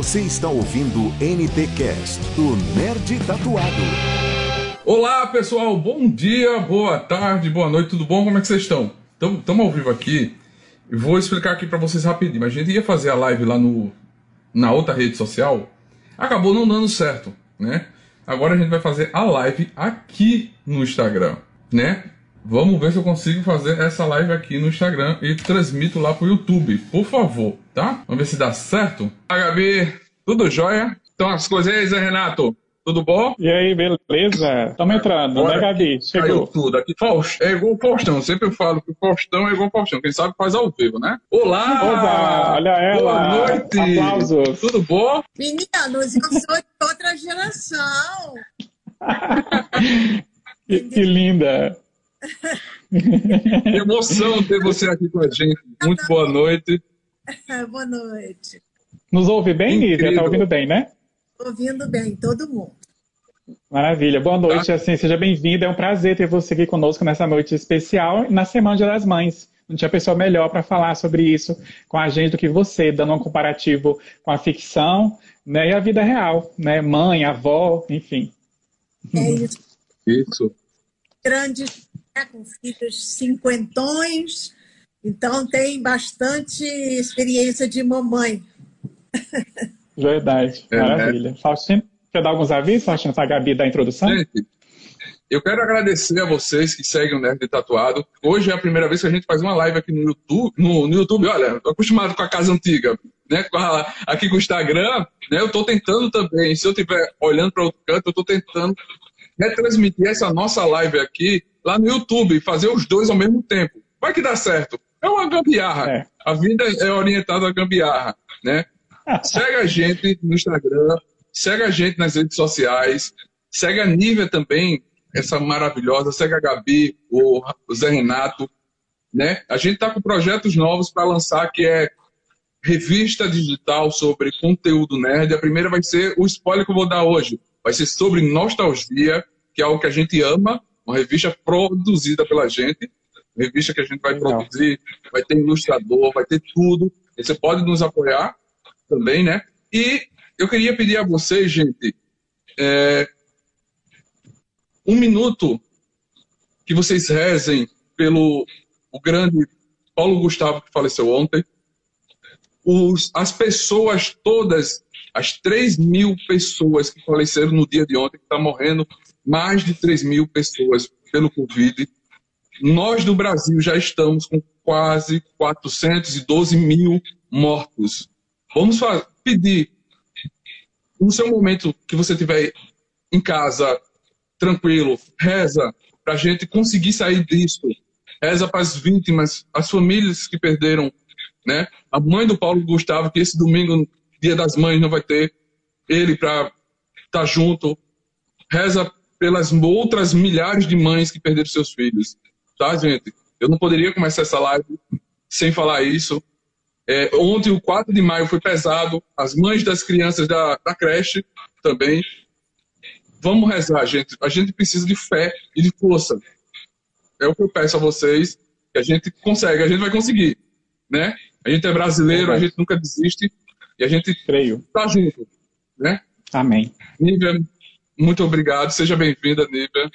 Você está ouvindo NT Cast, do Nerd Tatuado. Olá pessoal, bom dia, boa tarde, boa noite, tudo bom? Como é que vocês estão? Estamos ao vivo aqui vou explicar aqui para vocês rapidinho. A gente ia fazer a live lá no, na outra rede social, acabou não dando certo, né? Agora a gente vai fazer a live aqui no Instagram, né? Vamos ver se eu consigo fazer essa live aqui no Instagram e transmito lá pro YouTube, por favor, tá? Vamos ver se dá certo. A Gabi, tudo jóia? Então as coisas aí, Zé Renato, tudo bom? E aí, beleza? Estamos entrando, né, Agora, né, Gabi? Chegou. Caiu tudo aqui. Faust, é igual o Faustão, sempre eu falo que o Faustão é igual o Faustão, quem sabe faz ao vivo, né? Olá! Oba, olha ela! Boa noite! Aplausos! Tudo bom? Meninos, eu sou de outra geração! que, que linda! Que emoção ter você aqui com a gente. Muito boa noite. boa noite. Nos ouve bem, Nívia? Tá ouvindo bem, né? Ouvindo bem, todo mundo. Maravilha. Boa noite, tá. assim, seja bem-vinda. É um prazer ter você aqui conosco nessa noite especial, na Semana das Mães. Não tinha pessoa melhor para falar sobre isso com a gente do que você, dando um comparativo com a ficção né, e a vida real, né? Mãe, avó, enfim. É isso. Isso. Grandes né, com filhos cinquentões, então tem bastante experiência de mamãe. Verdade, é, maravilha. Né? Faustino, quer dar alguns avisos, Faustino, para a Gabi da introdução? Gente, eu quero agradecer a vocês que seguem o Nerd Tatuado. Hoje é a primeira vez que a gente faz uma live aqui no YouTube. No, no YouTube, olha, tô acostumado com a casa antiga, né? Com a, aqui com o Instagram, né? Eu tô tentando também. Se eu estiver olhando para outro canto, eu tô tentando retransmitir essa nossa live aqui lá no YouTube, fazer os dois ao mesmo tempo. Vai que dá certo. É uma gambiarra. É. A vida é orientada a gambiarra, né? Segue a gente no Instagram, segue a gente nas redes sociais, segue a Nívia também, essa maravilhosa, segue a Gabi, o, Zé Renato, né? A gente está com projetos novos para lançar, que é revista digital sobre conteúdo nerd. A primeira vai ser o spoiler que eu vou dar hoje. Vai ser sobre nostalgia, que é algo que a gente ama, uma revista produzida pela gente, revista que a gente vai Legal. produzir, vai ter ilustrador, vai ter tudo. Você pode nos apoiar também, né? E eu queria pedir a vocês, gente, é, um minuto que vocês rezem pelo o grande Paulo Gustavo que faleceu ontem, os, as pessoas todas, as 3 mil pessoas que faleceram no dia de ontem, que estão tá morrendo mais de 3 mil pessoas pelo Covid. Nós do Brasil já estamos com quase 412 mil mortos. Vamos pedir, no seu momento que você estiver em casa, tranquilo, reza para a gente conseguir sair disso. Reza para as vítimas, as famílias que perderam, né? A mãe do Paulo Gustavo, que esse domingo, dia das mães, não vai ter ele para estar tá junto. Reza pelas outras milhares de mães que perderam seus filhos. Tá, gente? Eu não poderia começar essa live sem falar isso. É, ontem, o 4 de maio, foi pesado. As mães das crianças da, da creche também. Vamos rezar, gente. A gente precisa de fé e de força. É o que eu peço a vocês, que a gente consegue, a gente vai conseguir. Né? A gente é brasileiro, a gente nunca desiste e a gente Creio. tá junto. Né? Amém. Nívia, muito obrigado, seja bem-vinda, Nívia.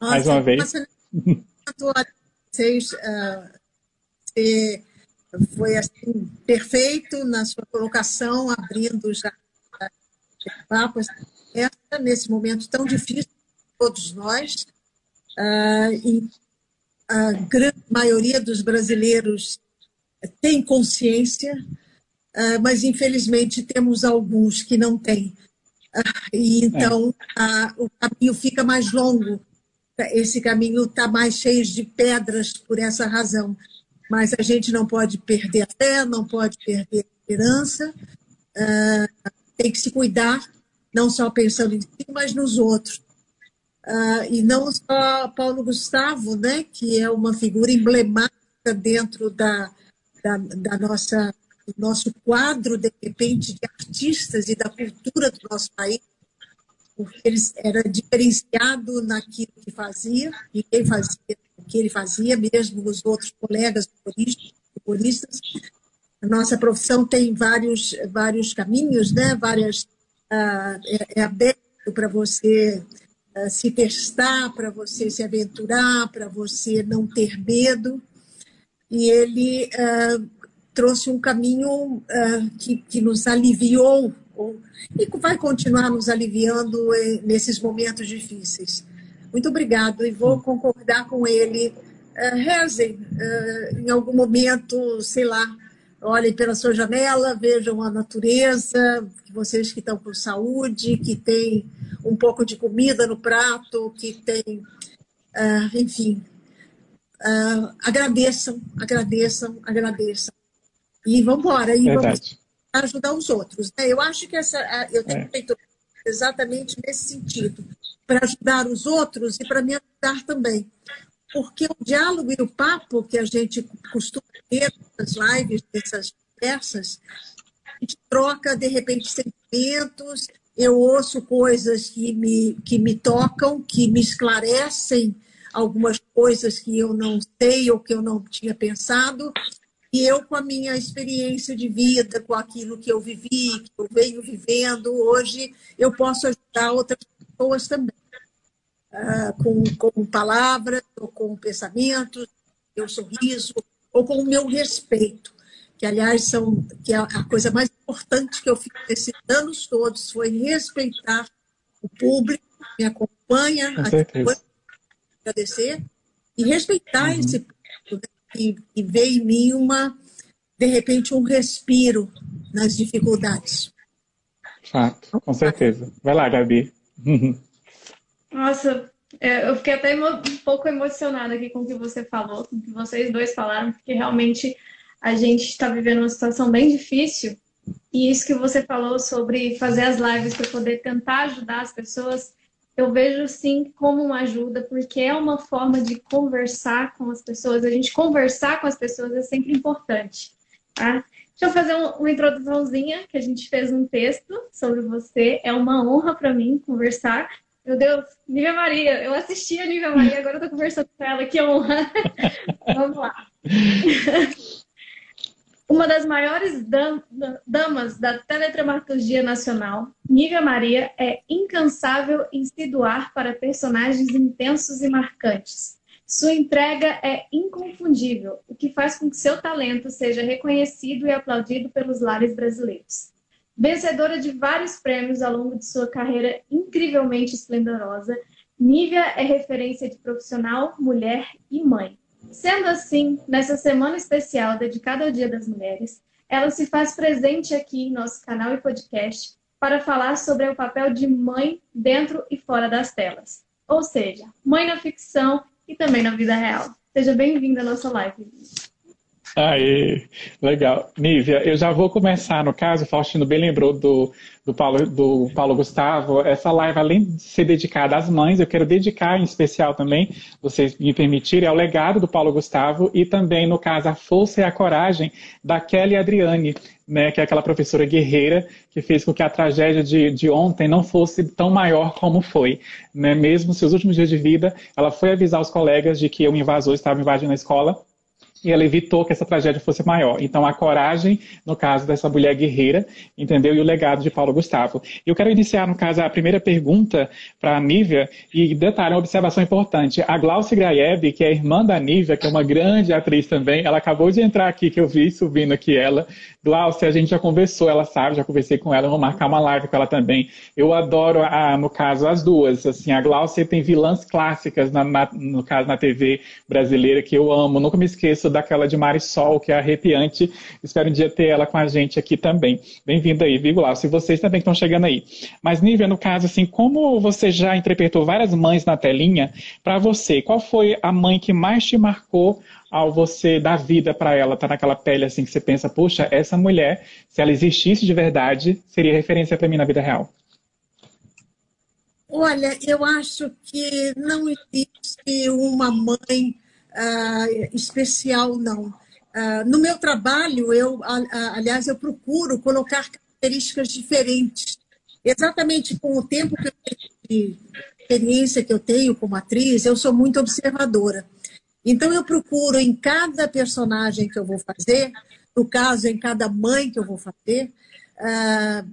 Mais uma vez. Vocês, uh, você foi assim, perfeito na sua colocação, abrindo já papas nesse momento tão difícil para todos nós. Uh, e a grande maioria dos brasileiros tem consciência, uh, mas infelizmente temos alguns que não têm. E então é. a, o caminho fica mais longo. Esse caminho está mais cheio de pedras por essa razão. Mas a gente não pode perder a fé, não pode perder a esperança. Uh, tem que se cuidar, não só pensando em si, mas nos outros. Uh, e não só Paulo Gustavo, né, que é uma figura emblemática dentro da, da, da nossa nosso quadro, de repente, de artistas e da cultura do nosso país, porque ele era diferenciado naquilo que fazia, ninguém fazia o que ele fazia, mesmo os outros colegas humoristas. A nossa profissão tem vários, vários caminhos, né? Várias, uh, é, é, aberto para você uh, se testar, para você se aventurar, para você não ter medo. E ele uh, trouxe um caminho que, que nos aliviou e vai continuar nos aliviando nesses momentos difíceis. Muito obrigado e vou concordar com ele. Uh, rezem uh, em algum momento, sei lá, olhem pela sua janela, vejam a natureza, vocês que estão com saúde, que tem um pouco de comida no prato, que tem, uh, enfim, uh, agradeçam, agradeçam, agradeçam. E vamos embora. E vamos ajudar os outros. Né? Eu acho que essa, eu tenho é. feito exatamente nesse sentido, para ajudar os outros e para me ajudar também. Porque o diálogo e o papo que a gente costuma ter nas lives, nessas conversas, a gente troca, de repente, sentimentos, eu ouço coisas que me, que me tocam, que me esclarecem algumas coisas que eu não sei ou que eu não tinha pensado, e eu, com a minha experiência de vida, com aquilo que eu vivi, que eu venho vivendo, hoje eu posso ajudar outras pessoas também. Uh, com, com palavras, ou com pensamentos, meu sorriso, ou com o meu respeito, que aliás são que a, a coisa mais importante que eu fiz nesses anos todos foi respeitar o público que me acompanha, agradecer, e respeitar uhum. esse público? E, e ver em mim uma, de repente, um respiro nas dificuldades. Fato, com certeza. Vai lá, Gabi. Nossa, é, eu fiquei até um pouco emocionada aqui com o que você falou, com o que vocês dois falaram, porque realmente a gente está vivendo uma situação bem difícil. E isso que você falou sobre fazer as lives para poder tentar ajudar as pessoas, eu vejo sim como uma ajuda, porque é uma forma de conversar com as pessoas. A gente conversar com as pessoas é sempre importante. Tá? Deixa eu fazer uma introduçãozinha, que a gente fez um texto sobre você. É uma honra para mim conversar. Meu Deus, Nívia Maria, eu assisti a Nívia Maria, agora eu tô conversando com ela, que honra. Vamos lá. Uma das maiores damas da teledramaturgia nacional, Nívia Maria é incansável em se doar para personagens intensos e marcantes. Sua entrega é inconfundível, o que faz com que seu talento seja reconhecido e aplaudido pelos lares brasileiros. Vencedora de vários prêmios ao longo de sua carreira incrivelmente esplendorosa, Nívia é referência de profissional, mulher e mãe. Sendo assim, nessa semana especial dedicada ao Dia das Mulheres, ela se faz presente aqui em nosso canal e podcast para falar sobre o papel de mãe dentro e fora das telas. Ou seja, mãe na ficção e também na vida real. Seja bem-vinda à nossa live. Aí, legal. Nívia, eu já vou começar, no caso, o Faustino bem lembrou do, do, Paulo, do Paulo Gustavo, essa live, além de ser dedicada às mães, eu quero dedicar em especial também, vocês me permitirem, ao legado do Paulo Gustavo e também, no caso, a força e a coragem da Kelly Adriane, né, que é aquela professora guerreira que fez com que a tragédia de, de ontem não fosse tão maior como foi. Né? Mesmo seus últimos dias de vida, ela foi avisar os colegas de que um invasor estava invadindo a escola e ela evitou que essa tragédia fosse maior. Então, a coragem, no caso dessa mulher guerreira, entendeu? E o legado de Paulo Gustavo. Eu quero iniciar, no caso, a primeira pergunta para a Nívia, e detalhe, uma observação importante. A Glaucia Graeb, que é irmã da Nívia, que é uma grande atriz também, ela acabou de entrar aqui, que eu vi subindo aqui ela. Glaucia, a gente já conversou, ela sabe, já conversei com ela, vou marcar uma live com ela também. Eu adoro, a, no caso, as duas. Assim, a Glaucia tem vilãs clássicas, na, na, no caso, na TV brasileira, que eu amo. Nunca me esqueço daquela de Marisol, que é arrepiante. Espero um dia ter ela com a gente aqui também. Bem-vinda aí, Vigulau. Se vocês também estão chegando aí. Mas, Nívia, no caso, assim, como você já interpretou várias mães na telinha, para você, qual foi a mãe que mais te marcou ao você dar vida para ela, tá naquela pele assim que você pensa, puxa, essa mulher, se ela existisse de verdade, seria referência para mim na vida real? Olha, eu acho que não existe uma mãe uh, especial, não. Uh, no meu trabalho, eu, aliás, eu procuro colocar características diferentes. Exatamente com o tempo que eu tenho de experiência que eu tenho como atriz, eu sou muito observadora. Então, eu procuro em cada personagem que eu vou fazer no caso, em cada mãe que eu vou fazer, uh,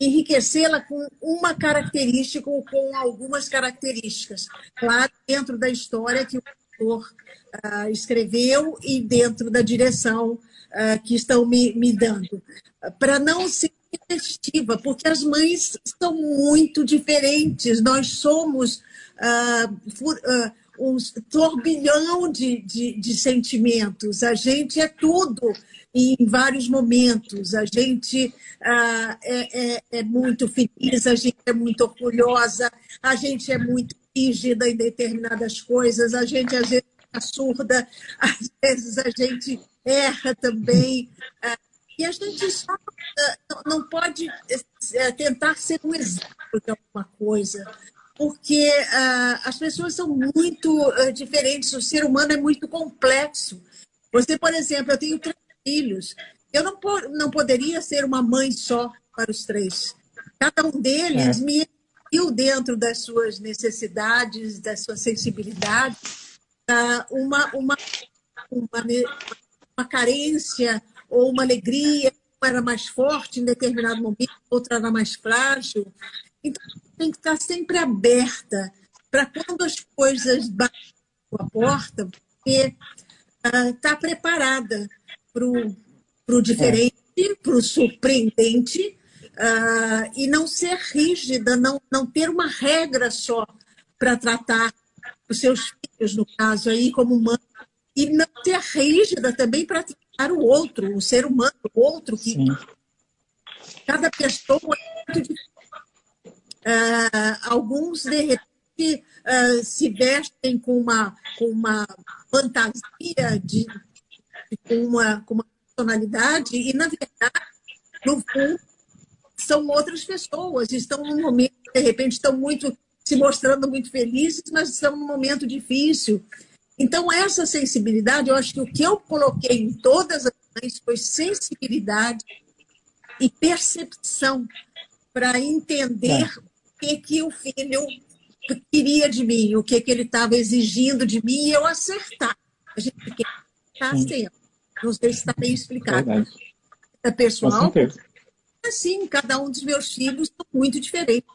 enriquecê-la com uma característica ou com algumas características. Claro, dentro da história que o autor escreveu e dentro da direção que estão me, me dando. Para não ser repetitiva, porque as mães são muito diferentes. Nós somos um turbilhão de, de, de, sentimentos. A gente é tudo em vários momentos. A gente ah, é, é, é, muito feliz, a gente é muito orgulhosa, a gente é muito rígida em determinadas coisas, a gente às vezes é surda, às vezes a gente erra também. Ah, e a gente só ah, não pode eh, tentar ser um exemplo de alguma coisa porque uh, as pessoas são muito uh, diferentes, o ser humano é muito complexo. Você, por exemplo, eu tenho três filhos, eu não, não poderia ser uma mãe só para os três. Cada um deles é. me viu dentro das suas necessidades, da sua sensibilidade, uh, uma, uma, uma, uma carência ou uma alegria, uma era mais forte em determinado momento, outra era mais frágil. Então, tem que estar sempre aberta para quando as coisas batem a porta, você está uh, preparada para o diferente, é. para o surpreendente, uh, e não ser rígida, não, não ter uma regra só para tratar os seus filhos, no caso aí, como mãe, e não ser rígida também para tratar o outro, o ser humano, o outro, que Sim. cada pessoa é muito diferente Uh, alguns, de repente, uh, se vestem com uma, com uma fantasia, de, com, uma, com uma personalidade, e, na verdade, no fundo, são outras pessoas, estão num momento, de repente, estão muito se mostrando muito felizes, mas estão num momento difícil. Então, essa sensibilidade, eu acho que o que eu coloquei em todas as mães foi sensibilidade e percepção para entender é que, que o filho queria de mim, o que, que ele estava exigindo de mim, e eu acertar. A gente quer estar sempre. Não sei se está bem explicado. É pessoal. Assim, cada um dos meus filhos são muito diferentes.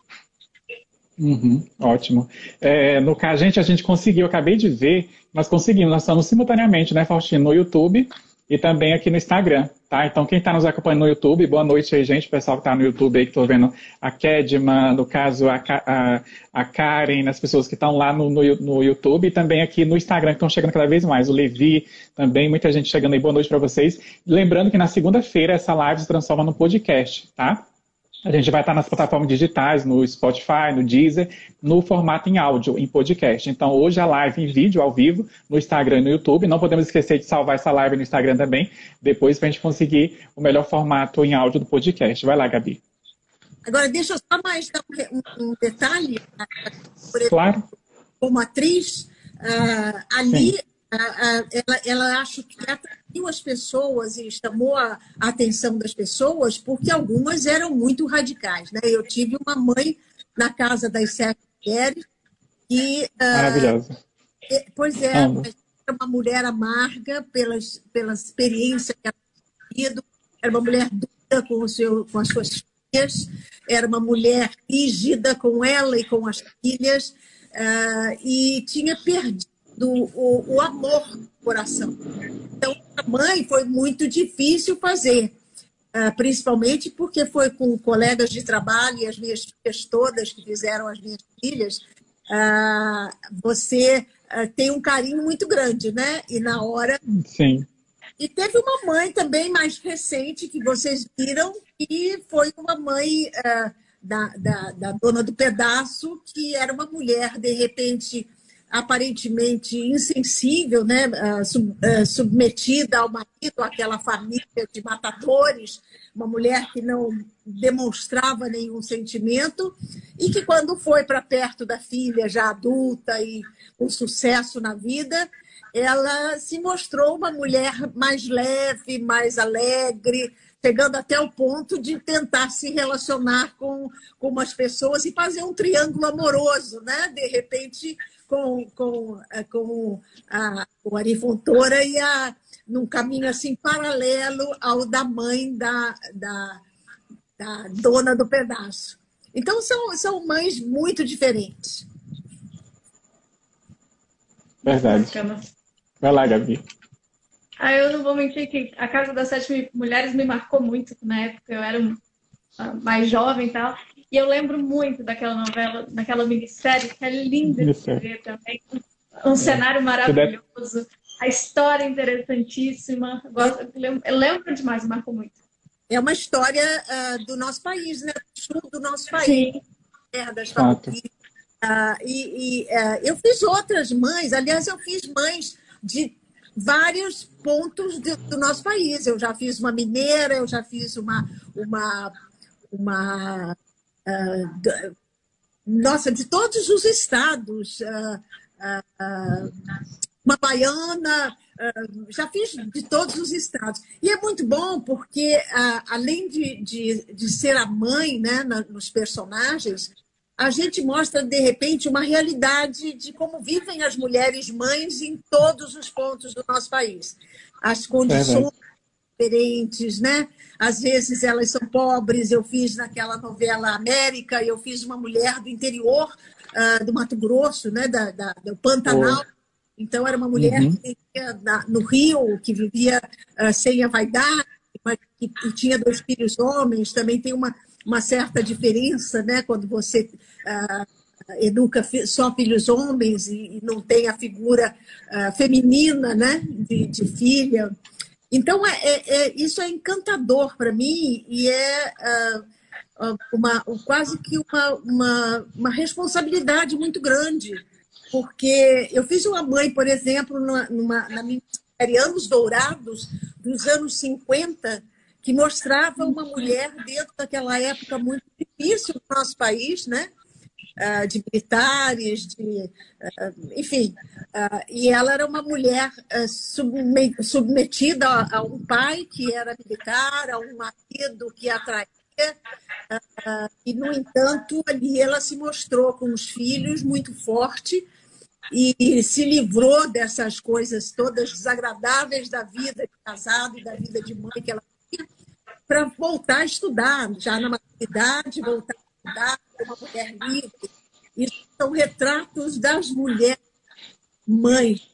Uhum, ótimo. É, no caso, a gente, a gente conseguiu, acabei de ver, nós conseguimos, nós estamos simultaneamente, né, Faustino, no YouTube e também aqui no Instagram, tá? Então, quem está nos acompanhando no YouTube, boa noite aí, gente, pessoal que está no YouTube aí, que estou vendo a Kedma, no caso, a, a, a Karen, as pessoas que estão lá no, no, no, YouTube, e também aqui no Instagram, que estão chegando cada vez mais, o Levi, também, muita gente chegando aí, boa noite para vocês. Lembrando que na segunda-feira essa live se transforma no podcast, tá? A gente vai estar nas plataformas digitais, no Spotify, no Deezer, no formato em áudio, em podcast. Então, hoje a live em vídeo, ao vivo, no Instagram e no YouTube. Não podemos esquecer de salvar essa live no Instagram também, depois para a gente conseguir o melhor formato em áudio do podcast. Vai lá, Gabi. Agora, deixa eu só mais dar um, um detalhe. Exemplo, claro. Como atriz, uh, ali Sim ela, ela acho que atraiu as pessoas e chamou a, atenção das pessoas porque algumas eram muito radicais. Né? Eu tive uma mãe na casa das sete mulheres que... Ah, Maravilhosa. Uh, pois é, era uma mulher amarga pela, pela experiência que ela tinha tido, era uma mulher dura com, o seu, com as suas filhas, era uma mulher rígida com ela e com as filhas, uh, e tinha perdido do o, o amor coração. Então, a mãe foi muito difícil fazer, uh, principalmente porque foi com colegas de trabalho e as minhas filhas todas que fizeram as minhas filhas. Uh, você uh, tem um carinho muito grande, né? E na hora. Sim. E teve uma mãe também mais recente que vocês viram, que foi uma mãe da, da, da dona do pedaço, que era uma mulher, de repente, aparentemente insensível, né, ah, ah, submetida ao marido, àquela família de matadores, uma mulher que não demonstrava nenhum sentimento e que quando foi para perto da filha já adulta e com sucesso na vida, ela se mostrou uma mulher mais leve, mais alegre, chegando até o ponto de tentar se relacionar com, com umas pessoas e fazer um triângulo amoroso, né? De repente, com, com, eh, com a, o Ari Fontoura e a, num caminho assim paralelo ao da mãe da, da, da dona do pedaço. Então, são, são mães muito diferentes. Verdade. Vai lá, Gabi. Ah, eu não vou mentir que a Casa das Sete Mulheres me marcou muito. Na época eu era mais jovem e tal. E eu lembro muito daquela novela, daquela minissérie, que é linda de ver também. Um cenário maravilhoso, a história interessantíssima. Eu lembro demais, marcou muito. É uma história uh, do nosso país, né? Do sul do nosso país. Sim. das famílias. Uh, e, e uh, eu fiz outras mães, aliás, eu fiz mães de vários pontos do, do, nosso país. Eu já fiz uma mineira, eu já fiz uma. uma, uma nossa, de todos os estados. uma baiana, já fiz de todos os estados. E é muito bom porque, além de, de, de ser a mãe né, nos personagens, a gente mostra, de repente, uma realidade de como vivem as mulheres mães em todos os pontos do nosso país. As condições é diferentes, né? Às vezes elas são pobres. Eu fiz naquela novela América, eu fiz uma mulher do interior uh, do Mato Grosso, né? Da, da do Pantanal. Oh. Então, era uma mulher uhum. que vivia na, no Rio, que vivia uh, sem a vaidade, mas que, que tinha dois filhos homens. Também tem uma uma certa diferença, né? Quando você ah, educa só filhos homens e, e, não tem a figura feminina, né? De, de filha. Então, é, é, é, isso é encantador para mim e é ah, uma, quase que uma, uma, uma, responsabilidade muito grande. Porque eu fiz uma mãe, por exemplo, numa, numa, na minha série Anos Dourados, dos anos 50, que mostrava uma mulher dentro daquela época muito difícil no nosso país, né? Uh, de militares, de, uh, enfim. Uh, e ela era uma mulher submetida a, a, um pai que era militar, a um marido que atraía. e, no entanto, ali ela se mostrou com os filhos muito forte e se livrou dessas coisas todas desagradáveis da vida de casado e da vida de mãe que ela para voltar a estudar, já na maturidade, voltar a estudar, uma mulher livre. Isso são retratos das mulheres mães.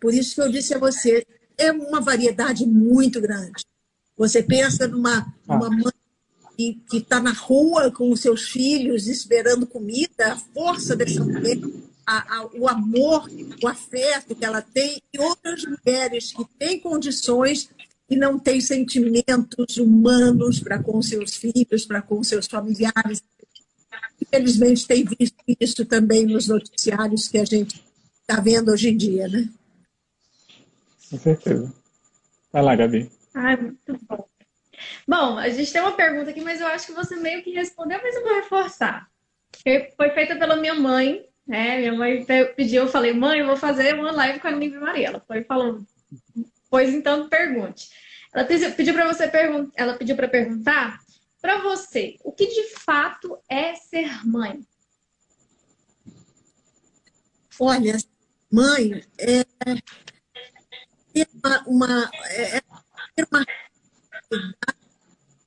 Por isso que eu disse a você, é uma variedade muito grande. Você pensa numa, ah. mãe que está na rua com os seus filhos esperando comida, a força dessa mulher, a, a, o amor, o afeto que ela tem, e outras mulheres que têm condições e não tem sentimentos humanos para com seus filhos, para com seus familiares. Infelizmente, tem visto isso também nos noticiários que a gente está vendo hoje em dia, né? Com certeza. Vai lá, Gabi. Ai, muito bom. Bom, a gente tem uma pergunta aqui, mas eu acho que você meio que respondeu, mas eu vou reforçar. Foi feita pela minha mãe, né? Minha mãe pediu, eu falei, mãe, eu vou fazer uma live com a Nívia Maria. Ela foi falando, Pois então, pergunte. Ela pediu para você perguntar, ela pediu para perguntar para você, o que de fato é ser mãe? Olha, mãe é ter uma, uma, é, ter uma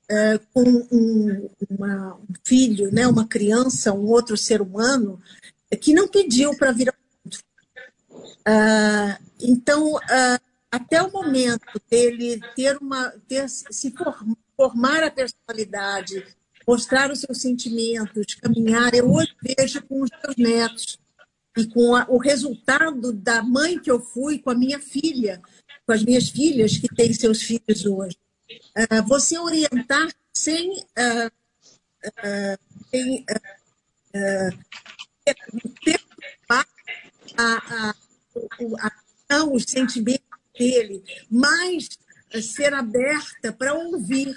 é, com um, uma, um filho, né, uma criança, um outro ser humano que não pediu para vir ao mundo. Uh, então, uh, até o momento dele ter uma ter, se formar a personalidade, mostrar os seus sentimentos, caminhar, eu hoje vejo com os meus netos e com a, o resultado da mãe que eu fui com a minha filha, com as minhas filhas que têm seus filhos hoje. Uh, você orientar sem, uh, uh, sem ter a, a, a, a, os sentimentos dele, mas ser aberta para ouvir.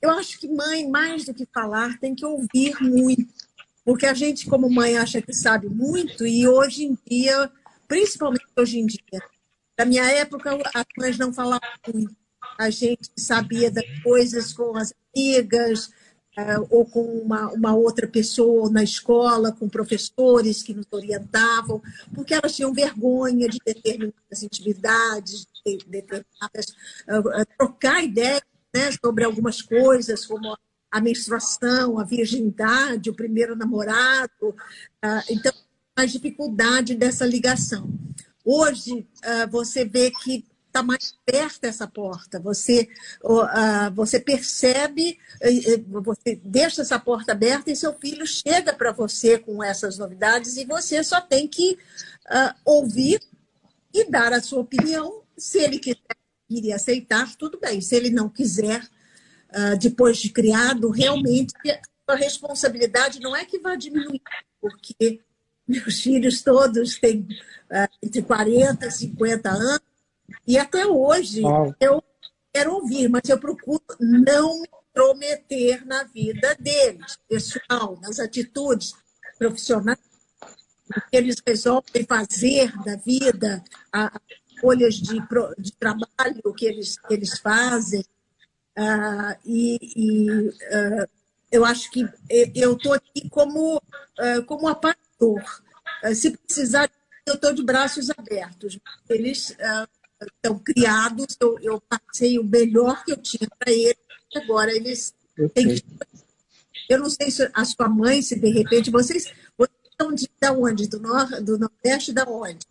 Eu acho que mãe, mais do que falar, tem que ouvir muito. Porque a gente, como mãe, acha que sabe muito, e hoje em dia, principalmente hoje em dia, na minha época, as mães não falavam muito. A gente sabia das coisas com as amigas, ou com uma, uma outra pessoa na escola, com professores que nos orientavam, porque elas tinham vergonha de determinadas intimidades, de determinadas, uh, trocar ideias né, sobre algumas coisas, como a menstruação, a virgindade, o primeiro namorado. então, a dificuldade dessa ligação. Hoje, você vê que está mais perto dessa porta. Você, uh, você percebe, uh, você deixa essa porta aberta e seu filho chega para você com essas novidades e você só tem que uh, ouvir e dar a sua opinião. Se ele quiser ir aceitar, tudo bem. Se ele não quiser, depois de criado, realmente a responsabilidade não é que vai diminuir, porque meus filhos todos têm entre 40 e 50 anos e até hoje eu quero ouvir, mas eu procuro não me intrometer na vida deles, pessoal, nas atitudes profissionais que eles resolvem fazer da vida, as escolhas de, de trabalho que eles, que eles fazem. Uh, e, e uh, eu acho que eu estou aqui como, uh, como apador. se precisar, eu estou de braços abertos. Eles estão criados, eu, eu, passei o melhor que eu tinha para eles, agora eles têm que... Eu não sei se a sua mãe, se de repente vocês, vocês estão de, da onde? Do, nor, do Nordeste, da onde?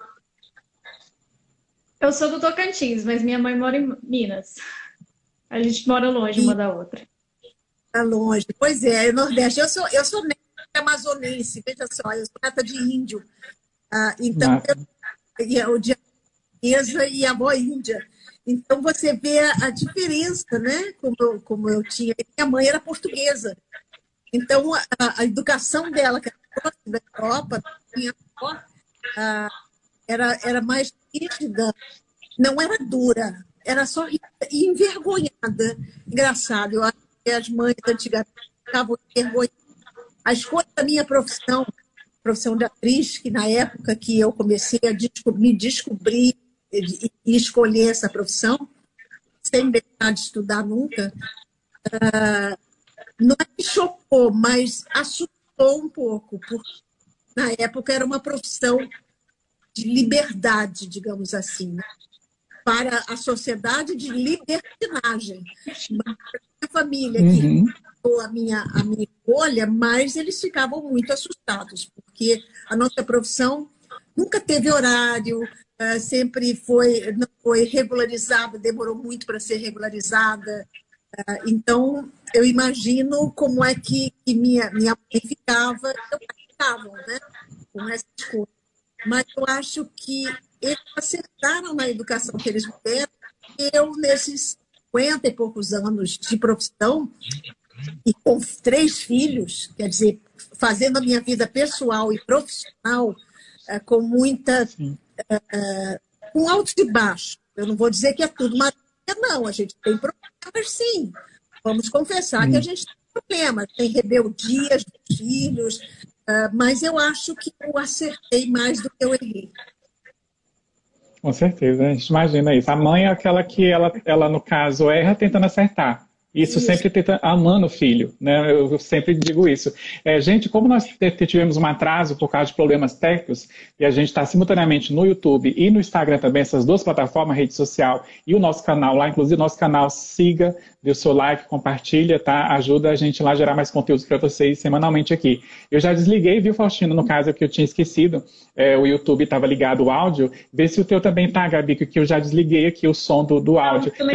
Eu sou do Tocantins, mas minha mãe mora em Minas. A gente mora longe e... uma da outra. Está longe. Pois é, Nordeste. Eu sou, eu sou neta amazonense, veja só, eu sou neta de índio. Ah, então, eu, o dia portuguesa e a avó índia. Então você vê a, diferença, né? Como como eu tinha. Minha mãe era portuguesa. Então a, a educação dela, que era da Europa, minha avó, era, era mais rígida, não era dura, era só envergonhada. Engraçado, eu acho que as mães antigamente ficavam envergonhadas. A escolha da minha profissão, profissão de atriz, que na época que eu comecei a me descobrir e escolher essa profissão, sem deixar de estudar nunca, uh, não é que chocou, mas assustou um pouco, porque na época era uma profissão de liberdade, digamos assim, né? para a sociedade de libertinagem. a família uhum. que a minha, a minha escolha, mas eles ficavam muito assustados, porque a nossa profissão nunca teve horário, ah, sempre foi, não foi regularizada, demorou muito para ser regularizada. Ah, então, eu imagino como é que, que minha, minha mãe ficava, eu ficava, né, com essa escolha. Mas eu acho que eles acertaram na educação que eles me deram. Eu, nesses 50 e poucos anos de profissão, e com três filhos, quer dizer, fazendo a minha vida pessoal e profissional ah, com muita uh, com altos e baixos. Eu não vou dizer que é tudo maravilha, não. A gente tem problemas, sim. Vamos confessar hum. que a gente tem problemas. Tem rebeldias dos filhos, uh, mas eu acho que eu acertei mais do que eu errei. Com certeza, a gente imagina isso. A mãe é aquela que ela, ela no caso, erra tentando acertar. Isso, isso. sempre tenta, amando o filho, né? Eu sempre digo isso. É, gente, como nós tivemos um atraso por causa de problemas técnicos, e a gente está simultaneamente no YouTube e no Instagram também, essas duas plataformas, rede social e o nosso canal lá, inclusive o nosso canal, siga, dê o seu like, compartilha, tá? Ajuda a gente lá a gerar mais conteúdos para vocês semanalmente aqui. Eu já desliguei, viu, Faustino, no caso que eu tinha esquecido, é, o YouTube estava ligado o áudio, vê se o teu também tá, Gabi, que eu já desliguei aqui o som do, do áudio. Não,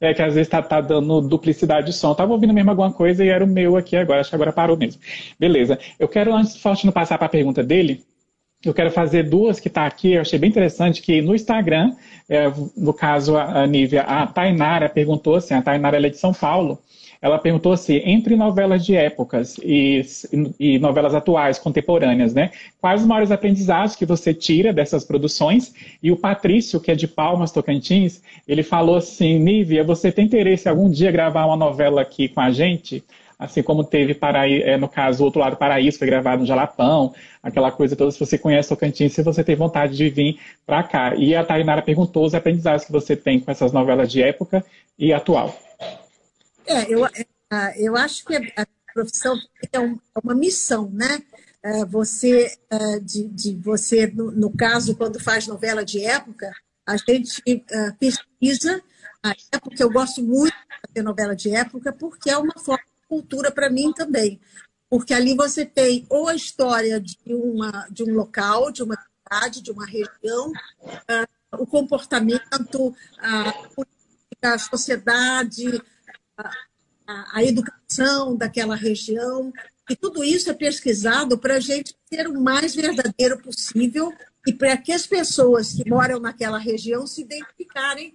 é que às vezes tá, tá dando duplicidade de som. tava ouvindo mesmo alguma coisa e era o meu aqui agora. Acho que agora parou mesmo. Beleza. Eu quero, antes do Faustino passar para a pergunta dele, eu quero fazer duas que está aqui. Eu achei bem interessante que no Instagram, é, no caso a, a Nívia, a Tainara perguntou assim, a Tainara é de São Paulo, ela perguntou assim, entre novelas de épocas e, e, novelas atuais, contemporâneas, né? Quais os maiores aprendizados que você tira dessas produções? E o Patrício, que é de Palmas, Tocantins, ele falou assim, Nívia, você tem interesse algum dia gravar uma novela aqui com a gente? Assim como teve, Paraí, é, no caso, o Outro Lado Paraíso, foi gravado no Jalapão, aquela coisa toda, se você conhece Tocantins, se você tem vontade de vir para cá. E a Tainara perguntou os aprendizados que você tem com essas novelas de época e atual. É, eu, ah, eu acho que a profissão é uma missão, né? Ah, você, ah, de, de você no, no, caso, quando faz novela de época, a gente pesquisa a época. Eu gosto muito de fazer novela de época porque é uma forma de cultura para mim também. Porque ali você tem ou a história de, uma, de um local, de uma cidade, de uma região, o comportamento, a política, a sociedade, a, educação daquela região. E tudo isso é pesquisado para a gente ser o mais verdadeiro possível e para que as pessoas que moram naquela região se identificarem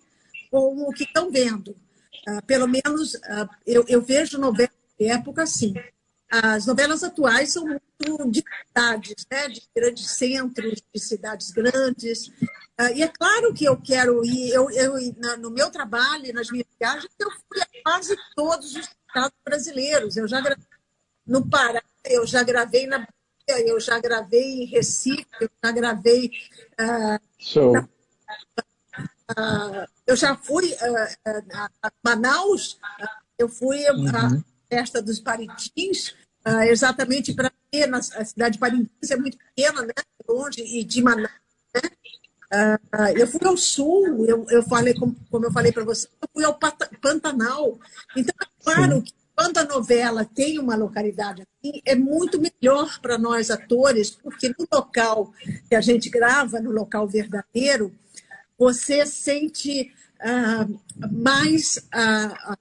com o que estão vendo. Uh, pelo menos uh, eu, eu, vejo novelas de época assim. As novelas atuais são muito de cidades, né? de grandes centros, de cidades grandes. Uh, e é claro que eu quero ir, eu, eu, no meu trabalho, nas minhas viagens, eu fui a quase todos os estados brasileiros. Eu já gravei no Pará, eu já gravei na Bahia, eu já gravei em Recife, eu já gravei. Uh, Show. Uh, eu já fui a Manaus, eu fui à uhum. festa dos Parintins, exatamente para ver, na, a cidade de Parintins é muito pequena, né? longe, e de Manaus, né? Uh, eu fui ao sul, eu, eu falei, como, como eu falei para você, eu fui ao Pantanal. Então, é claro Sim. que quando a novela tem uma localidade assim, é muito melhor para nós atores, porque no local que a gente grava, no local verdadeiro, você sente uh, mais uh,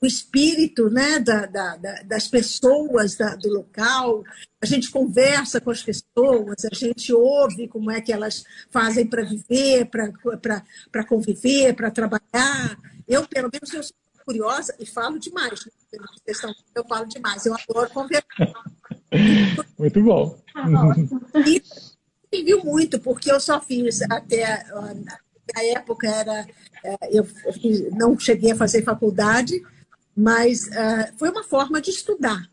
o espírito né, da, da, das pessoas da, do local, a gente conversa com as pessoas, a gente ouve como é que elas fazem para viver, para conviver, para trabalhar. Eu, pelo menos, eu sou curiosa e falo demais. Né? Eu falo demais, eu adoro conversar. Muito bom. E me viu muito, porque eu só fiz até a época era é, eu não cheguei a fazer faculdade, mas uh, foi uma forma de estudar,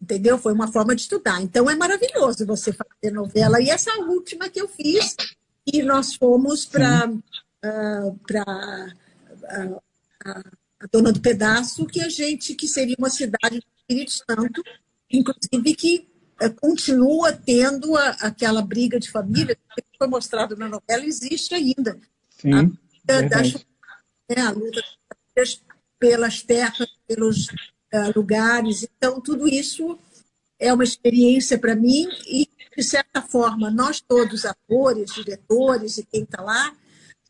entendeu? Foi uma forma de estudar. Então é maravilhoso você fazer novela. E essa última que eu fiz, e nós fomos para uh, para uh, a Dona do Pedaço, que a gente que seria uma cidade do Espírito Santo, inclusive que uh, continua tendo a, aquela briga de família que foi mostrado na novela existe ainda. Sim das, né, a luta pelas terras, pelos uh, lugares. Então, tudo isso é uma experiência para mim e, de certa forma, nós todos, atores, diretores e quem está lá,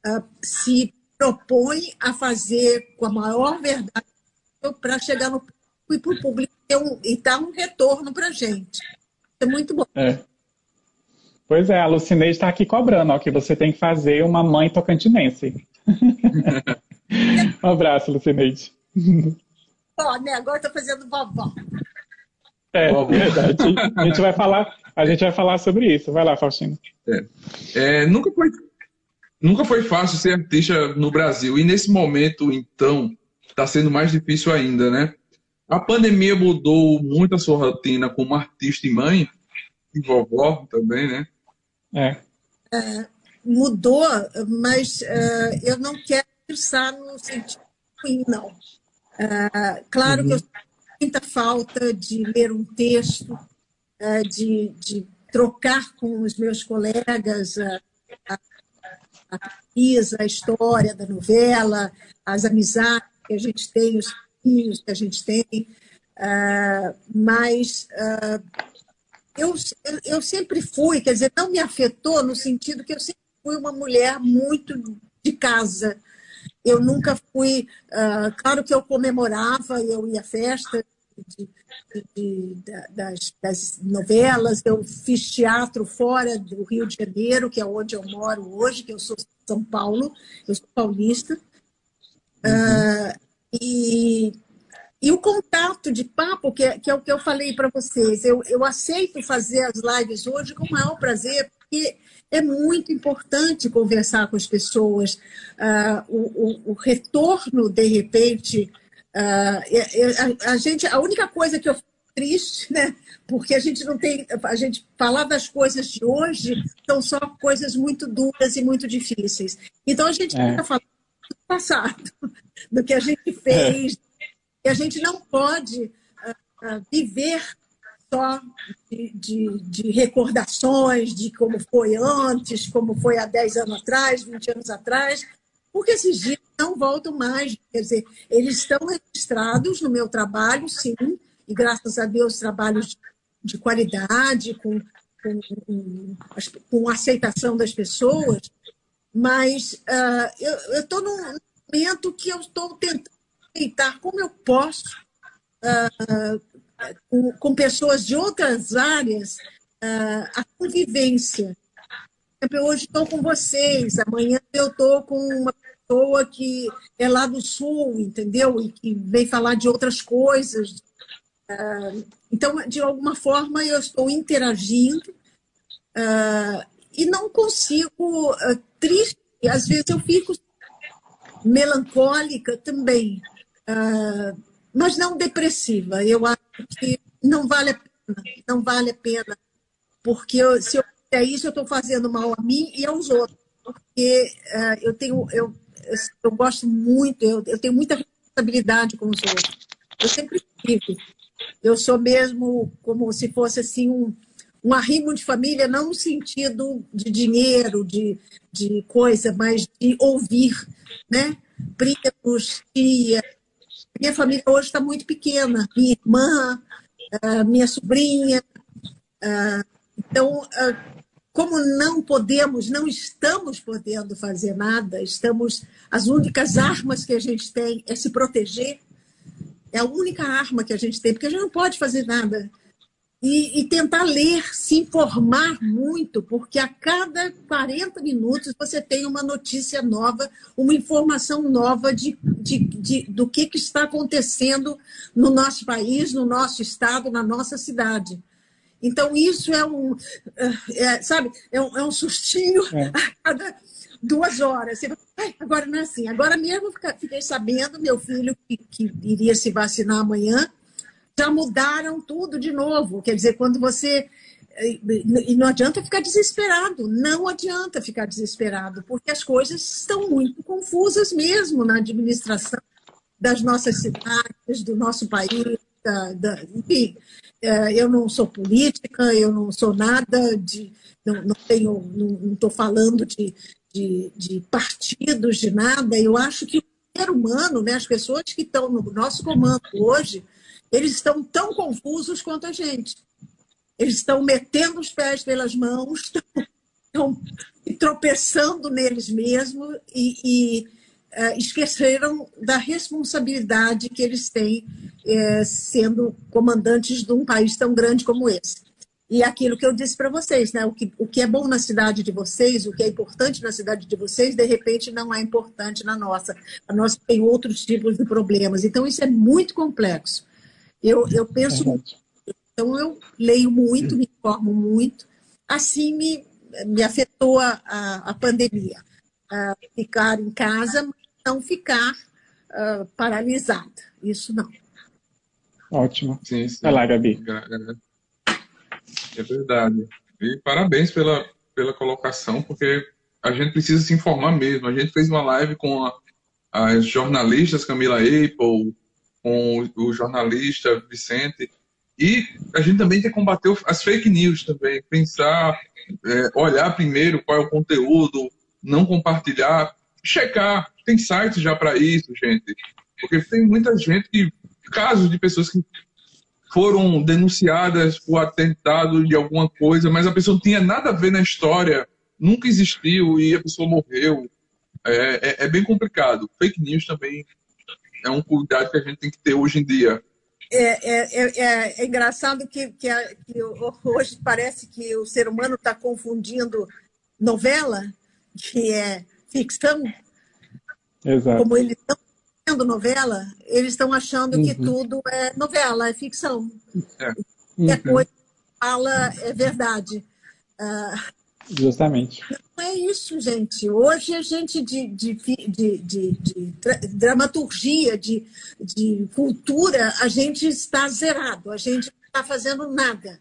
uh, se propõe a fazer com a maior verdade para chegar no público e para o público um, e dar um retorno para a gente. É muito bom. É. Pois é, a Lucineide está aqui cobrando, ó, que você tem que fazer uma mãe tocantinense. um abraço, Lucineide. Ó, né? Agora estou fazendo vovó. É, verdade. A gente vai falar, a gente vai falar sobre isso. Vai lá, Faustino. É. É, nunca foi nunca foi fácil ser artista no Brasil e nesse momento, então, está sendo mais difícil ainda, né? A pandemia mudou muito a sua rotina como artista e mãe e vovó também, né? É. é mudou, mas uh, eu não quero pensar no sentido ruim, não. Uh, claro uhum. que eu sinto muita falta de ler um texto, uh, de, de, trocar com os meus colegas a, a, a pesquisa, a história da novela, as amizades que a gente tem, os filhos que a gente tem, mas eu, eu sempre fui, quer dizer, não me afetou no sentido que eu sempre fui uma mulher muito de casa. Eu nunca fui. Uh, claro que eu comemorava, eu ia à festa de, de, de, das, das, novelas, eu fiz teatro fora do Rio de Janeiro, que é onde eu moro hoje, que eu sou São Paulo, eu sou paulista. Uhum. Uh, e e o contato de papo, que é, que é o que eu falei para vocês, eu, eu aceito fazer as lives hoje com o maior prazer, porque é muito importante conversar com as pessoas. Uh, o, o, o, retorno, de repente, uh, a, a, gente, a única coisa que eu fico triste, né? Porque a gente não tem, a gente falar das coisas de hoje são só coisas muito duras e muito difíceis. Então a gente é. fica falando do passado, do que a gente fez, é E a gente não pode uh, viver só de, de, de, recordações de como foi antes, como foi há 10 anos atrás, 20 anos atrás, porque esses dias não voltam mais. Quer dizer, eles estão registrados no meu trabalho, sim, e graças a Deus, trabalhos de qualidade, com, com, com, com aceitação das pessoas, mas uh, eu estou num momento que eu estou tentando aceitar como eu posso uh, com, com, pessoas de outras áreas uh, a convivência. Eu hoje estou com vocês, amanhã eu estou com uma pessoa que é lá do sul, entendeu? E que vem falar de outras coisas. Uh, então, de alguma forma, eu estou interagindo uh, e não consigo, triste, às vezes eu fico melancólica também, mas não depressiva. Eu acho que não vale a pena, não vale a pena, porque eu, se eu fizer isso, eu estou fazendo mal a mim e aos outros, porque eu tenho, eu, eu gosto muito, eu, eu tenho muita responsabilidade com os outros. Eu sempre tive. Eu sou mesmo como se fosse assim um, um arrimo de família, não no sentido de dinheiro, de, de coisa, mas de ouvir, né? Primos, tia. Minha família hoje está muito pequena. Minha irmã, minha sobrinha. Então, como não podemos, não estamos podendo fazer nada, estamos as únicas armas que a gente tem é se proteger é a única arma que a gente tem, porque a gente não pode fazer nada. E, e, tentar ler, se informar muito, porque a cada 40 minutos você tem uma notícia nova, uma informação nova de, de, de, do que, que está acontecendo no nosso país, no nosso estado, na nossa cidade. Então, isso é um, é, é sabe, é um, é um sustinho é. a cada duas horas. Você agora não é assim. Agora mesmo fiquei sabendo, meu filho que, que iria se vacinar amanhã, já mudaram tudo de novo. Quer dizer, quando você. E não adianta ficar desesperado, não adianta ficar desesperado, porque as coisas estão muito confusas mesmo na administração das nossas cidades, do nosso país, da, da, enfim. É, eu não sou política, eu não sou nada de. Não, não tenho, não estou falando de, de, de partidos, de nada. Eu acho que o ser humano, né, as pessoas que estão no nosso comando hoje, eles estão tão confusos quanto a gente. Eles estão metendo os pés pelas mãos, estão tropeçando neles mesmos e, e uh, esqueceram da responsabilidade que eles têm uh, sendo comandantes de um país tão grande como esse. E aquilo que eu disse para vocês, né? O que, o que é bom na cidade de vocês, o que é importante na cidade de vocês, de repente não é importante na nossa. A nossa tem outros tipos de problemas. Então, isso é muito complexo. Eu, eu penso muito. Então, eu leio muito, me informo muito. Assim me, me afetou a, a, a pandemia. ficar em casa, mas não ficar uh, paralisada. Isso não. Ótimo. Sim, sim. Vai lá, Gabi. É verdade. E parabéns pela, pela colocação, porque a gente precisa se informar mesmo. A gente fez uma live com a, as jornalistas Camila Apple, com o jornalista Vicente, e a gente também tem que combater as fake news também, pensar, é, olhar primeiro qual é o conteúdo, não compartilhar, checar. Tem sites já para isso, gente. Porque tem muita gente que. Casos de pessoas que foram denunciadas por atentado de alguma coisa, mas a pessoa não tinha nada a ver na história, nunca existiu e a pessoa morreu. É, é, é bem complicado. Fake news também é um cuidado que a gente tem que ter hoje em dia. É, é, é, é, é engraçado que, que, a, que, hoje parece que o ser humano está confundindo novela, que é ficção, Exato. como eles estão vendo novela, eles estão achando uhum. que tudo é novela, é ficção. É. Uhum. a coisa que fala é verdade. Uh, Justamente. Não é isso, gente. Hoje a gente de, de, de, de, de dramaturgia, de, de cultura, a gente está zerado, a gente não está fazendo nada.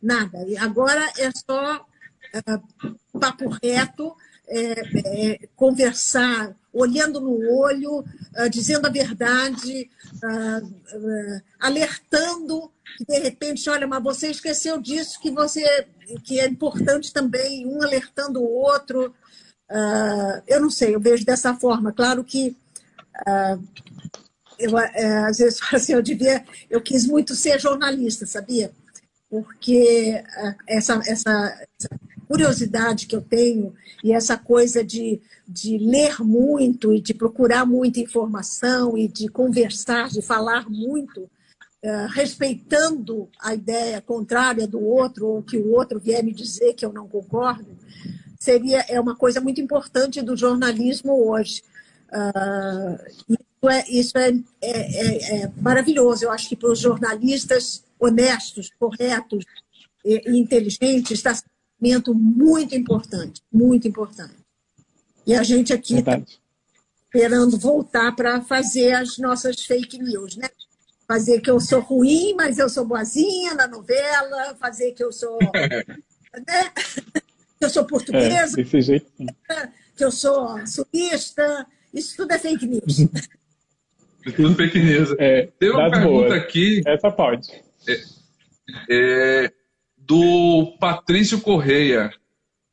Nada. E agora é só uh, papo reto, é, é, conversar olhando no olho, uh, dizendo a verdade, uh, uh, alertando que de repente, olha, mas você esqueceu disso que você que é importante também, um alertando o outro. eu não sei, eu vejo dessa forma. Claro que eu é, às vezes assim, eu devia, eu quis muito ser jornalista, sabia? Porque essa, essa, essa curiosidade que eu tenho e essa coisa de, de ler muito e de procurar muita informação e de conversar, de falar muito, uh, respeitando a ideia contrária do outro ou que o outro vier me dizer que eu não concordo, seria é uma coisa muito importante do jornalismo hoje. Uh, isso é, isso é, é, é, é maravilhoso. Eu acho que para os jornalistas honestos, corretos e, e inteligentes está momento muito importante, muito importante. E a gente aqui está esperando voltar para fazer as nossas fake news, né? Fazer que eu sou ruim, mas eu sou boazinha na novela, fazer que eu sou. né? Que eu sou portuguesa, é, que eu sou sulista, isso tudo é fake news. tudo fake news. É, Tem uma pergunta boas. aqui. Essa pode. É, é, do Patrício Correia.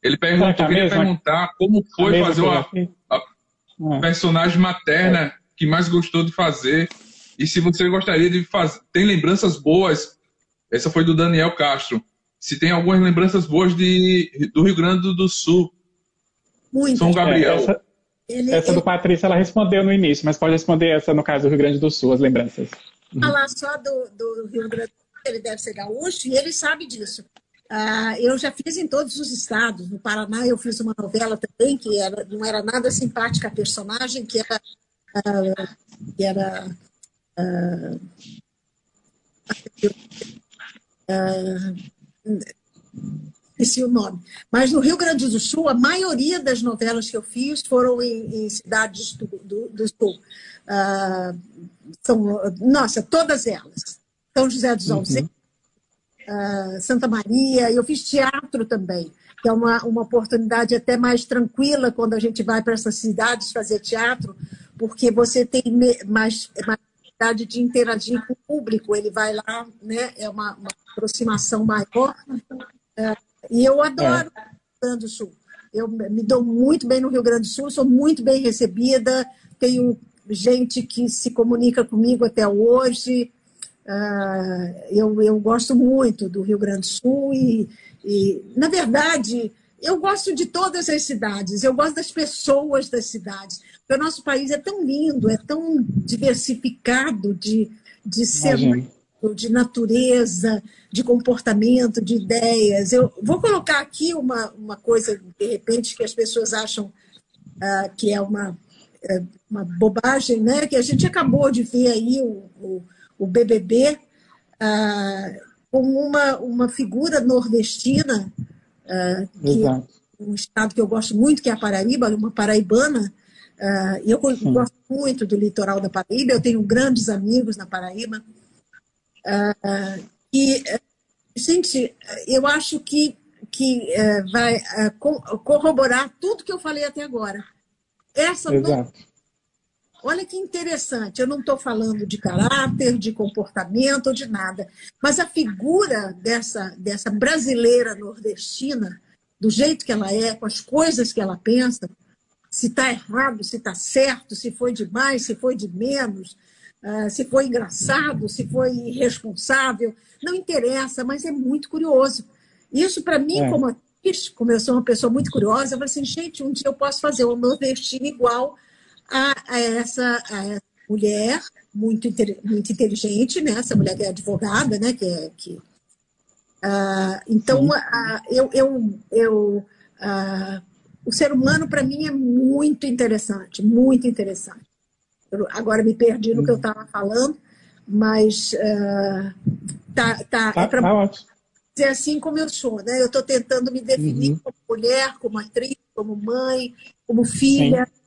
Ele perguntou, queria perguntar como foi fazer uma, a ah. personagem materna que mais gostou de fazer e se você gostaria de fazer. Tem lembranças boas? Essa foi do Daniel Castro. Se tem algumas lembranças boas de, do Rio Grande do Sul. Muito. São Gabriel. É, essa, ele, essa do Patrícia ela respondeu no início, mas pode responder essa no caso do Rio Grande do Sul, as lembranças. Falar só do, do Rio Grande ele deve ser gaúcho e ele sabe disso. Ah, eu já fiz em todos os estados. No Paraná eu fiz uma novela também que era, não era nada simpática a personagem, que era, ah, que era ah, esqueci o nome. Mas no Rio Grande do Sul, a maioria das novelas que eu fiz foram em, em cidades do, do, do Sul. Uh, são, nossa, todas elas. São José dos Ausentes, uhum. uh, Santa Maria. Eu fiz teatro também, que é uma, uma oportunidade até mais tranquila quando a gente vai para essas cidades fazer teatro, porque você tem mais, mais possibilidade de interagir com o público. Ele vai lá, né? é uma, uma aproximação maior. Uh, e eu adoro é. o Rio Grande do Sul. Eu me dou muito bem no Rio Grande do Sul, sou muito bem recebida, tenho gente que se comunica comigo até hoje. Uh, eu, eu gosto muito do Rio Grande do Sul e, e, na verdade, eu gosto de todas as cidades, eu gosto das pessoas das cidades. Porque o nosso país é tão lindo, é tão diversificado de, de ser, de natureza, de comportamento, de ideias. Eu vou colocar aqui uma, uma coisa, de repente, que as pessoas acham uh, que é uma, é uma bobagem, né? que a gente acabou de ver aí o, o o BBB ah, como uma, uma figura nordestina, ah, um estado que eu gosto muito, que é a Paraíba, uma paraibana. Ah, eu Sim. gosto muito do litoral da Paraíba, eu tenho grandes amigos na Paraíba. Ah, e, gente, eu acho que, que eh, vai ah, corroborar tudo que eu falei até agora. Essa Exato. Olha que interessante, eu não estou falando de caráter, de comportamento, de nada, mas a figura dessa, dessa brasileira nordestina, do jeito que ela é, com as coisas que ela pensa, se está errado, se está certo, se foi demais, se foi de menos, uh, se foi engraçado, se foi irresponsável, não interessa, mas é muito curioso. Isso, para mim, é. como atriz, como eu sou uma pessoa muito curiosa, eu falei assim, gente, um dia eu posso fazer uma nordestina igual a, a, essa, a essa mulher muito, muito inteligente, né? essa mulher que é advogada, né? que, é, que uh, então uh, eu, eu, eu uh, o ser humano para mim é muito interessante, muito interessante. Eu, agora me perdi no que eu estava falando, mas tá, tá, tá, é para tá dizer assim como eu sou, né? Eu estou tentando me definir uhum. como mulher, como atriz, como mãe, como filha. Sim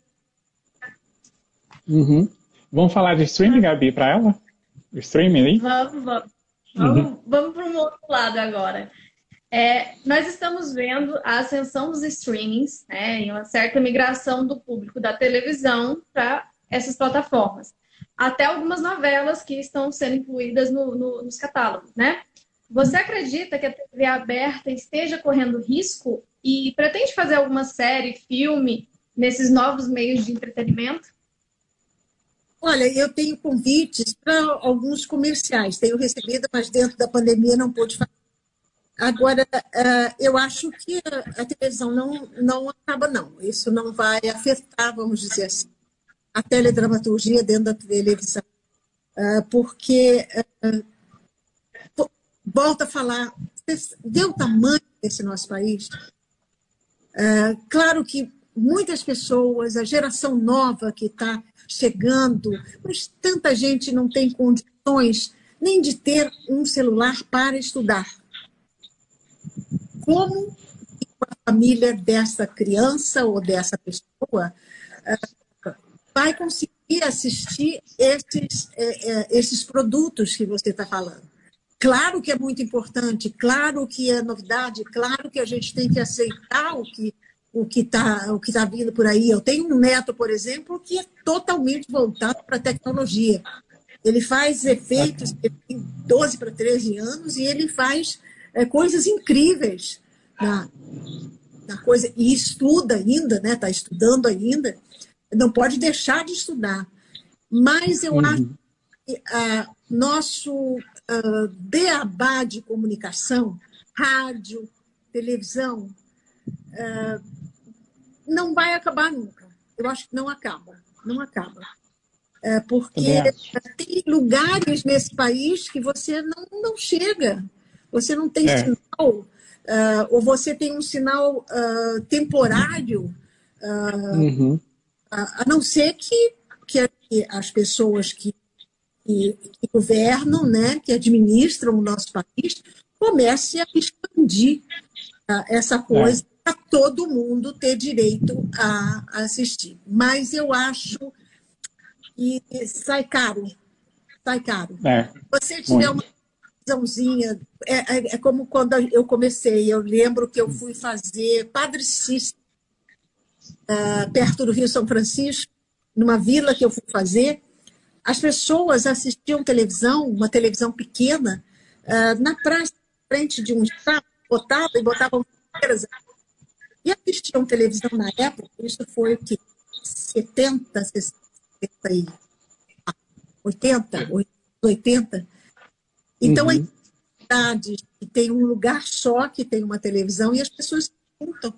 Uhum. Vamos falar de streaming, Gabi, para ela? Streaming aí? Vamos, vamos. Vamos, uhum. vamos para um outro lado agora. É, nós estamos vendo a ascensão dos streamings né, e uma certa migração do público da televisão para essas plataformas. Até algumas novelas que estão sendo incluídas no, no, nos catálogos, né? Você acredita que a TV aberta esteja correndo risco e pretende fazer alguma série, filme nesses novos meios de entretenimento? Olha, eu tenho convites para alguns comerciais, tenho recebido, mas dentro da pandemia não pude fazer. Agora, eh, eu acho que a televisão não, não acaba, não. Isso não vai afetar, vamos dizer assim, a teledramaturgia dentro da televisão. Eh, porque, eh, volta a falar, vê o tamanho desse nosso país. Claro que muitas pessoas, a geração nova que está chegando, mas tanta gente não tem condições nem de ter um celular para estudar como a família dessa criança ou dessa pessoa eh, vai conseguir assistir esses, eh, eh, esses produtos que você está falando. Claro que é muito importante, claro que é novidade, claro que a gente tem que aceitar o que o que está o que tá vindo por aí. Eu tenho um neto, por exemplo, que é totalmente voltado para a tecnologia. Ele faz efeitos, ele tem 12 para 13 anos, e ele faz é, coisas incríveis na, na coisa, e estuda ainda, né? Está estudando ainda, não pode deixar de estudar. Mas eu uhum. acho que ah, nosso ah, beabá de comunicação, rádio, televisão, ah, não vai acabar nunca. Eu acho que não acaba, não acaba. É, porque tem lugares nesse país que você não, não chega. Você não tem é. sinal, uh, ou você tem um sinal uh, temporário, uh, uhum. a, a, não ser que, que as pessoas que, que, que, governam, né, que administram o nosso país, comecem a expandir essa coisa. Para todo mundo ter direito a, a assistir. Mas eu acho que sai caro. Sai caro. É. Você tiver Muito. uma visãozinha. É, é, é, como quando eu comecei. Eu lembro que eu fui fazer Padre Cícero, uh, perto do Rio São Francisco, numa vila que eu fui fazer. As pessoas assistiam televisão, uma televisão pequena, uh, na praça, frente de um estado, botavam e botavam e assistiam televisão na época, isso foi o que? 70, 60, 80, 80. Então, uhum. a cidade que tem um lugar só, que tem uma televisão, e as pessoas juntam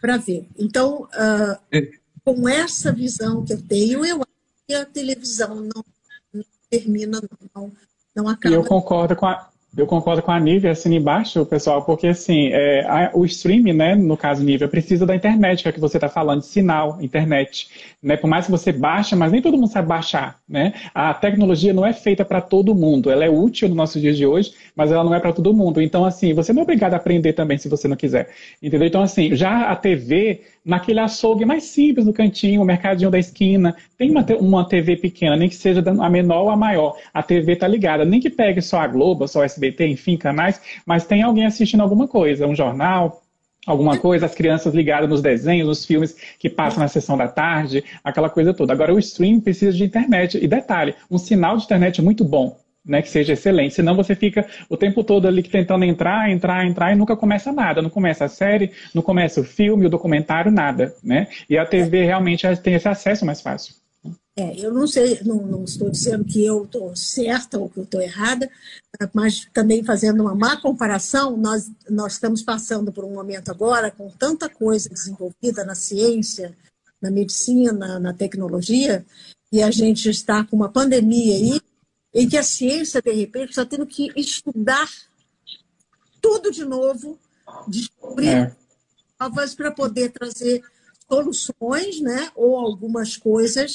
para ver. Então, uh, com essa visão que eu tenho, eu acho que a televisão não, não termina, não, não acaba. Eu concordo com a, eu concordo com a Nívia, assim embaixo, pessoal, porque assim, é, a, o streaming, né, no caso Nívia, precisa da internet, que é o que você está falando, sinal, internet. Né? Por mais que você baixe, mas nem todo mundo sabe baixar. Né? A tecnologia não é feita para todo mundo. Ela é útil no nosso dia de hoje, mas ela não é para todo mundo. Então, assim, você não é obrigado a aprender também se você não quiser. Entendeu? Então, assim, já a TV, naquele açougue mais simples no cantinho, o mercadinho da esquina, tem uma, uma TV pequena, nem que seja a menor ou a maior. A TV está ligada. Nem que pegue só a Globo, só o SBT, enfim, canais, mas tem alguém assistindo alguma coisa, um jornal, alguma coisa, as crianças ligadas nos desenhos, nos filmes que passam na sessão da tarde, aquela coisa toda. Agora, o stream precisa de internet. E detalhe, um sinal de internet muito bom. Né, que seja excelente, senão você fica o tempo todo ali tentando entrar, entrar, entrar e nunca começa nada, não começa a série, não começa o filme, o documentário, nada, né? E a TV realmente tem esse acesso mais fácil. É, eu não sei, não, não estou dizendo que eu estou certa ou que eu estou errada, mas também fazendo uma má comparação, nós, nós estamos passando por um momento agora com tanta coisa desenvolvida na ciência, na medicina, na tecnologia, e a gente está com uma pandemia aí, em que a ciência, de repente, está tendo que estudar tudo de novo, descobrir é. novas para poder trazer soluções, né, ou algumas coisas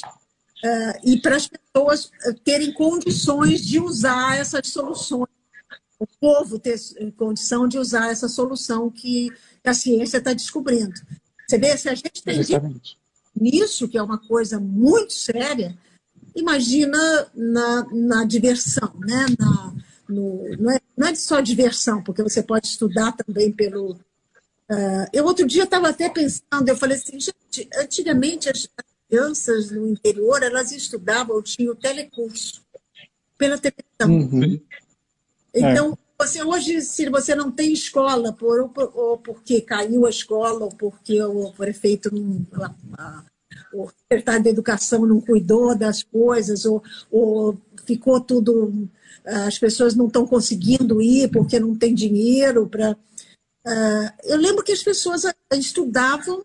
uh, e para as pessoas eh, terem condições de usar essas soluções, o povo ter condição de usar essa solução que a ciência está descobrindo. Você vê, se a gente tem nisso, que é uma coisa muito séria, imagina na, na diversão, né? na, no, no não é só diversão, porque você pode estudar também pelo. Uh, eu outro dia estava até pensando, eu falei assim, gente, antigamente as crianças no interior elas estudavam, tinham telecurso pela televisão. Uhum. Então, é. você hoje, se você não tem escola, por, ou porque caiu a escola, ou porque o prefeito não, o secretário da educação não cuidou das coisas, ou, ou ficou tudo. As pessoas não estão conseguindo ir porque não tem dinheiro para. Uh, eu lembro que as pessoas estudavam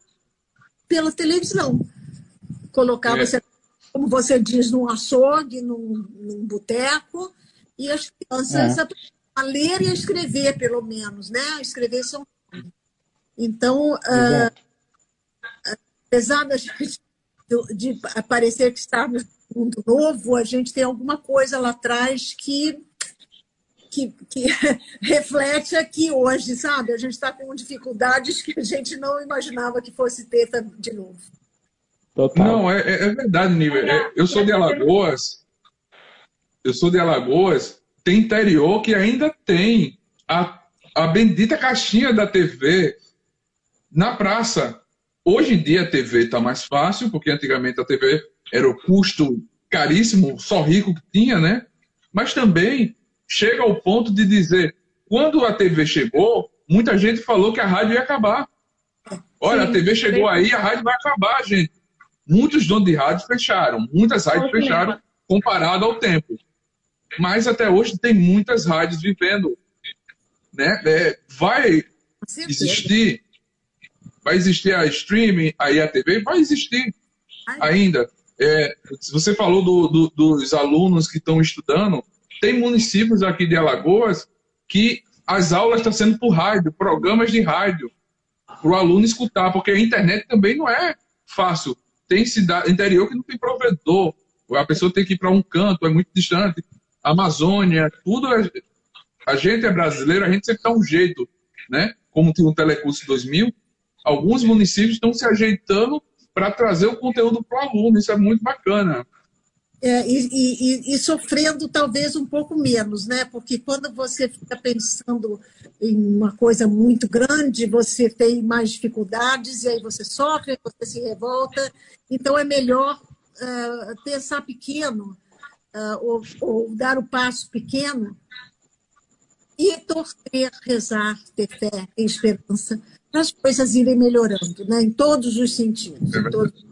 pela televisão. Colocavam, é. como você diz, num açougue, num, num boteco, e as crianças é. a ler e a escrever, pelo menos, né? A escrever são. Então, uh, apesar da gente de parecer que estamos no mundo novo, a gente tem alguma coisa lá atrás que, que, que reflete aqui hoje, sabe? A gente está com dificuldades que a gente não imaginava que fosse ter de novo. Total. Não, é, é, é verdade, Nível. É, eu sou de Alagoas. Eu sou de Alagoas. Tem interior que ainda tem a, a bendita caixinha da TV na praça. Hoje em dia a TV está mais fácil, porque antigamente a TV era o custo caríssimo, só rico que tinha, né? Mas também chega ao ponto de dizer, quando a TV chegou, muita gente falou que a rádio ia acabar. Olha, Sim, a TV chegou aí, a rádio vai acabar, gente. Muitos donos de rádio fecharam, muitas rádios fecharam comparado ao tempo. Mas até hoje tem muitas rádios vivendo. Né? É, vai existir vai existir a streaming, aí a TV, vai existir ainda. É, você falou do, do, dos alunos que estão estudando, tem municípios aqui de Alagoas que as aulas estão sendo por rádio, programas de rádio, para o aluno escutar, porque a internet também não é fácil. Tem cidade, interior que não tem provedor, a pessoa tem que ir para um canto, é muito distante. Amazônia, tudo. É, a gente é brasileiro, a gente sempre dá um jeito, né? Como tem um Telecurso 2000, alguns municípios estão se ajeitando para trazer o conteúdo para o aluno. Isso é muito bacana. É, e, e, e, sofrendo talvez um pouco menos, né? Porque quando você fica pensando em uma coisa muito grande, você tem mais dificuldades e aí você sofre, você se revolta. Então é melhor uh, pensar pequeno uh, ou, ou, dar o passo pequeno e torcer, rezar, ter fé, ter esperança as coisas irem melhorando, né? em todos os sentidos. É todos...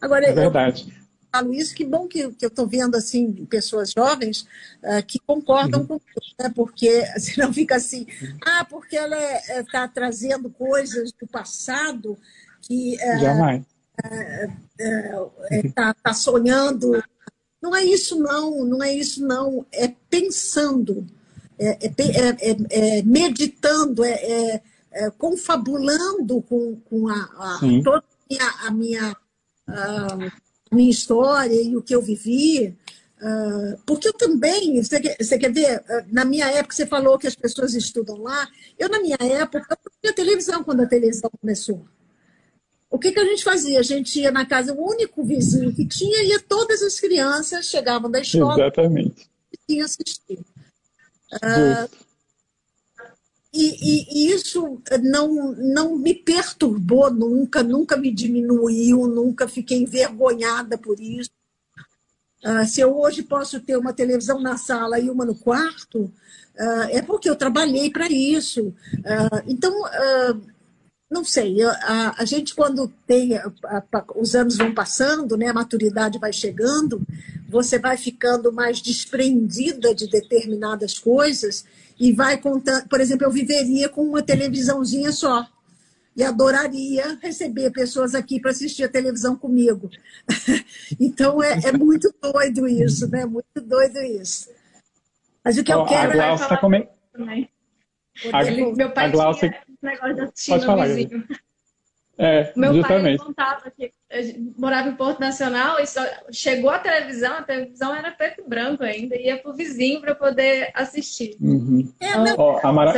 Agora, é verdade. Eu falo isso, que bom que, que eu estou vendo assim pessoas jovens uh, que concordam uhum. com isso, né? porque senão fica assim, ah, porque ela está é, é, tá trazendo coisas do passado que uh, jamais está tá sonhando. Não é isso não, não é isso não, é pensando, é, é, é meditando, é, é, confabulando com, com a, a toda a minha, a minha história e o que eu vivi. Uh, porque eu também, você quer, você quer ver, uh, na minha época você falou que as pessoas estudam lá, eu na minha época eu não tinha televisão quando a televisão começou. O que, que a gente fazia? A gente ia na casa, o único vizinho que tinha, ia todas as crianças chegavam da escola Exatamente. e tinham assistido. Uh, e, e, isso não, não me perturbou nunca, nunca me diminuiu, nunca fiquei envergonhada por isso. Uh, se eu hoje posso ter uma televisão na sala e uma no quarto, uh, é porque eu trabalhei para isso. Uh, então, não sei, a, a, gente quando tem, a, a, os anos vão passando, né, a maturidade vai chegando, você vai ficando mais desprendida de determinadas coisas e vai contando. Por exemplo, eu viveria com uma televisãozinha só e adoraria receber pessoas aqui para assistir a televisão comigo. então é, é, muito doido isso, né? Muito doido isso. Mas o que eu quero. A Glaucia tá come... A, meu pai a Glaucia... tinha negócio de assistir Pode falar, vizinho. É, Meu justamente. pai contava que morava em Porto Nacional e só chegou a televisão, a televisão era preto e branco ainda, ia pro vizinho para poder assistir. Uhum. É, oh, a Mara...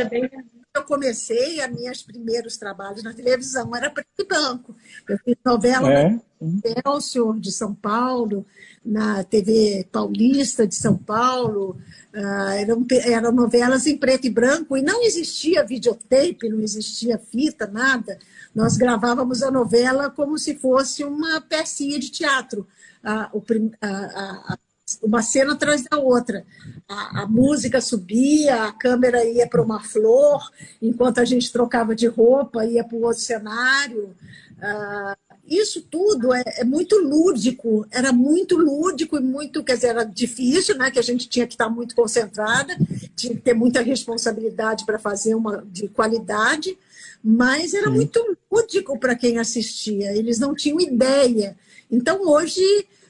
eu comecei, os meus primeiros trabalhos na televisão era preto e branco. Eu fiz novela é. na Excelsior de São Paulo, na TV Paulista de São Paulo, uh, eram, eram novelas em preto e branco, e não existia videotape, não existia fita, nada. Nós gravávamos a novela como se fosse uma pecinha de teatro. Uh, o, uh, uma cena atrás da outra. A, a, música subia, a câmera ia para uma flor, enquanto a gente trocava de roupa, ia para o outro cenário. Uh, isso tudo é, é, muito lúdico, era muito lúdico e muito, quer dizer, era difícil, né? Que a gente tinha que estar muito concentrada, tinha que ter muita responsabilidade para fazer uma de qualidade, mas era Sim. muito lúdico para quem assistia, eles não tinham ideia. Então hoje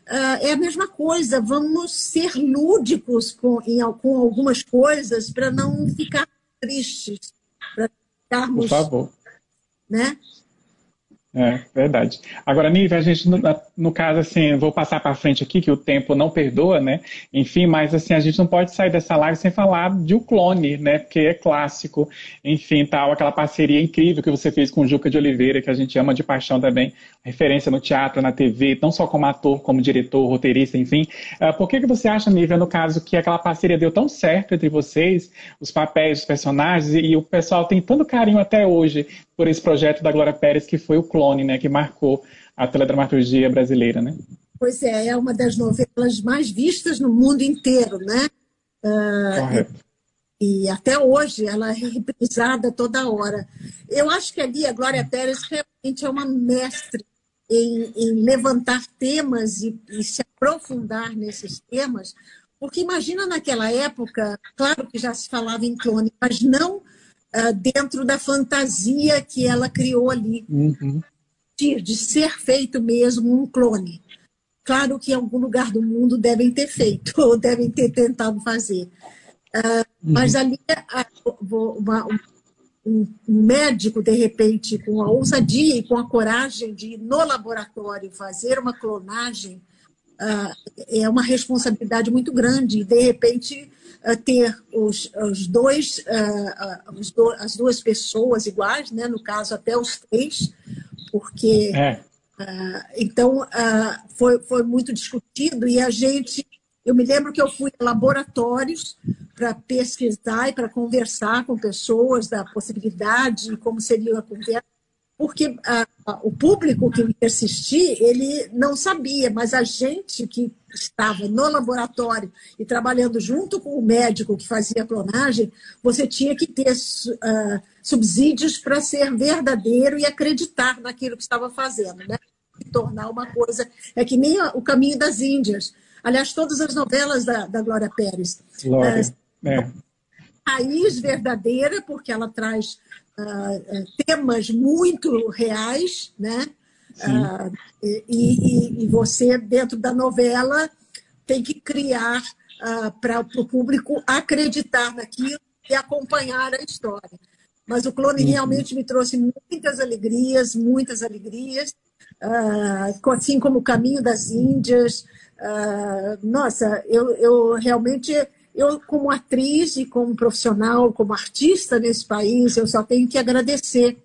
é a mesma coisa, vamos ser lúdicos com, em, com algumas coisas para não ficar tristes, para ficarmos. Por favor. Né? É, verdade. Agora, Nívia, a gente, no, no caso, assim, vou passar para frente aqui, que o tempo não perdoa, né? Enfim, mas assim, a gente não pode sair dessa live sem falar de O Clone, né? Porque é clássico, enfim, tal, aquela parceria incrível que você fez com o Juca de Oliveira, que a gente ama de paixão também, referência no teatro, na TV, não só como ator, como diretor, roteirista, enfim. Uh, por que, que você acha, Nívia, no caso, que aquela parceria deu tão certo entre vocês, os papéis, os personagens, e o pessoal tem tanto carinho até hoje por esse projeto da Glória Pérez, que foi o Clone, né, que marcou a teledramaturgia brasileira, né? Pois é, é uma das novelas mais vistas no mundo inteiro, né? Uh, Correto. E, e até hoje ela é reprisada toda hora. Eu acho que ali a Glória Pérez realmente é uma mestre em, em levantar temas e, e se aprofundar nesses temas, porque imagina naquela época, claro que já se falava em clone, mas não uh, dentro da fantasia que ela criou ali, uhum. de, de ser feito mesmo um clone. Claro que em algum lugar do mundo devem ter feito, ou devem ter tentado fazer. Uh, uhum. Mas ali, uma, um, um médico, de repente, com a ousadia e com a coragem de ir no laboratório fazer uma clonagem, uh, é uma responsabilidade muito grande. E, de repente, ter os, os dois, os do, as duas pessoas iguais, né? no caso até os três, porque é. uh, então uh, foi, foi muito discutido e a gente, eu me lembro que eu fui a laboratórios para pesquisar e para conversar com pessoas da possibilidade, como seria a conversa, porque a, a, o público que ia assistir, ele não sabia, mas a gente que estava no laboratório e trabalhando junto com o médico que fazia a clonagem, você tinha que ter uh, subsídios para ser verdadeiro e acreditar naquilo que estava fazendo, né? E tornar uma coisa. É que nem o caminho das Índias. Aliás, todas as novelas da, da Glória Pérez. Glória. Uh, é. Raiz verdadeira, porque ela traz temas muito reais, né? Uh, e, e, e, você, dentro da novela, tem que criar uh, para o público acreditar naquilo e acompanhar a história. Mas o clone uhum. realmente me trouxe muitas alegrias, muitas alegrias, assim como o Caminho das Índias. nossa, eu, eu realmente eu, como atriz e como profissional, como artista nesse país, eu só tenho que agradecer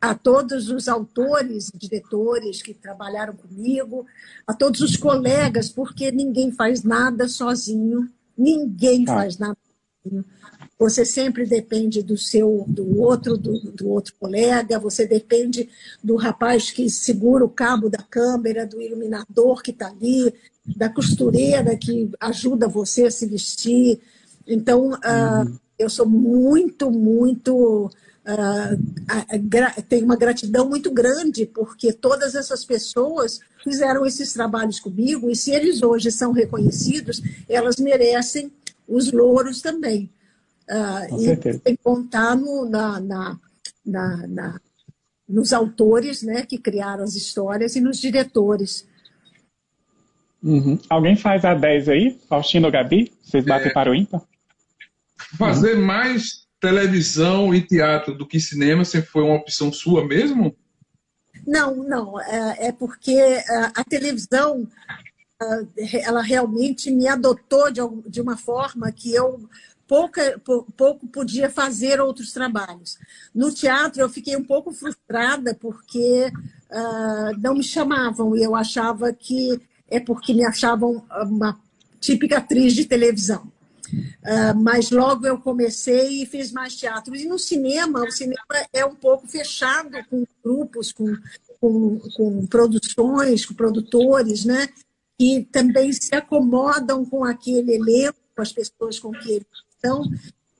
a todos os autores e diretores que trabalharam comigo, a todos os colegas, porque ninguém faz nada sozinho, ninguém ah. faz nada sozinho. Você sempre depende do seu, do outro, do, do outro colega, você depende do rapaz que segura o cabo da câmera, do iluminador que está ali, da costureira que ajuda você a se vestir. Então, uh, eu sou muito, muito. Uh, tenho uma gratidão muito grande, porque todas essas pessoas fizeram esses trabalhos comigo, e se eles hoje são reconhecidos, elas merecem os louros também. Uh, e tem que contar no, na, na, na, na, nos autores né, que criaram as histórias e nos diretores. Uhum. Alguém faz a 10 aí? Faustino ou Gabi? Vocês batem é, para o ímpar? Fazer uhum. mais televisão e teatro do que cinema sempre foi uma opção sua mesmo? Não, não. É, é porque a, a televisão ela realmente me adotou de, de uma forma que eu pouca, pouco podia fazer outros trabalhos. No teatro, eu fiquei um pouco frustrada porque uh, não me chamavam e eu achava que é porque me achavam uma típica atriz de televisão. Uh, mas logo eu comecei e fiz mais teatro. E no cinema, o cinema é um pouco fechado com grupos, com, com, com produções, com produtores, né? que também se acomodam com aquele elenco, com as pessoas com que eles estão,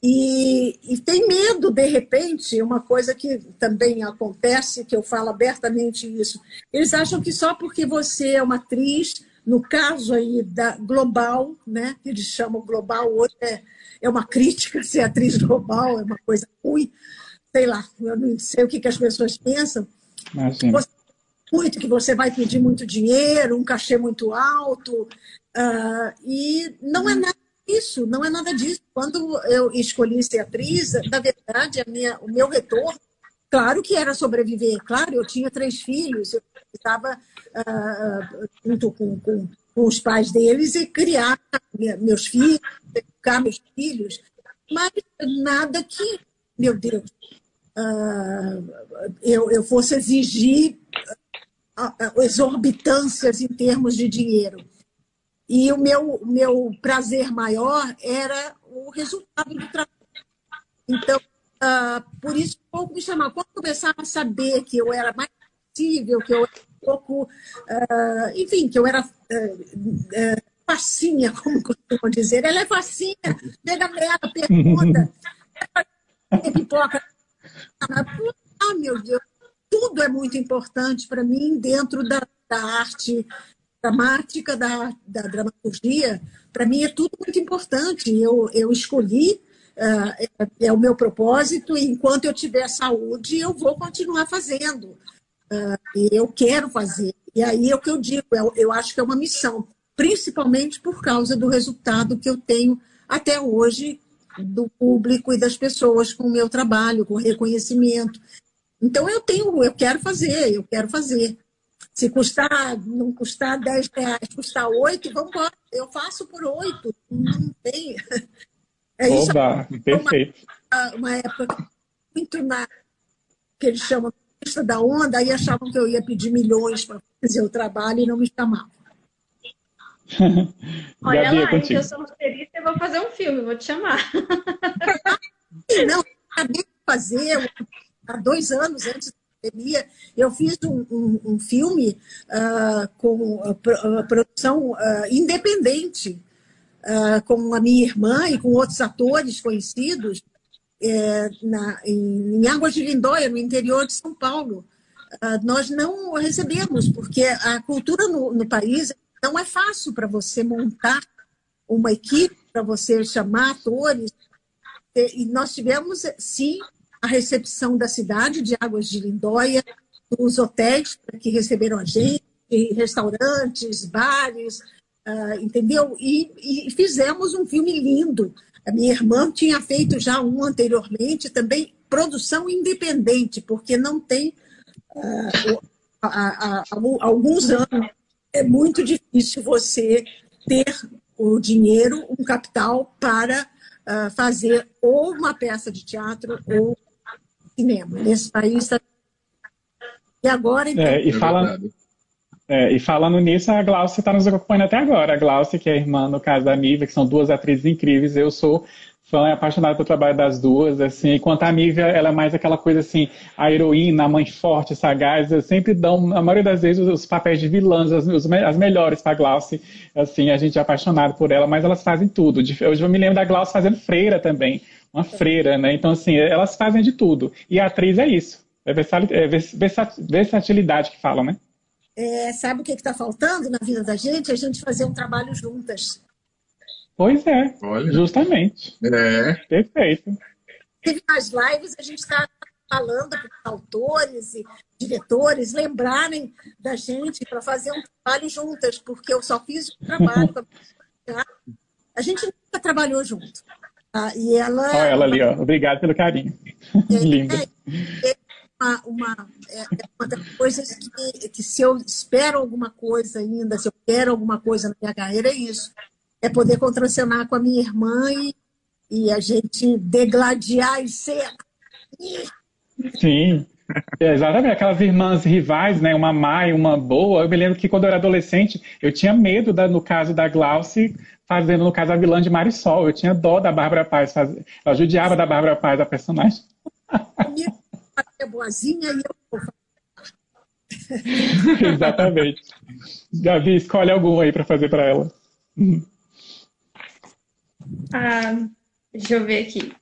e, e, tem medo, de repente, uma coisa que também acontece, que eu falo abertamente isso, eles acham que só porque você é uma atriz, no caso aí da global, né, que eles chamam global, hoje é, é uma crítica ser atriz global, é uma coisa ruim, sei lá, eu não sei o que, que as pessoas pensam. Imagina. Você muito, que você vai pedir muito dinheiro, um cachê muito alto. Uh, e não é nada disso, não é nada disso. Quando eu escolhi ser atriz, na verdade, minha, o meu retorno, claro que era sobreviver. Claro, eu tinha três filhos, eu estava uh, junto com, com, com, os pais deles e criar meus filhos, educar meus filhos, mas nada que, meu Deus, uh, eu, eu fosse exigir exorbitâncias em termos de dinheiro. E o meu, meu prazer maior era o resultado do trabalho. Então, uh, por isso, pouco me chamava. Quando começaram a saber que eu era mais possível, que eu era um pouco. Uh, enfim, que eu era. Uh, facinha, como costumam dizer. Ela é facinha. Chega nela, pergunta. pipoca. Ah, meu Deus, tudo é muito importante para mim dentro da, da arte dramática, da, da dramaturgia. Para mim é tudo muito importante. Eu, eu escolhi, uh, é, é, o meu propósito, e enquanto eu tiver saúde, eu vou continuar fazendo. Uh, eu quero fazer. E aí é o que eu digo, eu, eu acho que é uma missão, principalmente por causa do resultado que eu tenho até hoje do público e das pessoas com o meu trabalho, com reconhecimento. Então eu tenho, eu quero fazer, eu quero fazer. Se custar, não custar 10 reais, custar 8, vamos embora. Eu faço por 8. Não tem. É isso. Oba, perfeito. Uma, uma época muito na que eles chamam de da onda, aí achavam que eu ia pedir milhões para fazer o trabalho e não me chamavam. Olha lá, hein, que eu sou roteirista e vou fazer um filme, vou te chamar. não, acabei de fazer há dois anos antes da pandemia, eu fiz um, um, filme uh, com produção uh, independente uh, com a minha irmã e com outros atores conhecidos é, na, em, em Águas de Lindóia, no interior de São Paulo. nós não recebemos, porque a cultura no, no país não é fácil para você montar uma equipe, para você chamar atores. E nós tivemos, sim, a recepção da cidade de Águas de Lindóia, os hotéis que receberam a gente, restaurantes, bares, uh, entendeu? E, e, fizemos um filme lindo. A minha irmã tinha feito já um anteriormente, também produção independente, porque não tem uh, a, a, alguns anos. É muito difícil você ter o dinheiro, um capital para uh, fazer ou uma peça de teatro ou cinema. Nesse país está. E agora, então. É, e, fala, é, e falando nisso, a Glaucia está nos acompanhando até agora. A Glaucia, que é irmã, no caso da Nívia, que são duas atrizes incríveis. Eu sou fã e apaixonado pelo trabalho das duas, assim, enquanto a Nívia, ela é mais aquela coisa assim, a heroína, a mãe forte, sagaz, eu sempre dão, a maioria das vezes, os papéis de vilãs, as, as melhores para a Glaucia, assim, a gente é apaixonado por ela, mas elas fazem tudo. Hoje eu me lembro da Glaucia fazendo freira também, uma freira, né? Então, assim, elas fazem de tudo. E a atriz é isso. É, é versatilidade que falam, né? É, sabe o que está faltando na vida da gente? A gente fazer um trabalho juntas. Pois é, Olha. justamente. É. Perfeito. Teve mais lives, a gente está falando para os autores e diretores lembrarem da gente para fazer um trabalho juntas, porque eu só fiz o trabalho. a gente nunca trabalhou junto. Ah, e ela. Olha ela ali, ó. Obrigado pelo carinho. É, Linda. É, é uma, uma, é, é uma das coisas que, que, se eu espero alguma coisa ainda, se eu quero alguma coisa na minha carreira, é isso. É poder contracenar com a minha irmã e, e a gente degladiar em cena. Sim, é, exatamente. Aquelas irmãs rivais, né? Uma má e uma boa. Eu me lembro que quando eu era adolescente, eu tinha medo, da, no caso da Glauce, fazendo, no caso, a vilã de Marisol. Eu tinha dó da Bárbara Paz. Faz... Eu judiava da Bárbara Paz, a personagem. É boazinha e eu Exatamente. Gabi, escolhe algum aí para fazer para ela. Ah, deixa eu ver aqui.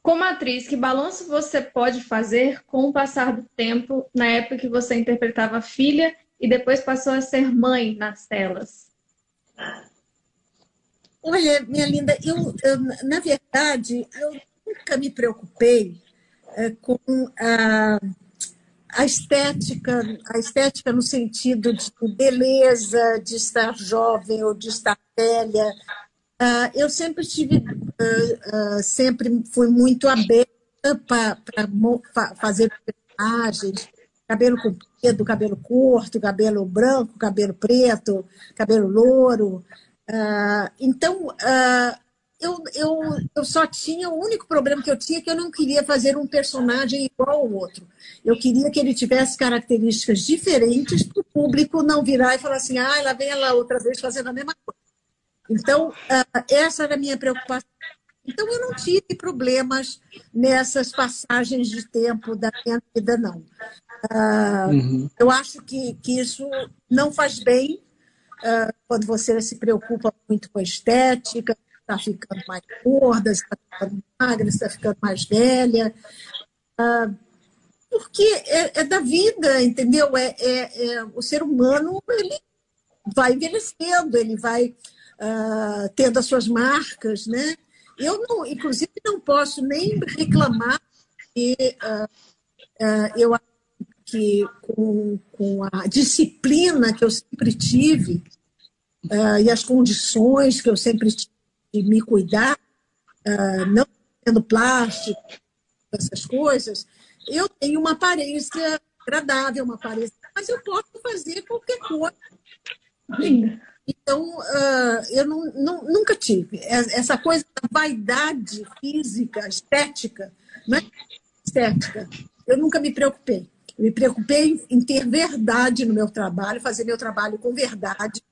Como atriz, que balanço você pode fazer com o passar do tempo, na época que você interpretava filha e depois passou a ser mãe nas telas? Olha, minha linda, eu, eu na verdade, eu nunca me preocupei é, com a, a estética, a estética no sentido de beleza, de estar jovem ou de estar velha. Uh, eu sempre tive, uh, uh, sempre fui muito aberta para fazer personagens, cabelo comprido, cabelo curto, cabelo branco, cabelo preto, cabelo louro. então, eu, eu, eu só tinha, o único problema que eu tinha é que eu não queria fazer um personagem igual ao outro. Eu queria que ele tivesse características diferentes para o público não virar e falar assim, ah, lá vem ela outra vez fazendo a mesma coisa. Então, uh, essa era a minha preocupação. Então, eu não tive problemas nessas passagens de tempo da minha vida, não. Uh, uhum. Eu acho que, que isso não faz bem uh, quando você se preocupa muito com a estética, está ficando mais gorda, está ficando magra, está ficando mais velha. porque é, é, da vida, entendeu? É, é, é, o ser humano ele vai envelhecendo, ele vai uh, tendo as suas marcas, né? Eu, não, inclusive, não posso nem reclamar que uh, uh, eu acho que com, com, a disciplina que eu sempre tive e as condições que eu sempre tive de me cuidar, não tendo plástico, essas coisas, eu tenho uma aparência agradável, uma aparência, mas eu posso fazer qualquer coisa. Então, uh, eu não, não, nunca tive. Essa coisa da vaidade física, estética, não é estética, eu nunca me preocupei. Eu me preocupei em ter verdade no meu trabalho, fazer meu trabalho com verdade,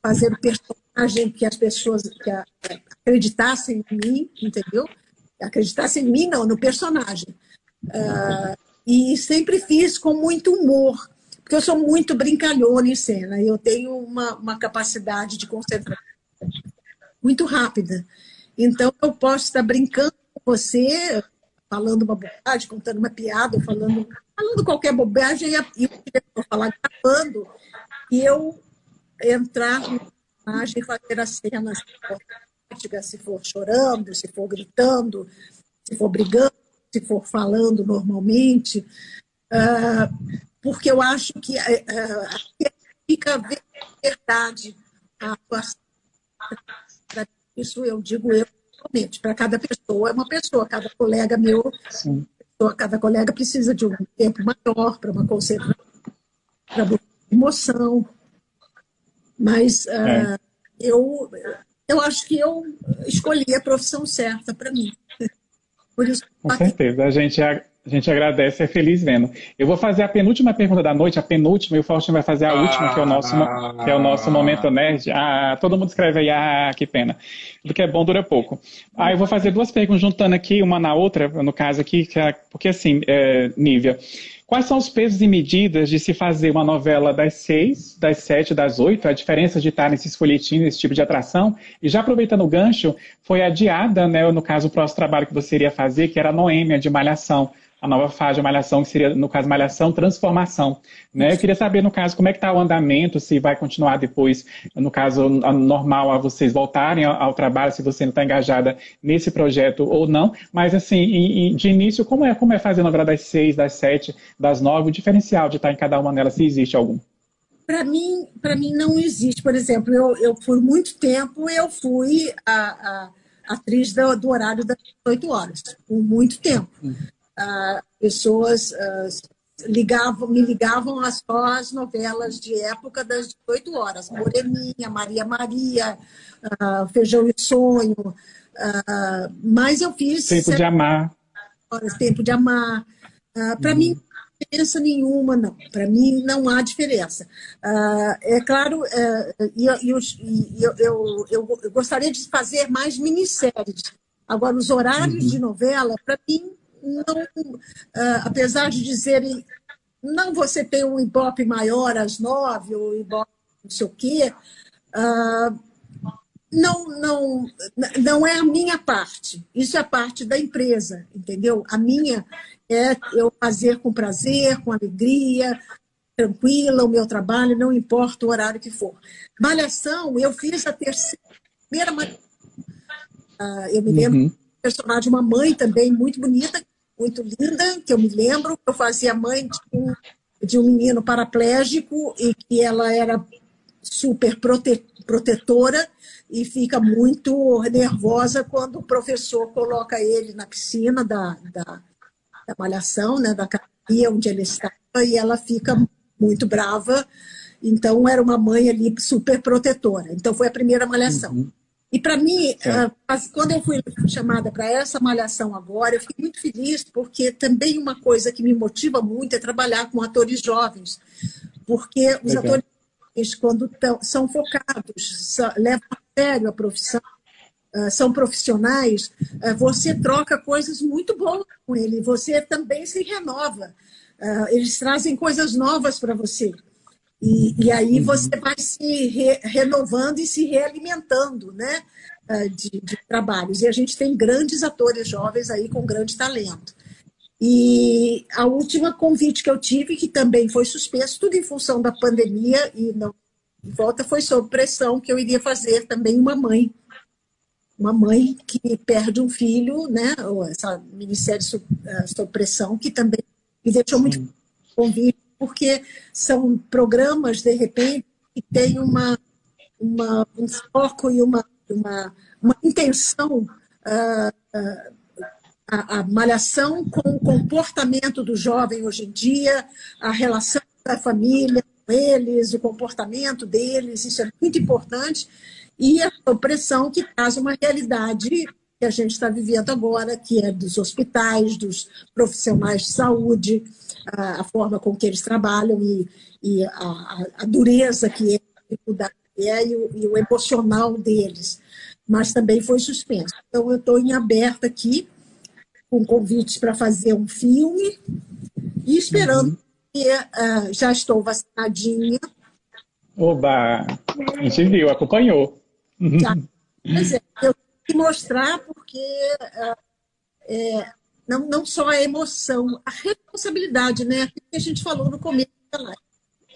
fazer o personagem que as pessoas que acreditassem em mim, entendeu? Acreditassem em mim, não, no personagem. Uh, e sempre fiz com muito humor porque eu sou muito brincalhona em cena, eu tenho uma, uma capacidade de concentração muito rápida. Então, eu posso estar brincando com você, falando uma bobagem, contando uma piada, falando, falando qualquer bobagem, e diretor falar gravando, e eu entrar na imagem e fazer as cenas se for chorando, se for gritando, se for brigando, se for falando normalmente. Uh, porque eu acho que uh, fica verdade a atuação. Isso eu digo eu realmente, para cada pessoa é uma pessoa, cada colega meu, cada colega precisa de um tempo maior para uma concentração, para emoção. Mas uh, eu, eu acho que eu escolhi a profissão certa para mim. Por isso, Com certeza, a gente a gente agradece e é feliz vendo. Eu vou fazer a penúltima pergunta da noite, a penúltima, e o Faustinho vai fazer a ah, última, que é o nosso, que é o nosso momento nerd. Ah, todo mundo escreve aí, ah, que pena. Tudo que é bom dura pouco. Ah, eu vou fazer duas perguntas juntando aqui, uma na outra, no caso aqui, que é, porque assim, é, Nívia, Quais são os pesos e medidas de se fazer uma novela das seis, das sete, das oito? A diferença de estar nesses folhetins, nesse tipo de atração? E já aproveitando o gancho, foi adiada, né, no caso, o próximo trabalho que você iria fazer, que era a Noêmia, de Malhação a nova fase de malhação, que seria, no caso, malhação, transformação. Né? Eu queria saber, no caso, como é que está o andamento, se vai continuar depois, no caso, normal, a vocês voltarem ao, trabalho, se você não está engajada nesse projeto ou não. Mas, assim, de início, como é, como é fazer a novela das seis, das sete, das nove, o diferencial de estar em cada uma delas, se existe algum? Para mim, para mim não existe. Por exemplo, eu, eu por muito tempo eu fui a, a atriz do, do horário das oito horas, por muito tempo. Uhum pessoas ligavam, me ligavam as, só as novelas de época das 18 horas. Moreninha, Maria Maria, uh, Feijão e Sonho. Mas eu fiz... Tempo de Amar. Horas, Tempo de Amar. Para mim, diferença nenhuma, não. Para mim, não há diferença. Uh, é claro, uh, eu, eu, eu, eu, gostaria de fazer mais minisséries. Agora, os horários uhum. de novela, para mim, não, uh, apesar de dizerem não você tem um Ibope maior às nove, ou Ibope não sei o quê, uh, não, não, não é a minha parte. Isso é a parte da empresa, entendeu? A minha é eu fazer com prazer, com alegria, tranquila o meu trabalho, não importa o horário que for. Malhação, eu fiz a terceira, primeira malhação. Uh, eu me lembro uhum. personagem de uma mãe também muito bonita, muito linda, que eu me lembro. Eu fazia mãe de um, de um menino paraplégico e que ela era super prote, protetora e fica muito nervosa quando o professor coloca ele na piscina da, da, da malhação, né, da academia onde ele estava, e ela fica muito brava. Então, era uma mãe ali super protetora. Então, foi a primeira malhação. Uhum. E para mim, é. quando eu fui chamada para essa malhação agora, eu fiquei muito feliz, porque também uma coisa que me motiva muito é trabalhar com atores jovens. Porque os atores jovens, quando tão, são focados, são, levam a sério a profissão, uh, são profissionais, uh, você troca coisas muito boas com ele, você também se renova. Eles trazem coisas novas para você. E, e aí uhum. você vai se re, renovando e se realimentando né, ah, de, de, trabalhos. E a gente tem grandes atores jovens aí com grande talento. E a última convite que eu tive, que também foi suspenso, tudo em função da pandemia e não volta, foi sob pressão que eu iria fazer também uma mãe. Uma mãe que perde um filho, né? Essa minissérie sob, uh, sob pressão, que também me deixou muito convite porque são programas, de repente, que têm uma, uma, um foco e uma, uma, uma intenção, uh, uh, a, a malhação com o comportamento do jovem hoje em dia, a relação da família com eles, o comportamento deles, isso é muito importante, e a opressão que traz uma realidade que a gente está vivendo agora, que é dos hospitais, dos profissionais de saúde, a, a forma com que eles trabalham e, e a, a, dureza que é, a dificuldade que é e o, e o emocional deles. Mas também foi suspenso. Então, eu estou em aberto aqui, com convites para fazer um filme e esperando uhum. que uh, já estou vacinadinha. Oba! A gente viu, acompanhou. Já. Pois é, que mostrar porque uh, é, não, não só a emoção, a responsabilidade, né? Aquilo que a gente falou no começo da live.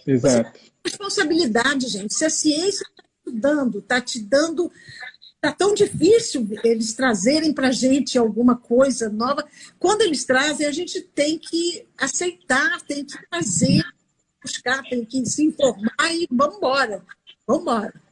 Exato. Responsabilidade, gente. Se a ciência está te dando, está te dando. Está tão difícil eles trazerem para a gente alguma coisa nova. Quando eles trazem, a gente tem que aceitar, tem que fazer, buscar, tem que se informar e vamos embora. Vamos embora.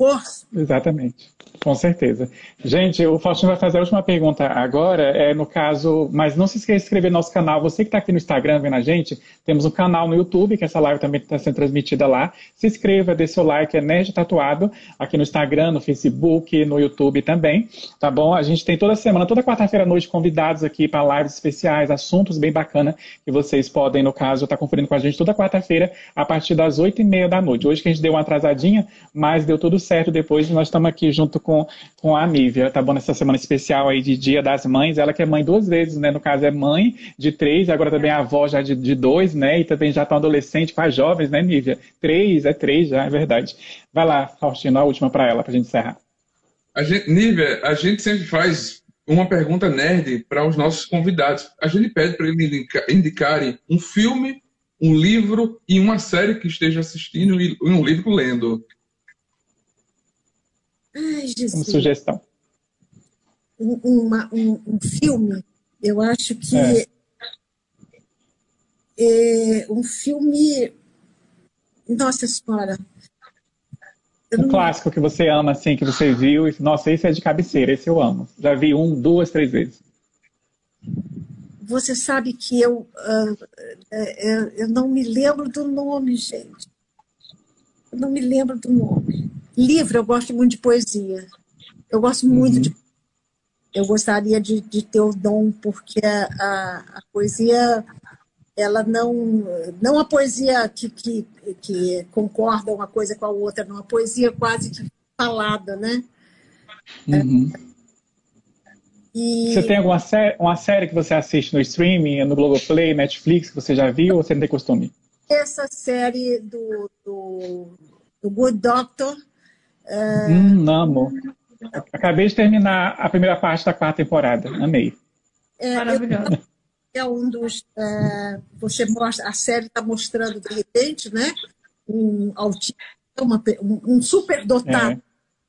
Força. Exatamente. Com certeza. Gente, o Faustino vai fazer a última pergunta agora, é no caso, mas não se esqueça de inscrever no nosso canal. Você que está aqui no Instagram vendo a gente, temos um canal no YouTube, que essa live também está sendo transmitida lá. Se inscreva, dê seu like, é Nerd Tatuado, aqui no Instagram, no Facebook, no YouTube também, tá bom? A gente tem toda semana, toda quarta-feira à noite, convidados aqui para lives especiais, assuntos bem bacana que vocês podem, no caso, estar tá conferindo com a gente toda quarta-feira, a partir das oito e meia da noite. Hoje que a gente deu uma atrasadinha, mas deu tudo certo depois, nós estamos aqui junto com, com a Nívia, tá bom? Nessa semana especial aí de Dia das Mães, ela que é mãe duas vezes, né? No caso é mãe de três, agora também é avó já de, de dois, né? E também já está adolescente, faz jovens, né, Nívia? Três, é três já, é verdade. Vai lá, Faustino, a última para ela, para a gente encerrar. Nívia, a gente sempre faz uma pergunta nerd para os nossos convidados. A gente pede para eles indicarem um filme, um livro e uma série que esteja assistindo e um livro lendo. Ai, Jesus. Uma sugestão. Um, uma, um, um, filme, eu acho que é. É um filme. Nossa Senhora. Um clássico que você ama, assim, que você viu, e nossa, esse é de cabeceira, esse eu amo. Já vi um, duas, três vezes. você sabe que eu, uh, uh, eu não me lembro do nome, gente. Eu não me lembro do nome. Livro, eu gosto muito de poesia. Eu gosto muito uhum. de. Eu gostaria de, de, ter o dom, porque a, a, a, poesia, ela não. Não a poesia que, que, que concorda uma coisa com a outra, não. A poesia quase que falada, né? Uhum. E... Você tem alguma série, uma série que você assiste no streaming, no Globoplay, Netflix, que você já viu ou você não tem costume? Essa série do, do, do Good Doctor. Uh... Hum, amo. Acabei de terminar a primeira parte da quarta temporada. Amei. É, Maravilhoso. É um dos. Uh, você mostra, a série está mostrando, de repente, né? Um autista, uma, um, um super dotado, é.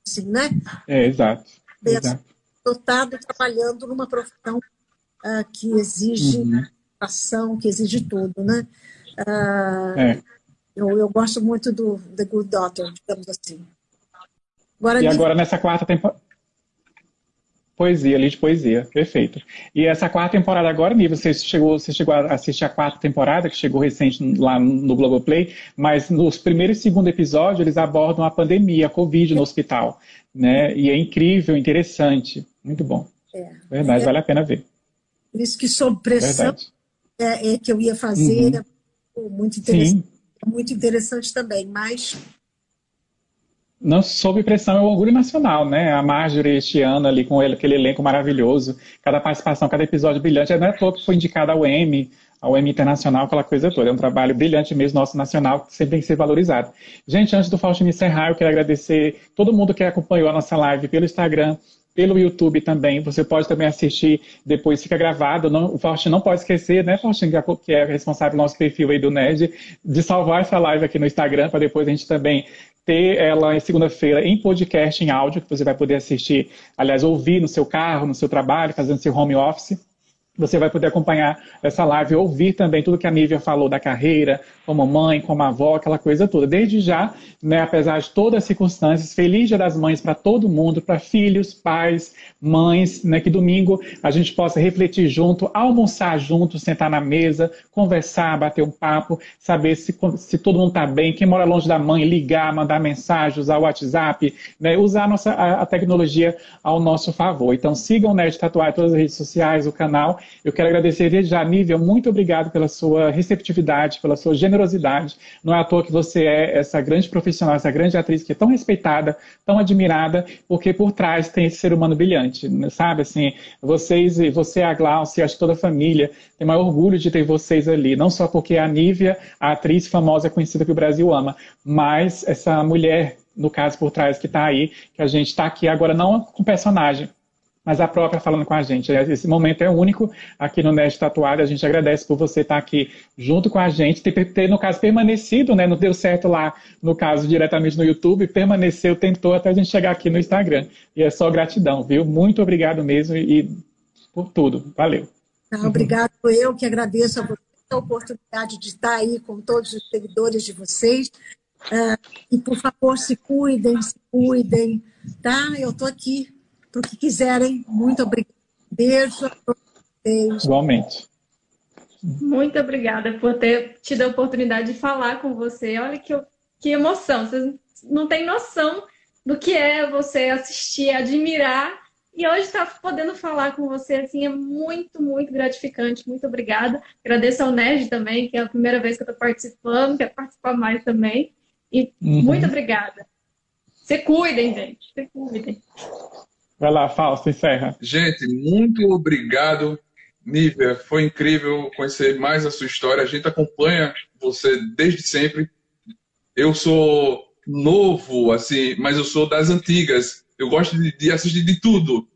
assim, né? É, exato. exato dotado trabalhando numa profissão uh, que exige uhum. ação, que exige tudo, né? Uh, é. eu, eu gosto muito do The Good Doctor, digamos assim. Agora, e agora nessa quarta temporada... Poesia, ali de poesia, perfeito. E essa quarta temporada agora, Nível, você chegou, você chegou a assistir a quarta temporada, que chegou recente lá no Globoplay, mas nos primeiros e segundo episódio eles abordam a pandemia, a Covid no hospital, né? E é incrível, interessante. Muito bom. É. Verdade, é. vale a pena ver. Por isso que sob pressão é, é, que eu ia fazer, uhum. muito interessante. Sim. Muito interessante também, mas não sob pressão é o orgulho nacional, né? A Marjorie este ano ali com ele, aquele elenco maravilhoso, cada participação, cada episódio brilhante. Não é todo que foi indicado ao Emmy, ao Emmy Internacional, aquela coisa toda. É um trabalho brilhante mesmo, nosso nacional, que sempre tem que ser valorizado. Gente, antes do Faustino encerrar, eu quero agradecer todo mundo que acompanhou a nossa live pelo Instagram, pelo YouTube também. Você pode também assistir, depois fica gravado. Não, o Faustino não pode esquecer, né, Faustino, que é responsável do nosso perfil aí do NED, de salvar essa live aqui no Instagram, para depois a gente também ter ela em segunda-feira em podcast, em áudio, que você vai poder assistir, aliás, ouvir no seu carro, no seu trabalho, fazendo seu home office. Você vai poder acompanhar essa live ouvir também tudo que a Nívia falou da carreira, como mãe, como avó, aquela coisa toda. Desde já, né, apesar de todas as circunstâncias, feliz Dia das Mães para todo mundo, para filhos, pais, mães, né, que domingo a gente possa refletir junto, almoçar junto, sentar na mesa, conversar, bater um papo, saber se, se todo mundo está bem, quem mora longe da mãe, ligar, mandar mensagem, usar o WhatsApp, né, usar a, nossa, a, a tecnologia ao nosso favor. Então sigam o Nerd Tatuar em todas as redes sociais, o canal, eu quero agradecer desde já, Nívia, muito obrigado pela sua receptividade, pela sua generosidade. Não é à toa que você é essa grande profissional, essa grande atriz que é tão respeitada, tão admirada, porque por trás tem esse ser humano brilhante, sabe? Assim, vocês, você, a Glaucia, acho que toda a família tem maior orgulho de ter vocês ali, não só porque a Nívia, a atriz famosa conhecida que o Brasil ama, mas essa mulher no caso por trás que está aí, que a gente está aqui agora não com personagem, mas a própria falando com a gente. Esse momento é único aqui no Nerd Tatuado. A gente agradece por você estar aqui junto com a gente, ter, ter, no caso, permanecido, né? Não deu certo lá, no caso, diretamente no YouTube, permaneceu, tentou até a gente chegar aqui no Instagram. E é só gratidão, viu? Muito obrigado mesmo e por tudo. Valeu. Ah, obrigado. Eu que agradeço a você a oportunidade de estar aí com todos os seguidores de vocês. Uh, e, por favor, se cuidem, se cuidem, tá? Eu estou aqui para o que quiserem. Muito obrigada. Beijo a vocês. Igualmente. Muito obrigada por ter tido a oportunidade de falar com você. Olha que, que emoção. Vocês não têm noção do que é você assistir, admirar. E hoje estar tá podendo falar com você assim é muito, muito gratificante. Muito obrigada. Agradeço ao Nerd também, que é a primeira vez que eu estou participando, quero participar mais também. E uhum. muito obrigada. Se cuidem, gente. Se cuidem. Vai lá, Fausto, encerra. Gente, muito obrigado. Nívia, foi incrível conhecer mais a sua história. A gente acompanha você desde sempre. Eu sou novo, assim, mas eu sou das antigas. Eu gosto de, de assistir de tudo.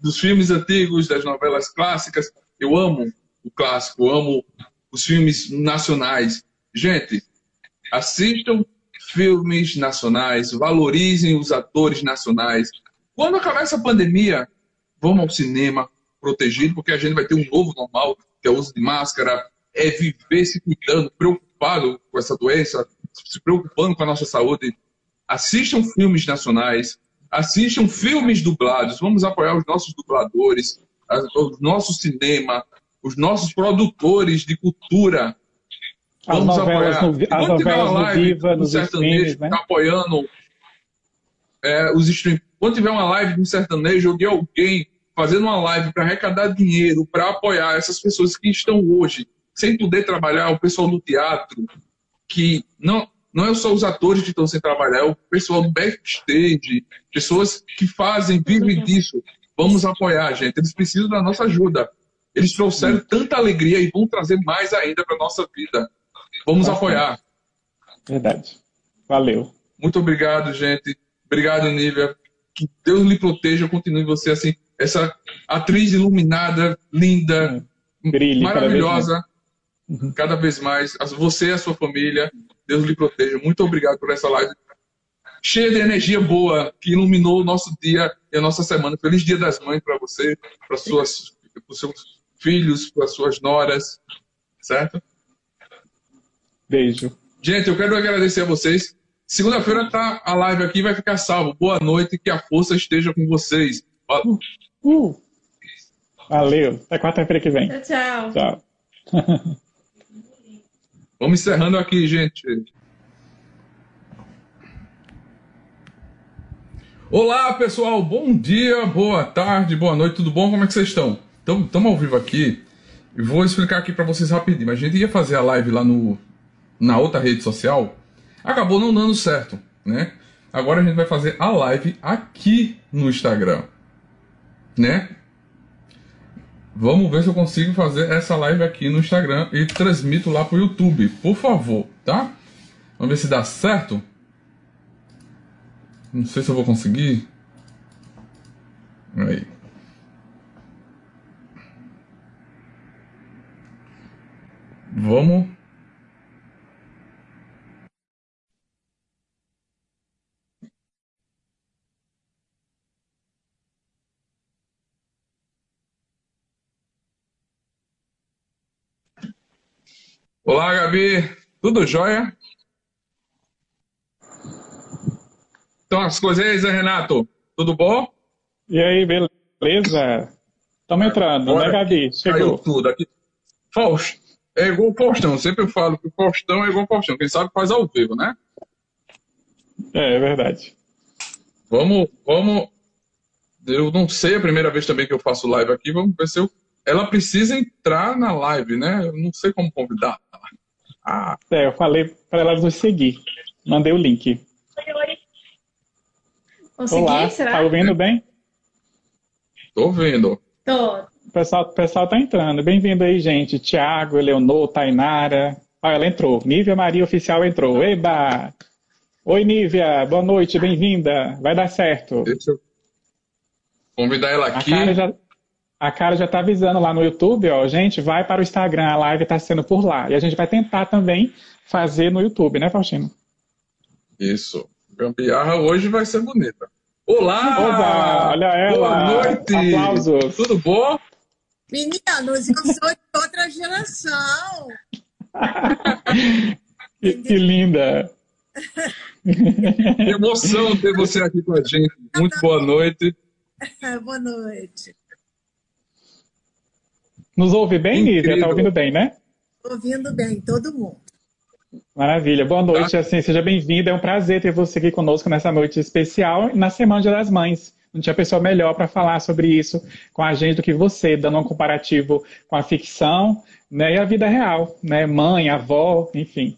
Dos filmes antigos, das novelas clássicas. Eu amo o clássico, amo os filmes nacionais. Gente, assistam filmes nacionais, valorizem os atores nacionais, quando acabar essa pandemia, vamos ao cinema protegido, porque a gente vai ter um novo normal, que é o uso de máscara, é viver se cuidando, preocupado com essa doença, se preocupando com a nossa saúde. Assistam filmes nacionais, assistam filmes dublados, vamos apoiar os nossos dubladores, o nosso cinema, os nossos produtores de cultura. As Vamos novelas, apoiar. no, as novelas no live Viva, do nos sertanejo né? tá apoiando é, os streams. Quando tiver uma live de um sertanejo ou de alguém fazendo uma live para arrecadar dinheiro, para apoiar essas pessoas que estão hoje sem poder trabalhar, o pessoal do teatro, que não, não é só os atores que estão sem trabalhar, é o pessoal do backstage, pessoas que fazem, vivem disso. Vamos apoiar, gente. Eles precisam da nossa ajuda. Eles trouxeram tanta alegria e vão trazer mais ainda para nossa vida. Vamos Bastante. apoiar. Verdade. Valeu. Muito obrigado, gente. Obrigado, Nívia. Que Deus lhe proteja, continue você assim, essa atriz iluminada, linda, Brilhe cada vez maravilhosa, Uhum. cada vez mais. Você e a sua família, Deus lhe proteja. Muito obrigado por essa live cheia de energia boa que iluminou o nosso dia e a nossa semana. Feliz Dia das Mães para você, para suas, os seus filhos, para suas noras, certo? Beijo. Gente, eu quero agradecer a vocês. Segunda-feira tá a live aqui, vai ficar salvo. Boa noite, que a força esteja com vocês. Ó, Uh. Valeu. Até quarta-feira que vem. Tchau, tchau. Tchau. Vamos encerrando aqui, gente. Olá, pessoal. Bom dia, boa tarde, boa noite, tudo bom? Como é que vocês estão? Estamos ao vivo aqui e vou explicar aqui para vocês rapidinho. A gente ia fazer a live lá no, na outra rede social, acabou não dando certo, né? Agora a gente vai fazer a live aqui no Instagram, né? Vamos ver se eu consigo fazer essa live aqui no Instagram e transmito lá pro YouTube, por favor, tá? Vamos ver se dá certo. Não sei se eu vou conseguir. Aí. Vamos. Olá, Gabi. Tudo jóia? Então, as coisas aí, Zé Renato. Tudo bom? E aí, beleza? Estamos entrando, Bora. né, Gabi? Chegou. tudo aqui. Faust, é igual o Faustão. Eu sempre falo que o Faustão é igual o Faustão. Quem sabe faz ao vivo, né? É, é verdade. Vamos, vamos. Eu não sei é a primeira vez também que eu faço live aqui. Vamos ver se eu. Ela precisa entrar na live, né? Eu não sei como convidar. Ah, É, eu falei para ela nos seguir. Mandei o link. Consegui, Olá, será? tá ouvindo bem? tô vendo. Tô. O pessoal, o pessoal tá entrando. Bem-vindo aí, gente. Tiago, Eleonor, Tainara. Ah, ela entrou. Nívia Maria Oficial entrou. Eba! Oi, Nívia. Boa noite, bem-vinda. Vai dar certo. Deixa eu convidar ela A aqui. cara já, a cara já tá avisando lá no YouTube, ó. Gente, vai para o Instagram, a live tá sendo por lá. E a gente vai tentar também fazer no YouTube, né, Faustino? Isso. Gambiarra hoje vai ser bonita. Olá! Oba, olha ela. Boa noite! Aplausos. Tudo bom? Meninos, eu sou de outra geração. Que, que linda. Que emoção ter você aqui com a gente. Muito boa noite. Boa noite. Nos ouve bem, Nívia? Incrível. Tá ouvindo bem, né? Ouvindo bem, todo mundo. Maravilha. Boa noite, assim, seja bem-vinda. É um prazer ter você aqui conosco nessa noite especial na Semana das Mães. Não tinha pessoa melhor para falar sobre isso com a gente do que você, dando um comparativo com a ficção né, e a vida real, né? Mãe, avó, enfim.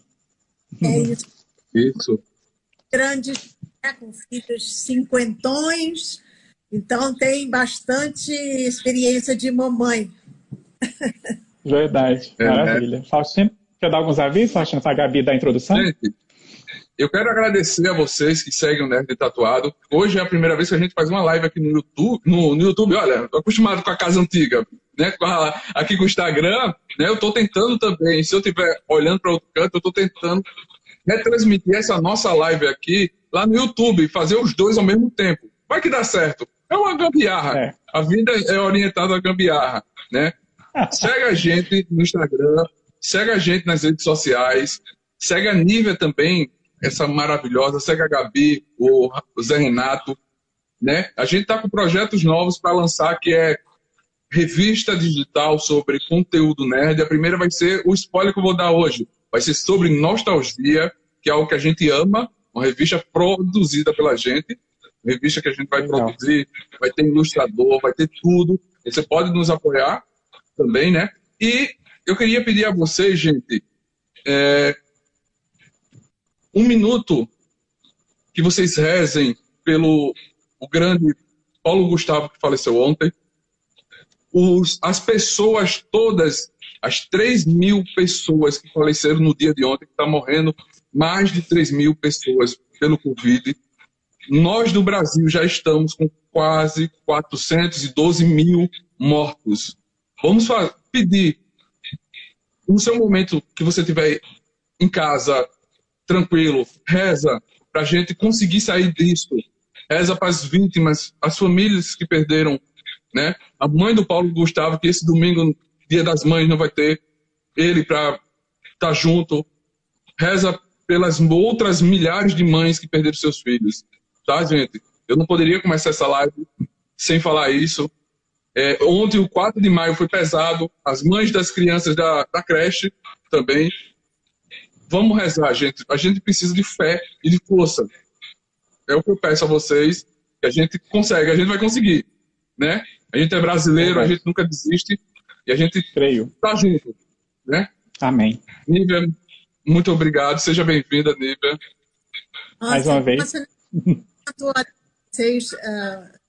É isso. Isso. Grandes, né, com filhos cinquentões, então tem bastante experiência de mamãe. Verdade. É, Maravilha. Faustino, quer dar alguns avisos, Faustino, para a Gabi da introdução? Gente, eu quero agradecer a vocês que seguem o Nerd Tatuado. Hoje é a primeira vez que a gente faz uma live aqui no YouTube. No, no YouTube, olha, tô acostumado com a casa antiga, né? Com a- aqui com o Instagram, né? Eu tô tentando também. Se eu estiver olhando para outro canto, eu tô tentando retransmitir essa nossa live aqui lá no YouTube, fazer os dois ao mesmo tempo. Vai que dá certo. É uma gambiarra. É. A vida é orientada à gambiarra, né? Segue a gente no Instagram, segue a gente nas redes sociais, segue a Nívia também, essa maravilhosa, segue a Gabi, o Zé Renato, né? A gente tá com projetos novos para lançar que é revista digital sobre conteúdo nerd. A primeira vai ser o spoiler que eu vou dar hoje. Vai ser sobre nostalgia, que é algo que a gente ama, uma revista produzida pela gente, revista que a gente vai Legal. produzir, vai ter ilustrador, vai ter tudo. Você pode nos apoiar também, né? E eu queria pedir a vocês, gente, é, um minuto que vocês rezem pelo o grande Paulo Gustavo que faleceu ontem, os, as pessoas todas, as 3 mil pessoas que faleceram no dia de ontem, que está morrendo mais de 3 mil pessoas pelo Covid. Nós do Brasil já estamos com quase 412 mil mortos. Vamos pedir, no seu momento que você estiver em casa, tranquilo, reza para a gente conseguir sair disso. Reza para as vítimas, as famílias que perderam né? A mãe do Paulo Gustavo, que esse domingo, dia das mães, não vai ter ele para estar tá junto. Reza pelas outras milhares de mães que perderam seus filhos. Tá, gente? Eu não poderia começar essa live sem falar isso. É, ontem, o 4 de maio, foi pesado. As mães das crianças da, da creche também. Vamos rezar, gente. A gente precisa de fé e de força. É o que eu peço a vocês. Que a gente consegue, a gente vai conseguir. Né? A gente é brasileiro, a gente nunca desiste e a gente Creio. tá junto, né? Amém. Nívia, muito obrigado. Seja bem-vinda, Nívia. Mais uma vez. Vocês, uh,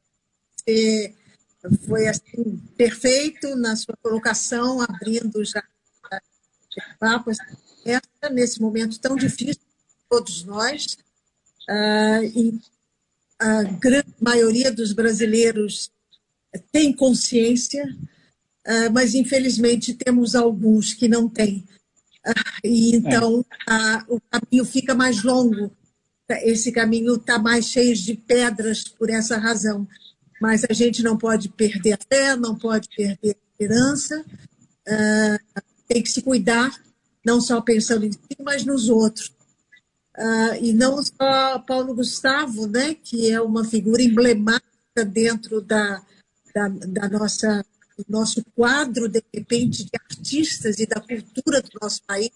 foi assim, perfeito na sua colocação, abrindo já papo nesse momento tão difícil todos nós. Uh, e a grande maioria dos brasileiros tem consciência, uh, mas infelizmente temos alguns que não têm. Uh, e então o caminho fica mais longo. Esse caminho está mais cheio de pedras por essa razão. Mas a gente não pode perder a fé, não pode perder a esperança. tem que se cuidar, não só pensando em si, mas nos outros. e não só Paulo Gustavo, né, que é uma figura emblemática dentro da, da, da nossa do nosso quadro, de repente, de artistas e da cultura do nosso país,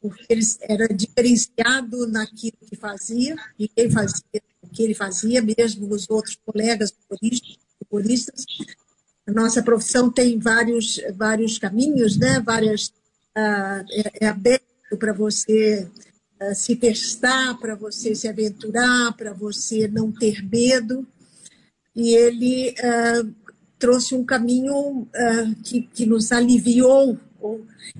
porque ele era diferenciado naquilo que fazia, ninguém fazia o que ele fazia, mesmo os outros colegas humoristas. A nossa profissão tem vários, vários caminhos, né? várias, uh, é, é, aberto para você uh, se testar, para você se aventurar, para você não ter medo e ele uh, trouxe um caminho que, que nos aliviou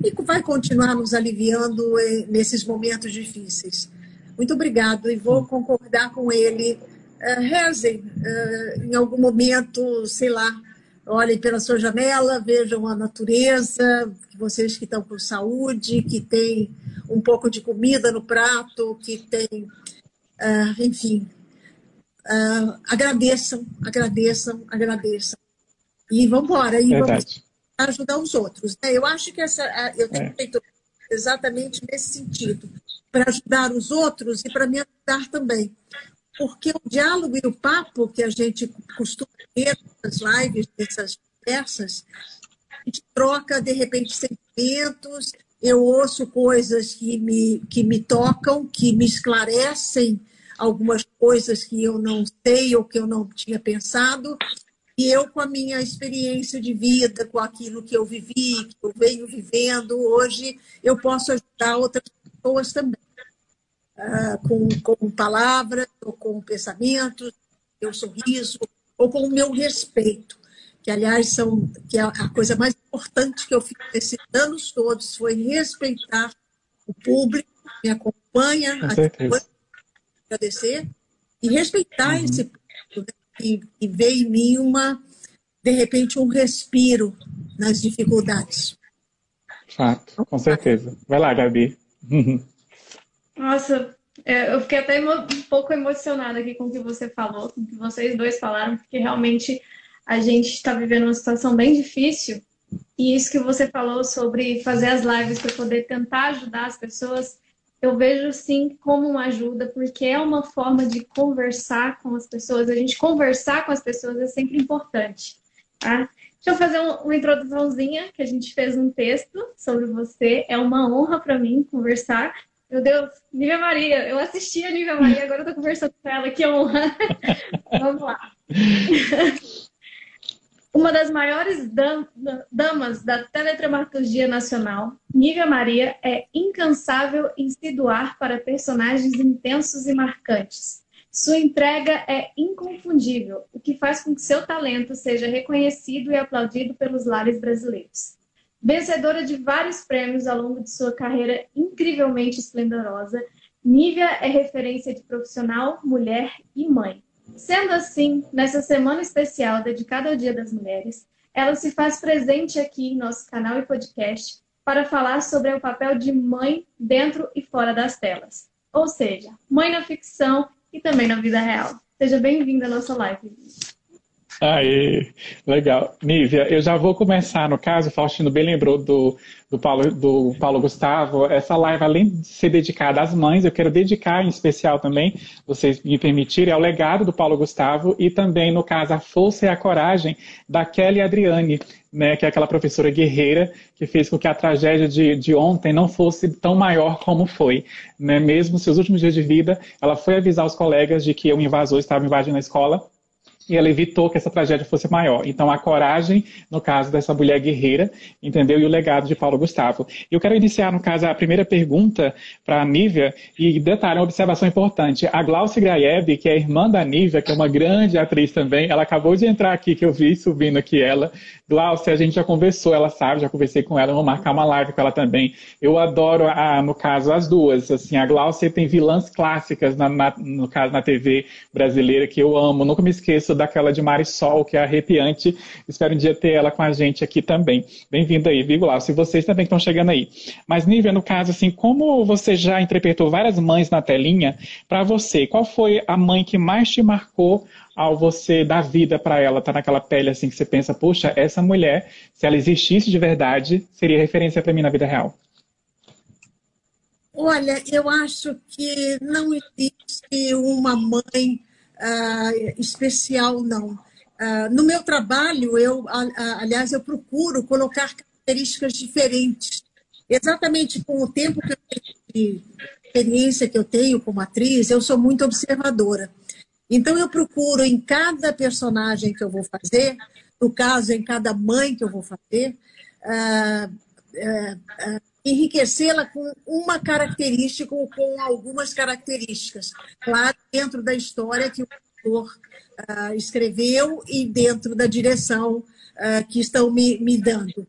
e vai continuar nos aliviando eh, nesses momentos difíceis. Muito obrigado e vou concordar com ele. Uh, rezem uh, em algum momento, sei lá, olhem pela sua janela, vejam a natureza, vocês que estão com saúde, que tem um pouco de comida no prato, que tem, uh, enfim, uh, agradeçam, agradeçam, agradeçam. E vamos embora, e vamos ajudar os outros. Né? Eu acho que essa, eu tenho é. feito exatamente nesse sentido, para ajudar os outros e para me ajudar também. Porque o diálogo e o papo que a gente costuma ter nas lives, nessas conversas, a gente troca, de repente, sentimentos, eu ouço coisas que me, que me tocam, que me esclarecem algumas coisas que eu não sei ou que eu não tinha pensado. E eu, com a minha experiência de vida, com aquilo que eu vivi, que eu venho vivendo, hoje eu posso ajudar outras pessoas também. Uh, com, com palavras, ou com pensamentos, meu sorriso, ou com o meu respeito, que aliás são que é a coisa mais importante que eu fiz nesses anos todos foi respeitar o público que me acompanha, agradecer e respeitar uhum. esse ponto, né? e, ver em mim uma, de repente, um respiro nas dificuldades. Fato, com certeza. Vai lá, Gabi. Nossa, é, eu fiquei até um pouco emocionada aqui com o que você falou, com o que vocês dois falaram, porque realmente a gente está vivendo uma situação bem difícil. E isso que você falou sobre fazer as lives para poder tentar ajudar as pessoas, eu vejo sim como uma ajuda, porque é uma forma de conversar com as pessoas. A gente conversar com as pessoas é sempre importante. Tá? Deixa eu fazer uma introduçãozinha, que a gente fez um texto sobre você. É uma honra para mim conversar. Meu Deus, Nívia Maria, eu assisti a Nívia Maria, agora eu tô conversando com ela, que honra. Vamos lá. Uma das maiores damas da teledramaturgia nacional, Nívia Maria é incansável em se doar para personagens intensos e marcantes. Sua entrega é inconfundível, o que faz com que seu talento seja reconhecido e aplaudido pelos lares brasileiros. Vencedora de vários prêmios ao longo de sua carreira incrivelmente esplendorosa, Nívia é referência de profissional, mulher e mãe. Sendo assim, nessa semana especial dedicada ao Dia das Mulheres, ela se faz presente aqui em nosso canal e podcast para falar sobre o papel de mãe dentro e fora das telas. Ou seja, mãe na ficção e também na vida real. Seja bem-vinda à nossa live. Aí, legal. Nívia, eu já vou começar, no caso, Faustino bem lembrou do, do, Paulo, do Paulo Gustavo, essa live, além de ser dedicada às mães, eu quero dedicar em especial também, vocês me permitirem, ao legado do Paulo Gustavo e também, no caso, a força e a coragem da Kelly Adriane, né, que é aquela professora guerreira que fez com que a tragédia de, de ontem não fosse tão maior como foi. Né? Mesmo seus últimos dias de vida, ela foi avisar os colegas de que o invasor estava invadindo a escola e ela evitou que essa tragédia fosse maior. Então, a coragem, no caso dessa mulher guerreira, entendeu? E o legado de Paulo Gustavo. Eu quero iniciar, no caso, a primeira pergunta para a Nívia, e detalhe, uma observação importante. A Glaucia Graeb, que é irmã da Nívia, que é uma grande atriz também, ela acabou de entrar aqui, que eu vi subindo aqui ela. Glaucia, a gente já conversou, ela sabe, já conversei com ela, vou marcar uma live com ela também. Eu adoro, a, no caso, as duas. Assim, a Glaucia tem vilãs clássicas, na, na, no caso, na TV brasileira, que eu amo. Nunca me esqueço daquela de Marisol, que é arrepiante. Espero um dia ter ela com a gente aqui também. Bem-vinda aí, Vigo Se vocês também estão chegando aí. Mas, Nívia, no caso, assim, como você já interpretou várias mães na telinha, para você, qual foi a mãe que mais te marcou ao você dar vida para ela, tá naquela pele assim que você pensa, poxa, essa mulher, se ela existisse de verdade, seria referência para mim na vida real? Olha, eu acho que não existe uma mãe uh, especial, não. Uh, no meu trabalho, eu, aliás, eu procuro colocar características diferentes. Exatamente com o tempo que eu tenho de experiência que eu tenho como atriz, eu sou muito observadora. Então, eu procuro em cada personagem que eu vou fazer, no caso, em cada mãe que eu vou fazer, uh, uh, enriquecê-la com uma característica ou com algumas características. Claro, dentro da história que o autor uh, escreveu e dentro da direção uh, que estão me, me dando.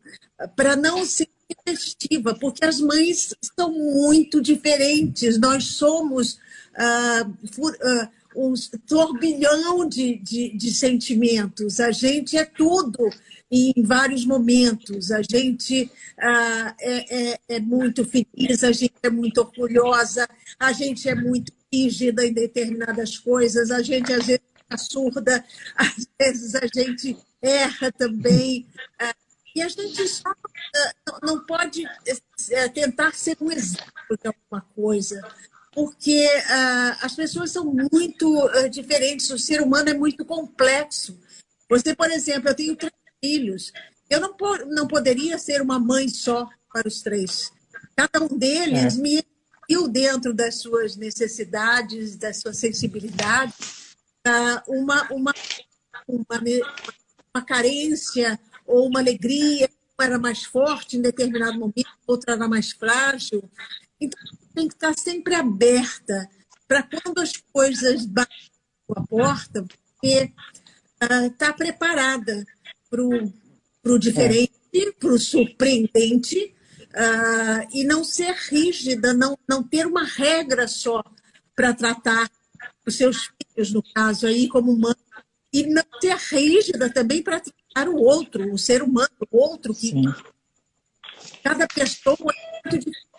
Para não ser repetitiva, porque as mães são muito diferentes. Nós somos uh, um turbilhão de, de, de sentimentos. A gente é tudo em vários momentos. A gente ah, é, é, é, muito feliz, a gente é muito orgulhosa, a gente é muito rígida em determinadas coisas, a gente às vezes é surda, às vezes a gente erra também. Ah, e a gente só ah, não pode é, tentar ser um exemplo de alguma coisa, porque ah, as pessoas são muito ah, diferentes, o ser humano é muito complexo. Você, por exemplo, eu tenho três filhos. Eu não, não poderia ser uma mãe só para os três. Cada um deles é. me viu dentro das suas necessidades, da sua sensibilidade, uma, uma, uma, uma carência ou uma alegria, era mais forte em determinado momento, outra era mais frágil. Então, tem que estar sempre aberta para quando as coisas batem a porta, você está uh, preparada para o diferente, é. para o surpreendente, uh, e não ser rígida, não, não ter uma regra só para tratar os seus filhos, no caso aí, como mãe, e não ser rígida também para tratar o outro, o ser humano, o outro, que Sim. cada pessoa é muito diferente.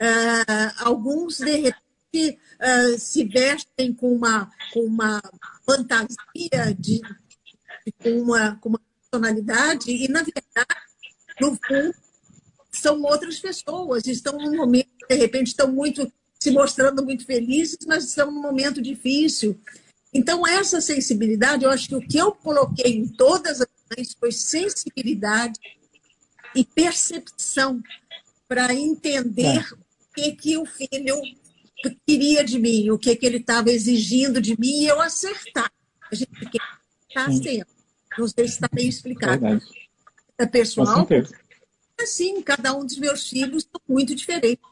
Uh, alguns, de repente, uh, se vestem com uma, com uma fantasia de com uma, com uma personalidade, e, na verdade, no fundo, são outras pessoas, estão num momento, de repente, estão muito se mostrando muito felizes, mas estão num momento difícil. Então, essa sensibilidade, eu acho que o que eu coloquei em todas as mães foi sensibilidade e percepção para entender é. Que, que o filho queria de mim, o que, que ele estava exigindo de mim e eu acertar. A gente quer estar sempre. Não sei se está bem explicado. É pessoal. Assim, cada um dos meus filhos são muito diferentes.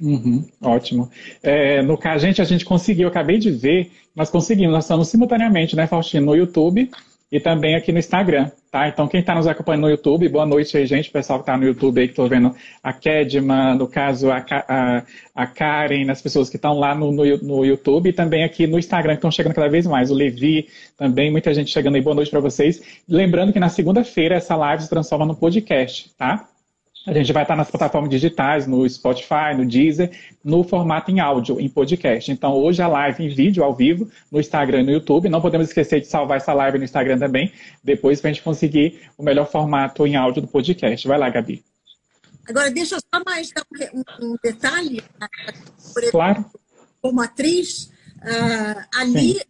Uhum, ótimo. É, no caso, a gente, a gente conseguiu, acabei de ver, nós conseguimos, nós estamos simultaneamente, né, Faustino, no YouTube e também aqui no Instagram, tá? Então, quem está nos acompanhando no YouTube, boa noite aí, gente, pessoal que está no YouTube aí, que estou vendo a Kedma, no caso, a, a, a Karen, as pessoas que estão lá no, no, no, YouTube e também aqui no Instagram, que estão chegando cada vez mais, o Levi também, muita gente chegando aí, boa noite para vocês. Lembrando que na segunda-feira essa live se transforma no podcast, tá? A gente vai estar nas plataformas digitais, no Spotify, no Deezer, no formato em áudio, em podcast. Então, hoje a live em vídeo, ao vivo, no Instagram e no YouTube. Não podemos esquecer de salvar essa live no Instagram também, depois para a gente conseguir o melhor formato em áudio do podcast. Vai lá, Gabi. Agora, deixa eu só mais dar um, um detalhe. Claro. Como atriz, uh, ali,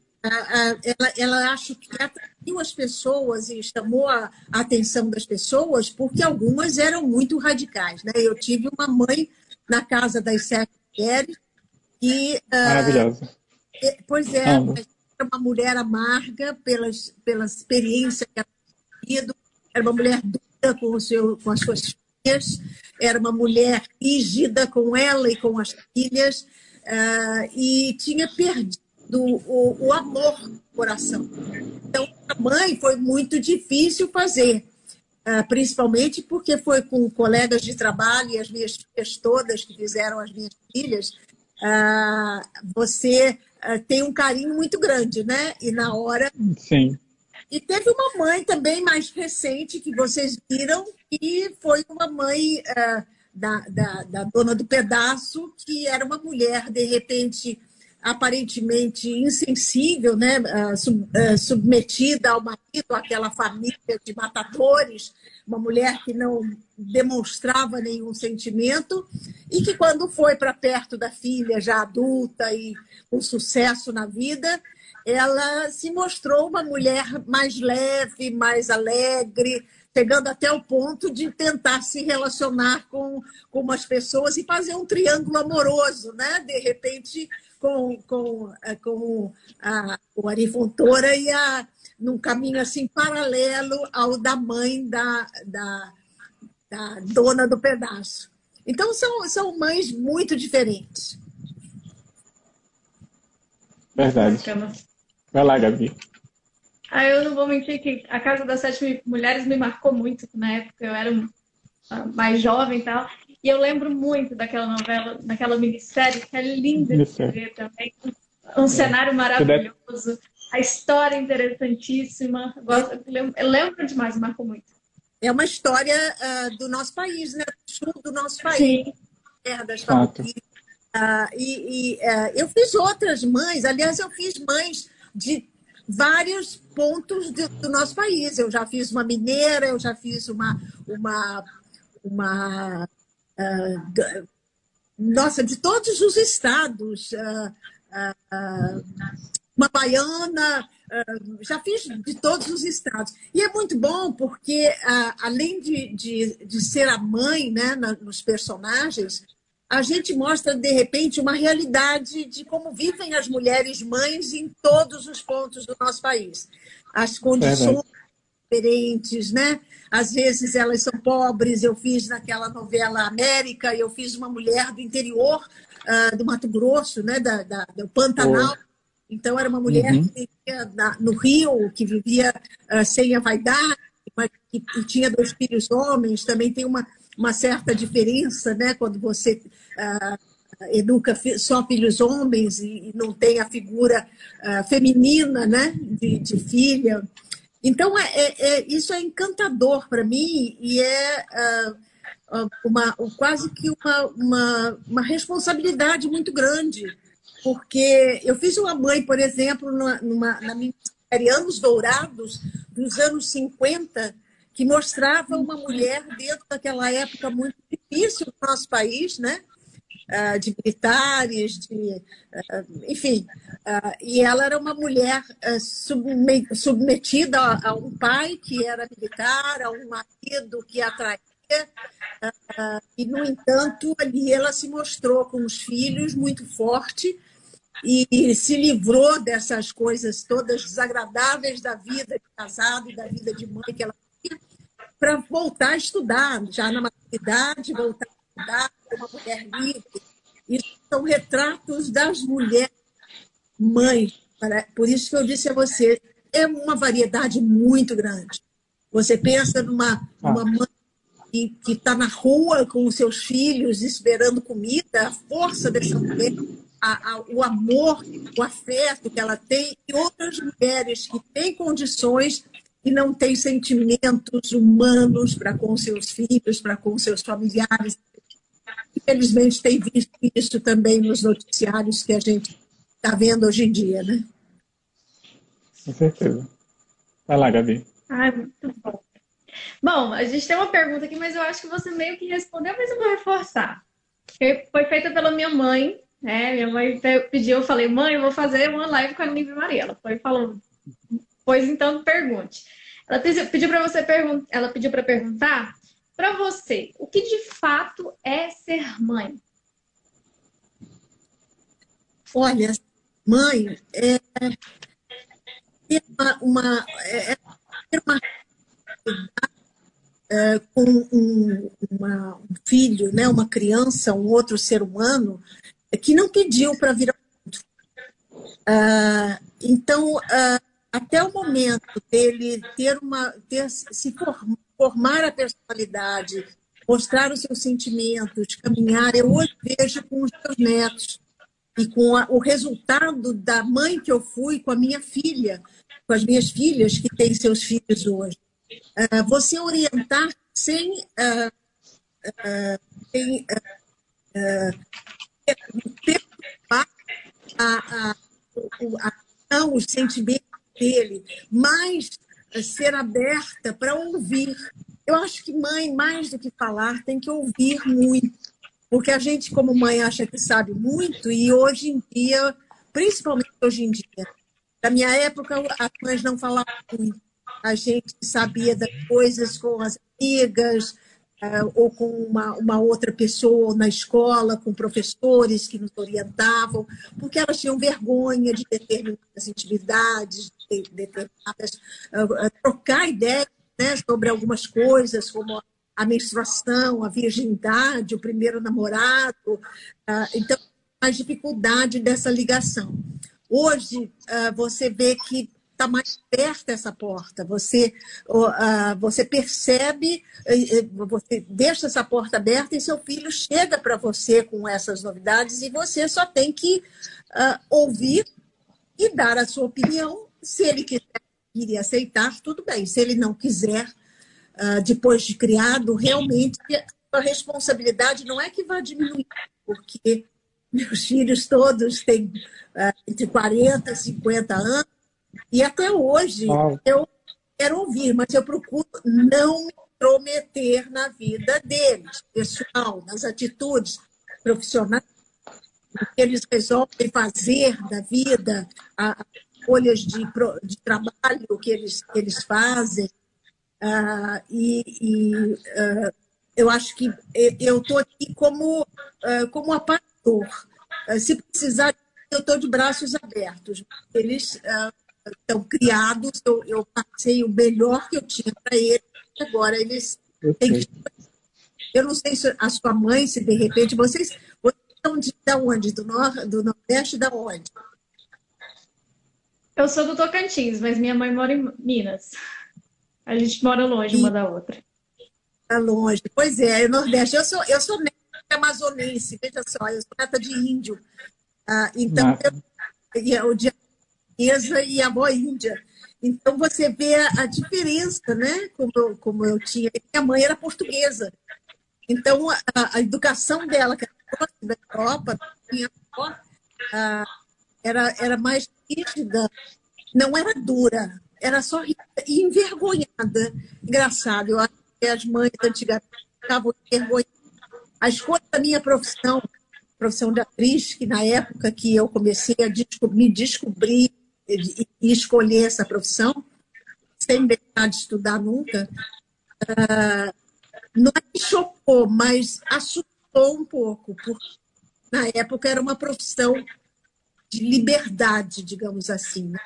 ela, ela acho que atraiu as pessoas e chamou a, atenção das pessoas porque algumas eram muito radicais. Né? Eu tive uma mãe na casa das sete mulheres que... Uh, Maravilhosa. É, pois é, era uma mulher amarga pelas, pela experiência que ela tinha tido, era uma mulher dura com, o seu, com as suas filhas, era uma mulher rígida com ela e com as filhas, uh, e tinha perdido o, o amor coração. Então, a mãe foi muito difícil fazer, uh, principalmente porque foi com colegas de trabalho e as minhas filhas todas que fizeram as minhas filhas. Uh, você uh, tem um carinho muito grande, né? E na hora. Sim. E teve uma mãe também mais recente que vocês viram, que foi uma mãe da, da, da dona do pedaço, que era uma mulher, de repente, aparentemente insensível, né, ah, ah, submetida ao marido, àquela família de matadores, uma mulher que não demonstrava nenhum sentimento e que quando foi para perto da filha já adulta e com sucesso na vida, ela se mostrou uma mulher mais leve, mais alegre, chegando até o ponto de tentar se relacionar com, com umas pessoas e fazer um triângulo amoroso, né? De repente, com, com, eh, com a, o Ari Fontoura e a, num caminho assim paralelo ao da mãe da, da, da dona do pedaço. Então, são, são mães muito diferentes. Verdade. Vai lá, Gabi. Ah, eu não vou mentir que a Casa das Sete Mulheres me marcou muito. Na época eu era mais jovem e tal. E eu lembro muito daquela novela, daquela minissérie, que é linda de ver também. Um é. cenário maravilhoso, a história interessantíssima. Eu lembro, demais, marcou muito. É uma história uh, do nosso país, né? Do nosso país. Sim. Terra das famílias. Uh, e, e uh, eu fiz outras mães, aliás, eu fiz mães de vários pontos de, do nosso país. Eu já fiz uma mineira, eu já fiz uma, uma, uma nossa, de todos os estados, uh, uh, uma baiana, já fiz de todos os estados. E é muito bom porque, além de, de, de, ser a mãe né, nos personagens, a gente mostra, de repente, uma realidade de como vivem as mulheres mães em todos os pontos do nosso país. As condições diferentes, né? Às vezes elas são pobres. Eu fiz naquela novela América, eu fiz uma mulher do interior uh, do Mato Grosso, né, da, da do Pantanal. Oh. Então era uma mulher uhum. que vivia na, no Rio, que vivia uh, sem a vaidade, mas que, que, tinha dois filhos homens. Também tem uma, uma certa diferença, né, quando você uh, educa só filhos homens e, não tem a figura feminina, né, de, de filha. Então, é, é, é, isso é encantador para mim e é uh, uma, quase que uma, uma, uma, responsabilidade muito grande, porque eu fiz uma mãe, por exemplo, numa, numa, na minha série Anos Dourados, dos anos 50, que mostrava uma mulher dentro daquela época muito difícil no nosso país, né? Uh, de militares, de, uh, enfim. Uh, e ela era uma mulher submetida a, a, um pai que era militar, a um marido que atraía. e, no entanto, ali ela se mostrou com os filhos muito forte e se livrou dessas coisas todas desagradáveis da vida de casado e da vida de mãe que ela tinha, para voltar a estudar, já na maturidade, voltar ser uma mulher livre. Isso são retratos das mulheres mães. Por isso que eu disse a você, é uma variedade muito grande. Você pensa numa, ah. mãe que está na rua com os seus filhos esperando comida, a força dessa mulher a, a, o amor, o afeto que ela tem, e outras mulheres que têm condições e não têm sentimentos humanos para com seus filhos, para com seus familiares. Infelizmente, tem visto isso também nos noticiários que a gente está vendo hoje em dia, né? Com certeza. Vai lá, Gabi. Ai, muito bom. Bom, a gente tem uma pergunta aqui, mas eu acho que você meio que respondeu, mas eu vou reforçar. Foi feita pela minha mãe, né? Minha mãe pediu, eu falei, mãe, eu vou fazer uma live com a Nívia Maria. Ela foi falando, pois então pergunte. Ela pediu para você perguntar, ela pediu para perguntar para você, o que de fato é ser mãe? Olha, mãe é ter uma, uma, é, ter uma é, com um, uma, um filho, né, uma criança, um outro ser humano, que não pediu para vir ao mundo. Ah, então, ah, até o momento dele ter uma, ter, se formar, formar a personalidade, mostrar os seus sentimentos, caminhar, eu hoje vejo com os meus netos e com a, o resultado da mãe que eu fui com a minha filha, com as minhas filhas que têm seus filhos hoje. Uh, você orientar sem, uh, uh, sem a, a, a, os sentimentos dele, mas ser aberta para ouvir. Eu acho que mãe, mais do que falar, tem que ouvir muito. Porque a gente, como mãe, acha que sabe muito, e hoje em dia, principalmente hoje em dia, na minha época, as mães não falavam muito. A gente sabia das coisas com as amigas, uh, ou com uma, uma outra pessoa na escola, com professores que nos orientavam, porque elas tinham vergonha de determinadas intimidades, de determinadas. Uh, trocar ideias né, sobre algumas coisas, como a menstruação, a virgindade, o primeiro namorado. então, a dificuldade dessa ligação. Hoje, você vê que está mais perto essa porta. Você, você percebe, você deixa essa porta aberta e seu filho chega para você com essas novidades e você só tem que ouvir e dar a sua opinião. Se ele quiser e aceitar, tudo bem. Se ele não quiser, ah, depois de criado, realmente a responsabilidade não é que vai diminuir, porque meus filhos todos têm entre 40 e 50 anos, e até hoje Uau. eu quero ouvir, mas eu procuro não me intrometer na vida deles, pessoal, nas atitudes profissionais que eles resolvem fazer da vida, as escolhas de, de trabalho que eles, que eles fazem. Uh, e, e uh, eu acho que eu estou aqui como, uh, como apador. se precisar, eu estou de braços abertos. Eles estão criados, eu, eu, passei o melhor que eu tinha para eles, agora eles têm que... Eu não sei se a sua mãe, se de repente vocês, vocês são de, de onde? Do, nor, do Nordeste, da onde? Eu sou do Tocantins, mas minha mãe mora em Minas. A gente mora longe e... uma da outra. Tá longe. Pois é, é Nordeste. Eu sou, eu sou neta amazonense, veja só, eu sou neta de índio. Ah, então, eu, o dia portuguesa e a avó índia. Então você vê a, diferença, né? Como eu, como eu tinha. Minha mãe era portuguesa. Então a, a educação dela, que era da Europa, minha avó, era, era mais rígida, não era dura, era só envergonhada. Engraçado, eu acho que as mães antigamente ficavam envergonhadas. A escolha da minha profissão profissão de atriz, que na época que eu comecei a me descobrir e, e escolher essa profissão, sem deixar de estudar nunca, uh, não que chocou, mas assustou um pouco, porque na época era uma profissão de liberdade, digamos assim, né?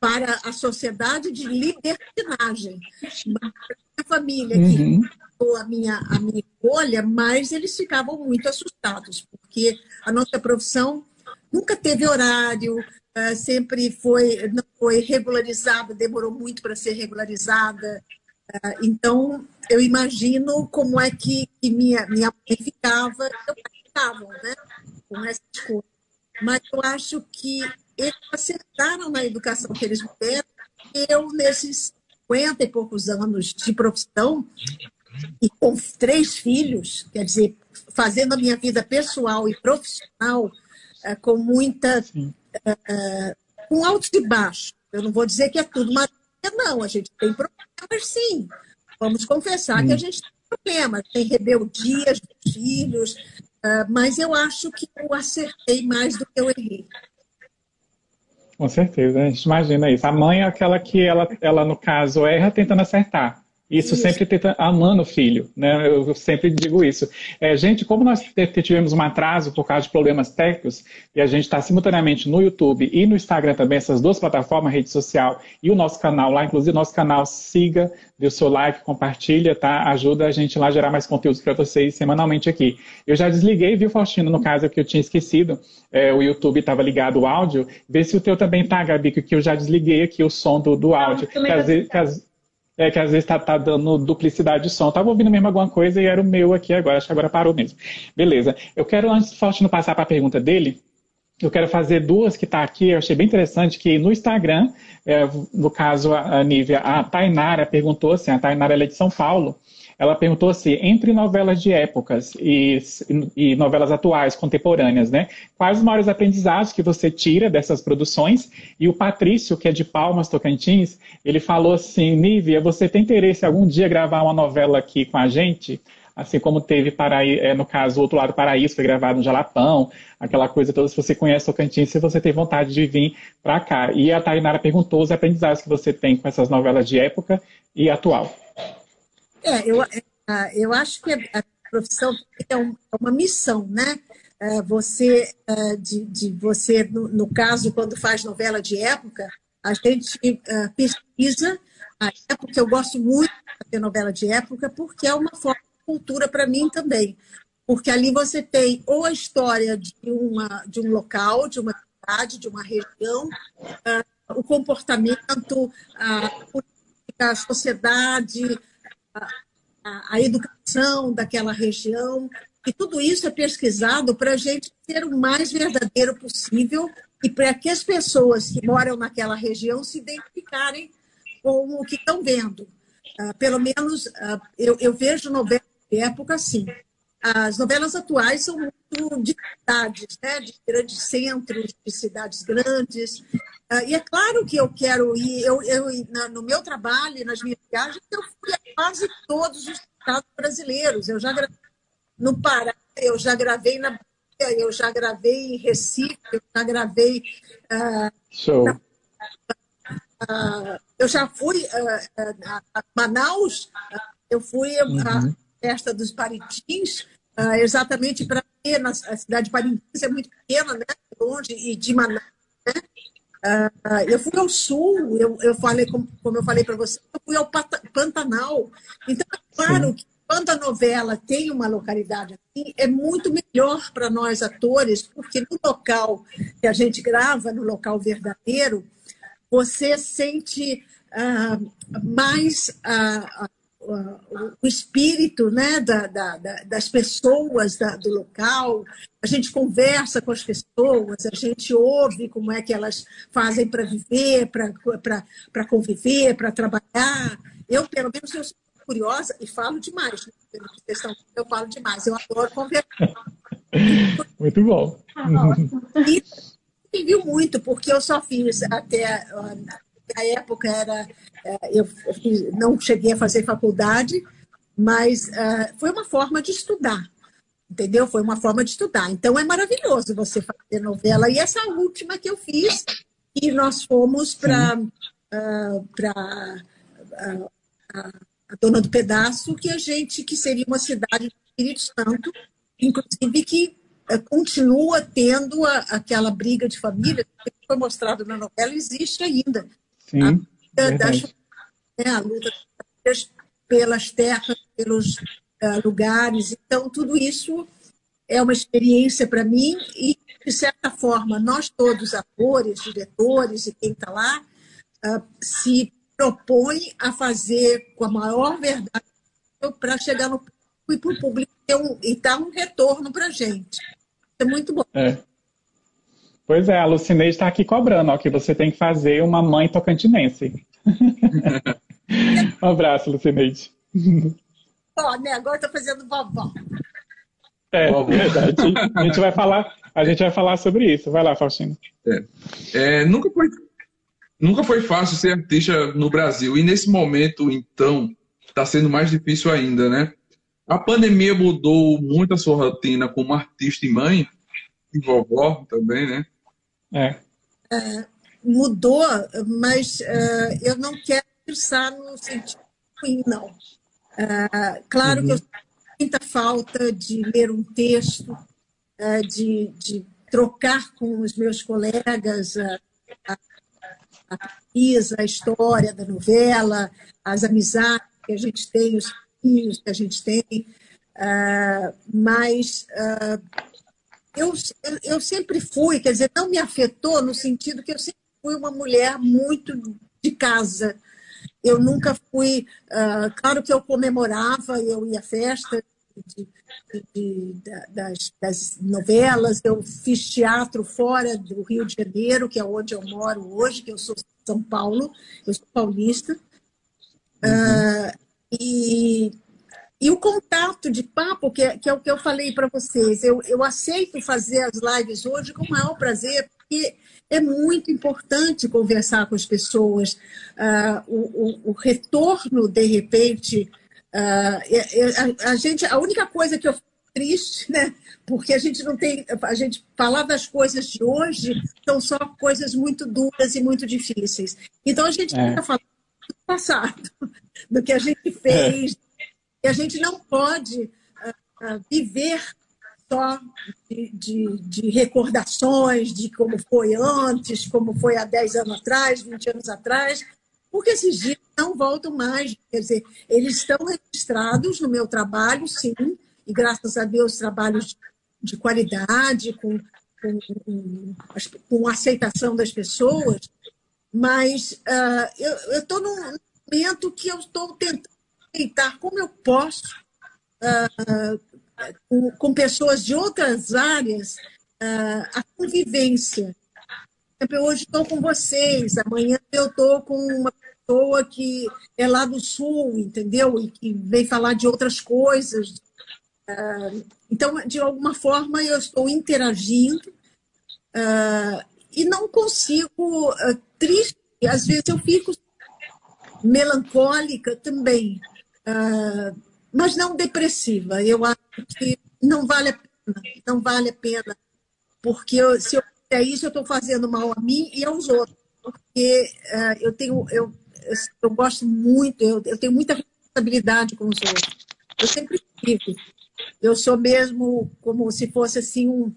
para a sociedade de libertinagem. a família uhum. que a minha, a minha escolha, mas eles ficavam muito assustados, porque a nossa profissão nunca teve horário, uh, sempre foi, não foi regularizada, demorou muito para ser regularizada. Uh, então, eu imagino como é que, que minha, minha mãe ficava, eu ficava, né, com essa escolha. Mas eu acho que eles acertaram na educação que eles me deram. Eu, nesses 50 e poucos anos de profissão, e com três filhos, quer dizer, fazendo a minha vida pessoal e profissional é, com muita. É, com altos e baixos. Eu não vou dizer que é tudo maravilha, não. A gente tem problemas, sim. Vamos confessar hum. que a gente tem problemas. Tem rebeldias dos filhos, uh, mas eu acho que eu acertei mais do que eu errei. Com certeza, a gente imagina isso. A mãe é aquela que ela, ela no caso, erra tentando acertar. Isso, isso, sempre tenta, amando o filho, né? Eu sempre digo isso. É, gente, como nós tivemos um atraso por causa de problemas técnicos, e a gente está simultaneamente no YouTube e no Instagram também, essas duas plataformas, rede social e o nosso canal lá, inclusive o nosso canal, siga, dê o seu like, compartilha, tá? Ajuda a gente lá a gerar mais conteúdos para vocês semanalmente aqui. Eu já desliguei, viu, Faustino, no caso que eu tinha esquecido, é, o YouTube estava ligado o áudio, vê se o teu também tá, Gabi, que eu já desliguei aqui o som do, do áudio. Não, é que às vezes tá, tá dando duplicidade de som. Eu tava ouvindo mesmo alguma coisa e era o meu aqui agora. Acho que agora parou mesmo. Beleza. Eu quero, antes do Faustino passar para a pergunta dele, eu quero fazer duas que está aqui. Eu achei bem interessante que no Instagram, é, no caso, a, a Nívia, a Tainara perguntou assim, a Tainara é de São Paulo, ela perguntou assim, entre novelas de épocas e, e, novelas atuais, contemporâneas, né? Quais os maiores aprendizados que você tira dessas produções? E o Patrício, que é de Palmas, Tocantins, ele falou assim, Nívia, você tem interesse algum dia gravar uma novela aqui com a gente? Assim como teve, Paraí, é, no caso, o Outro Lado Paraíso, foi gravado no Jalapão, aquela coisa toda. Se você conhece Tocantins, se você tem vontade de vir para cá. E a Tainara perguntou os aprendizados que você tem com essas novelas de época e atual. É, eu, é, eu acho que a profissão é, é uma missão, né? É, você, de, de você no, no, caso, quando faz novela de época, a gente pesquisa a época. Eu gosto muito de fazer novela de época porque é uma forma de cultura para mim também. Porque ali você tem ou a história de, uma, de um local, de uma cidade, de uma região, o comportamento, a política, a sociedade, a, a educação daquela região, e tudo isso é pesquisado para a gente ser o mais verdadeiro possível e para que as pessoas que moram naquela região se identificarem com o que estão vendo. Uh, pelo menos uh, eu, eu, vejo novelas de época assim. As novelas atuais são muito de cidades, né? de grandes centros, de cidades grandes, Uh, e é claro que eu quero ir, eu, eu, no meu trabalho, nas minhas viagens, eu fui a quase todos os estados brasileiros. Eu já gravei no Pará, eu já gravei na Bahia, eu já gravei em Recife, eu já gravei. Uh, Show. Na, uh, eu já fui a Manaus, eu fui uhum. à festa dos Parintins, exatamente para ver, na, a cidade de Parintins é muito pequena, né? longe, e de Manaus. Né? Uh, eu fui ao sul, eu, eu falei, como, como eu falei para você, eu fui ao Pantanal. Então, é claro Sim. que quando a novela tem uma localidade assim, é muito melhor para nós atores, porque no local que a gente grava, no local verdadeiro, você sente uh, mais uh, o espírito né, da, da, das pessoas da, do local, a gente conversa com as pessoas, a gente ouve como é que elas fazem para viver, para conviver, para trabalhar. Eu, pelo menos, eu sou curiosa e falo demais. Né? Eu falo demais, eu adoro conversar. Muito bom. E viu muito, porque eu só fiz até a época era é, eu não cheguei a fazer faculdade, mas uh, foi uma forma de estudar. entendeu? Foi uma forma de estudar. Então é maravilhoso você fazer novela. E essa última que eu fiz, e nós fomos para uh, para a Dona do Pedaço, que a gente que seria uma cidade do Espírito Santo, inclusive que continua tendo a, aquela briga de família que foi mostrado na novela existe ainda. Sim, a, das, né, a luta pelas terras, pelos uh, lugares. Então, tudo isso é uma experiência para mim e, de certa forma, nós todos, atores, diretores e quem está lá, uh, se propõe a fazer com a maior verdade para chegar no e para o público e dar um retorno para a gente. É muito bom. É. Pois é, a Lucineide está aqui cobrando, ó, que você tem que fazer uma mãe tocantinense. um abraço, Lucineide. Ó, né? Agora estou fazendo vovó. É, verdade. A gente vai falar, a gente vai falar sobre isso. Vai lá, Faustino. É. É, nunca foi nunca foi fácil ser artista no Brasil e nesse momento, então, está sendo mais difícil ainda, né? A pandemia mudou muito a sua rotina como artista e mãe e vovó também, né? É. é mudou, mas uh, eu não quero pensar no sentido ruim, não. Uh, claro uhum. que eu sinto muita falta de ler um texto, uh, de, de, trocar com os meus colegas a, a, a pesquisa, a história da novela, as amizades que a gente tem, os filhos que a gente tem, mas eu, eu, eu sempre fui, quer dizer, não me afetou no sentido que eu sempre fui uma mulher muito de casa. Eu nunca fui. Uh, claro que eu comemorava, eu ia à festa de, de, de, das, das, novelas, eu fiz teatro fora do Rio de Janeiro, que é onde eu moro hoje, que eu sou de São Paulo, eu sou paulista. Uhum. Uh, e, e o contato de papo, que é, que é o que eu falei para vocês, eu, eu aceito fazer as lives hoje com o maior prazer, porque é muito importante conversar com as pessoas. Uh, o, o, o, retorno, de repente, uh, a, a, gente, a única coisa que eu fico triste, né? Porque a gente não tem, a gente falar das coisas de hoje são só coisas muito duras e muito difíceis. Então a gente é. fica falando do passado, do que a gente fez, é. E a gente não pode uh, viver só de, de, de, recordações de como foi antes, como foi há 10 anos atrás, 20 anos atrás, porque esses dias não voltam mais. Quer dizer, eles estão registrados no meu trabalho, sim, e graças a Deus, trabalhos de qualidade, com, com, com, com aceitação das pessoas, mas uh, eu estou num momento que eu estou tentando aceitar como eu posso uh, com, com pessoas de outras áreas uh, a convivência. Eu hoje estou com vocês, amanhã eu estou com uma pessoa que é lá do sul, entendeu? E que vem falar de outras coisas. Uh, então, de alguma forma, eu estou interagindo e não consigo, triste, às vezes eu fico melancólica também. Uh, mas não depressiva. Eu acho que não vale a pena, não vale a pena, porque eu, se eu fizer isso, eu estou fazendo mal a mim e aos outros, porque uh, eu tenho, eu, eu gosto muito, eu, eu tenho muita responsabilidade com os outros. Eu sempre tive. Eu sou mesmo como se fosse assim um,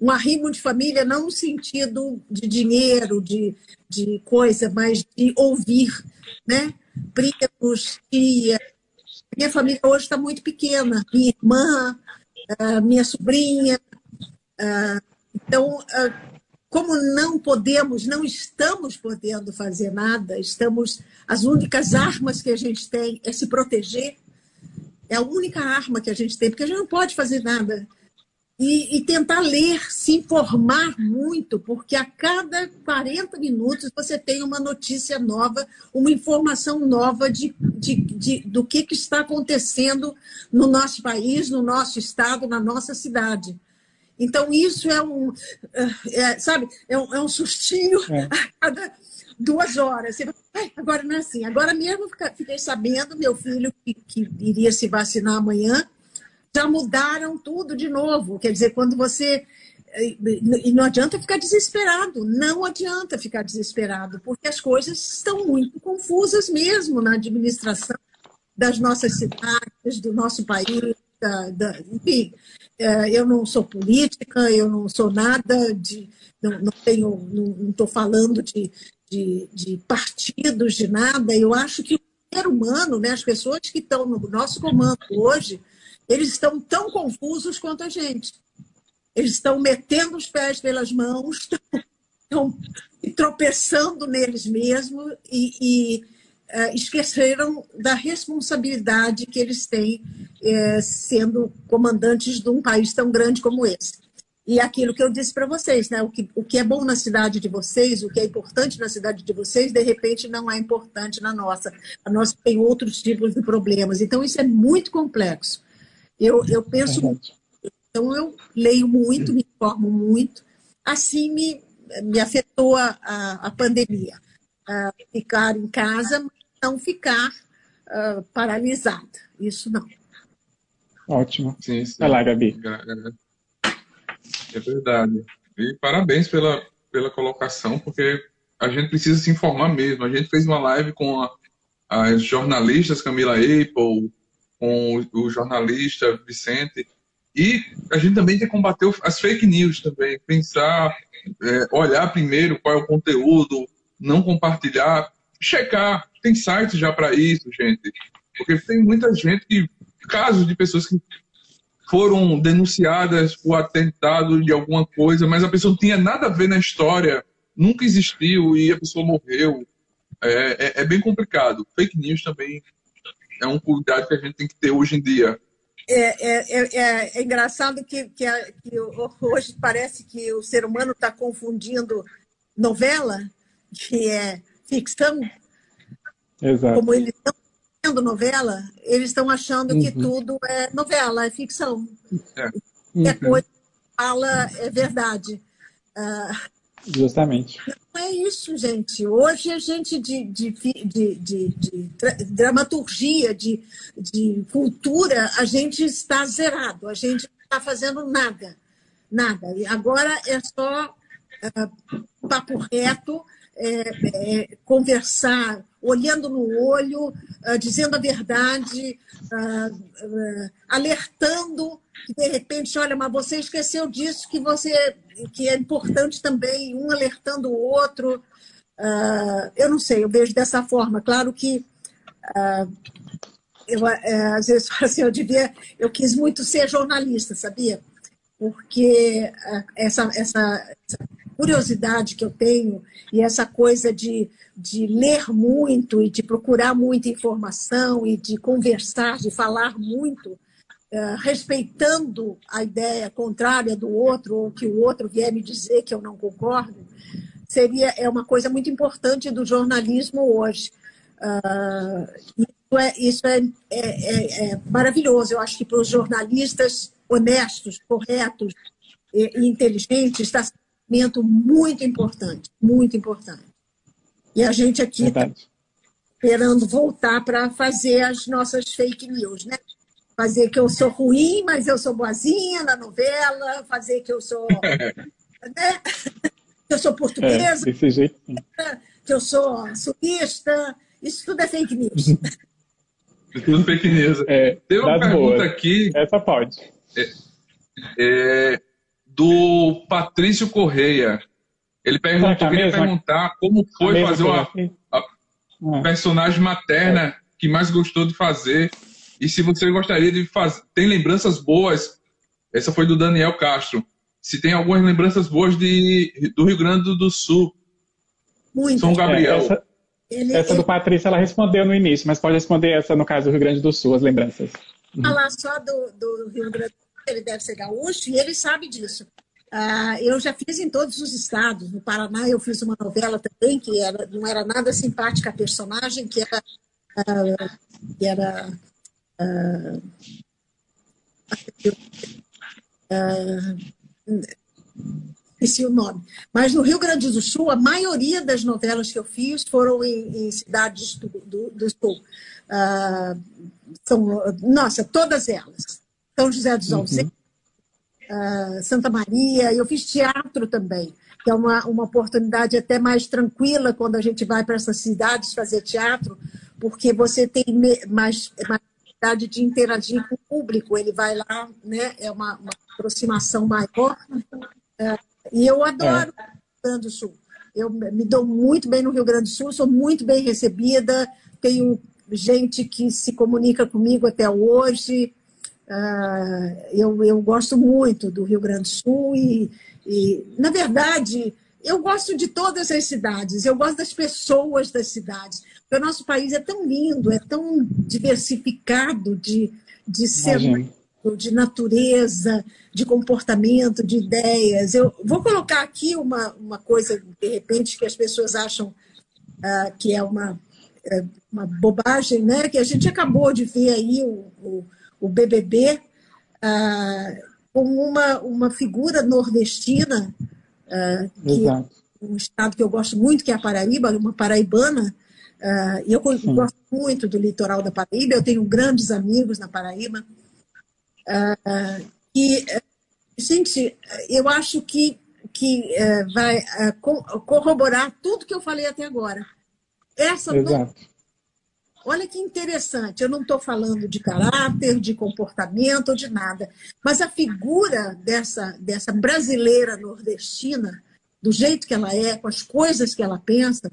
um arrimo de família, não no sentido de dinheiro, de, de coisa, mas de ouvir, né? Primos, tia, minha família hoje está muito pequena, minha irmã, minha sobrinha. Então, como não podemos, não estamos podendo fazer nada, estamos. As únicas armas que a gente tem é se proteger. É a única arma que a gente tem, porque a gente não pode fazer nada e, e, tentar ler, se informar muito, porque a cada 40 minutos você tem uma notícia nova, uma informação nova de, de, de, do que, que está acontecendo no nosso país, no nosso estado, na nossa cidade. Então, isso é um, é, é sabe, é um, é um sustinho é. a cada duas horas. Você, agora não é assim. Agora mesmo fiquei sabendo, meu filho que, que iria se vacinar amanhã, já mudaram tudo de novo. Quer dizer, quando você. E não adianta ficar desesperado, não adianta ficar desesperado, porque as coisas estão muito confusas mesmo na administração das nossas cidades, do nosso país, da, da, enfim. É, eu não sou política, eu não sou nada de. Não, não tenho. Não estou falando de, de, de partidos, de nada. Eu acho que o ser humano, né, as pessoas que estão no nosso comando hoje, eles estão tão confusos quanto a gente. Eles estão metendo os pés pelas mãos, estão tropeçando neles mesmos e, e uh, esqueceram da responsabilidade que eles têm uh, sendo comandantes de um país tão grande como esse. E aquilo que eu disse para vocês, né? o, que, o que é bom na cidade de vocês, o que é importante na cidade de vocês, de repente não é importante na nossa. A nossa tem outros tipos de problemas. Então, isso é muito complexo. Eu, eu penso muito. Então, eu leio muito, me informo muito. Assim me, me afetou a, a, a pandemia. Uh, ficar em casa, mas não ficar uh, paralisada. Isso não. Ótimo. Sim, sim. Vai lá, Gabi. É verdade. E parabéns pela, pela colocação, porque a gente precisa se informar mesmo. A gente fez uma live com a, as jornalistas Camila Apple, com o, jornalista Vicente. E a gente também tem que combater as fake news também, pensar, é, olhar primeiro qual é o conteúdo, não compartilhar, checar. Tem sites já para isso, gente. Porque tem muita gente que. Casos de pessoas que foram denunciadas por atentado de alguma coisa, mas a pessoa não tinha nada a ver na história, nunca existiu e a pessoa morreu. É, é, é bem complicado. Fake news também é um cuidado que a gente tem que ter hoje em dia. É, é, é, é, é engraçado que, que, a, que, hoje parece que o ser humano está confundindo novela, que é ficção, Exato. como eles estão vendo novela, eles estão achando uhum. que tudo é novela, é ficção. É. E a uhum. coisa que fala é verdade. Uh, Justamente. Não é isso, gente. Hoje a gente de, de, de, de, dramaturgia, de, de cultura, a gente está zerado, a gente não está fazendo nada. Nada. E agora é só uh, papo reto, é, é, conversar olhando no olho, uh, dizendo a verdade, uh, alertando que de repente, olha, mas você esqueceu disso que você que é importante também, um alertando o outro. eu não sei, eu vejo dessa forma. Claro que eu é, às vezes assim, eu devia, eu quis muito ser jornalista, sabia? Porque essa, essa, essa curiosidade que eu tenho e essa coisa de, de ler muito e de procurar muita informação e de conversar, de falar muito, uh, respeitando a ideia contrária do outro ou que o outro vier me dizer que eu não concordo, seria é uma coisa muito importante do jornalismo hoje. Uh, isso é, isso é, é, é, é maravilhoso. Eu acho que para os jornalistas honestos, corretos e, e inteligentes está momento muito importante, muito importante. E a gente aqui está esperando voltar para fazer as nossas fake news, né? Fazer que eu sou ruim, mas eu sou boazinha na novela, fazer que eu sou. né? que eu sou portuguesa, é, que eu sou sulista, isso tudo é fake news. tudo fake news. É, Tem uma pergunta boas. aqui. Essa pode. É, é, do Patrício Correia. Ele perguntou, queria perguntar como foi fazer uma, a ah. personagem materna que mais gostou de fazer e se você gostaria de fazer. Tem lembranças boas? Essa foi do Daniel Castro. Se tem algumas lembranças boas de, do Rio Grande do Sul. Muito. São Gabriel. É, essa, ele, essa ele... do Patrícia ela respondeu no início, mas pode responder essa no caso do Rio Grande do Sul, as lembranças. Falar só do, do Rio Grande do ele deve ser gaúcho e ele sabe disso. Ah, eu já fiz em todos os estados. No Paraná eu fiz uma novela também que era, não era nada simpática a personagem, que era, ah, que era ah, esqueci o nome. Mas no Rio Grande do Sul, a maioria das novelas que eu fiz foram em, em cidades do, do, do Sul. são, nossa, todas elas São José dos Ausentes, uhum. uh, Santa Maria. Eu fiz teatro também, que é uma, uma oportunidade até mais tranquila quando a gente vai para essas cidades fazer teatro, porque você tem mais, mais possibilidade de interagir com o público. Ele vai lá, né? É uma, uma aproximação maior. Uh, e eu adoro é. o Rio Grande do Sul. Eu me dou muito bem no Rio Grande do Sul, sou muito bem recebida, tenho gente que se comunica comigo até hoje. Uh, eu, eu gosto muito do Rio Grande do Sul e, e, na verdade, eu gosto de todas as cidades, eu gosto das pessoas das cidades. Porque o nosso país é tão lindo, é tão diversificado de, de ser de natureza, de comportamento, de ideias. Eu vou colocar aqui uma, uma coisa, de repente, que as pessoas acham uh, que é uma, uh, uma bobagem, né? que a gente acabou de ver aí o, o, o BBB uh, como uma, uma figura nordestina, que é um estado que eu gosto muito, que é a Paraíba, uma paraibana, e eu Sim. gosto muito do litoral da Paraíba, eu tenho grandes amigos na Paraíba, Uh, e, gente, eu acho que, que uh, vai corroborar tudo que eu falei até agora. Essa Exato. Olha que interessante, eu não estou falando de caráter, de comportamento, de nada, mas a figura dessa, dessa brasileira nordestina, do jeito que ela é, com as coisas que ela pensa,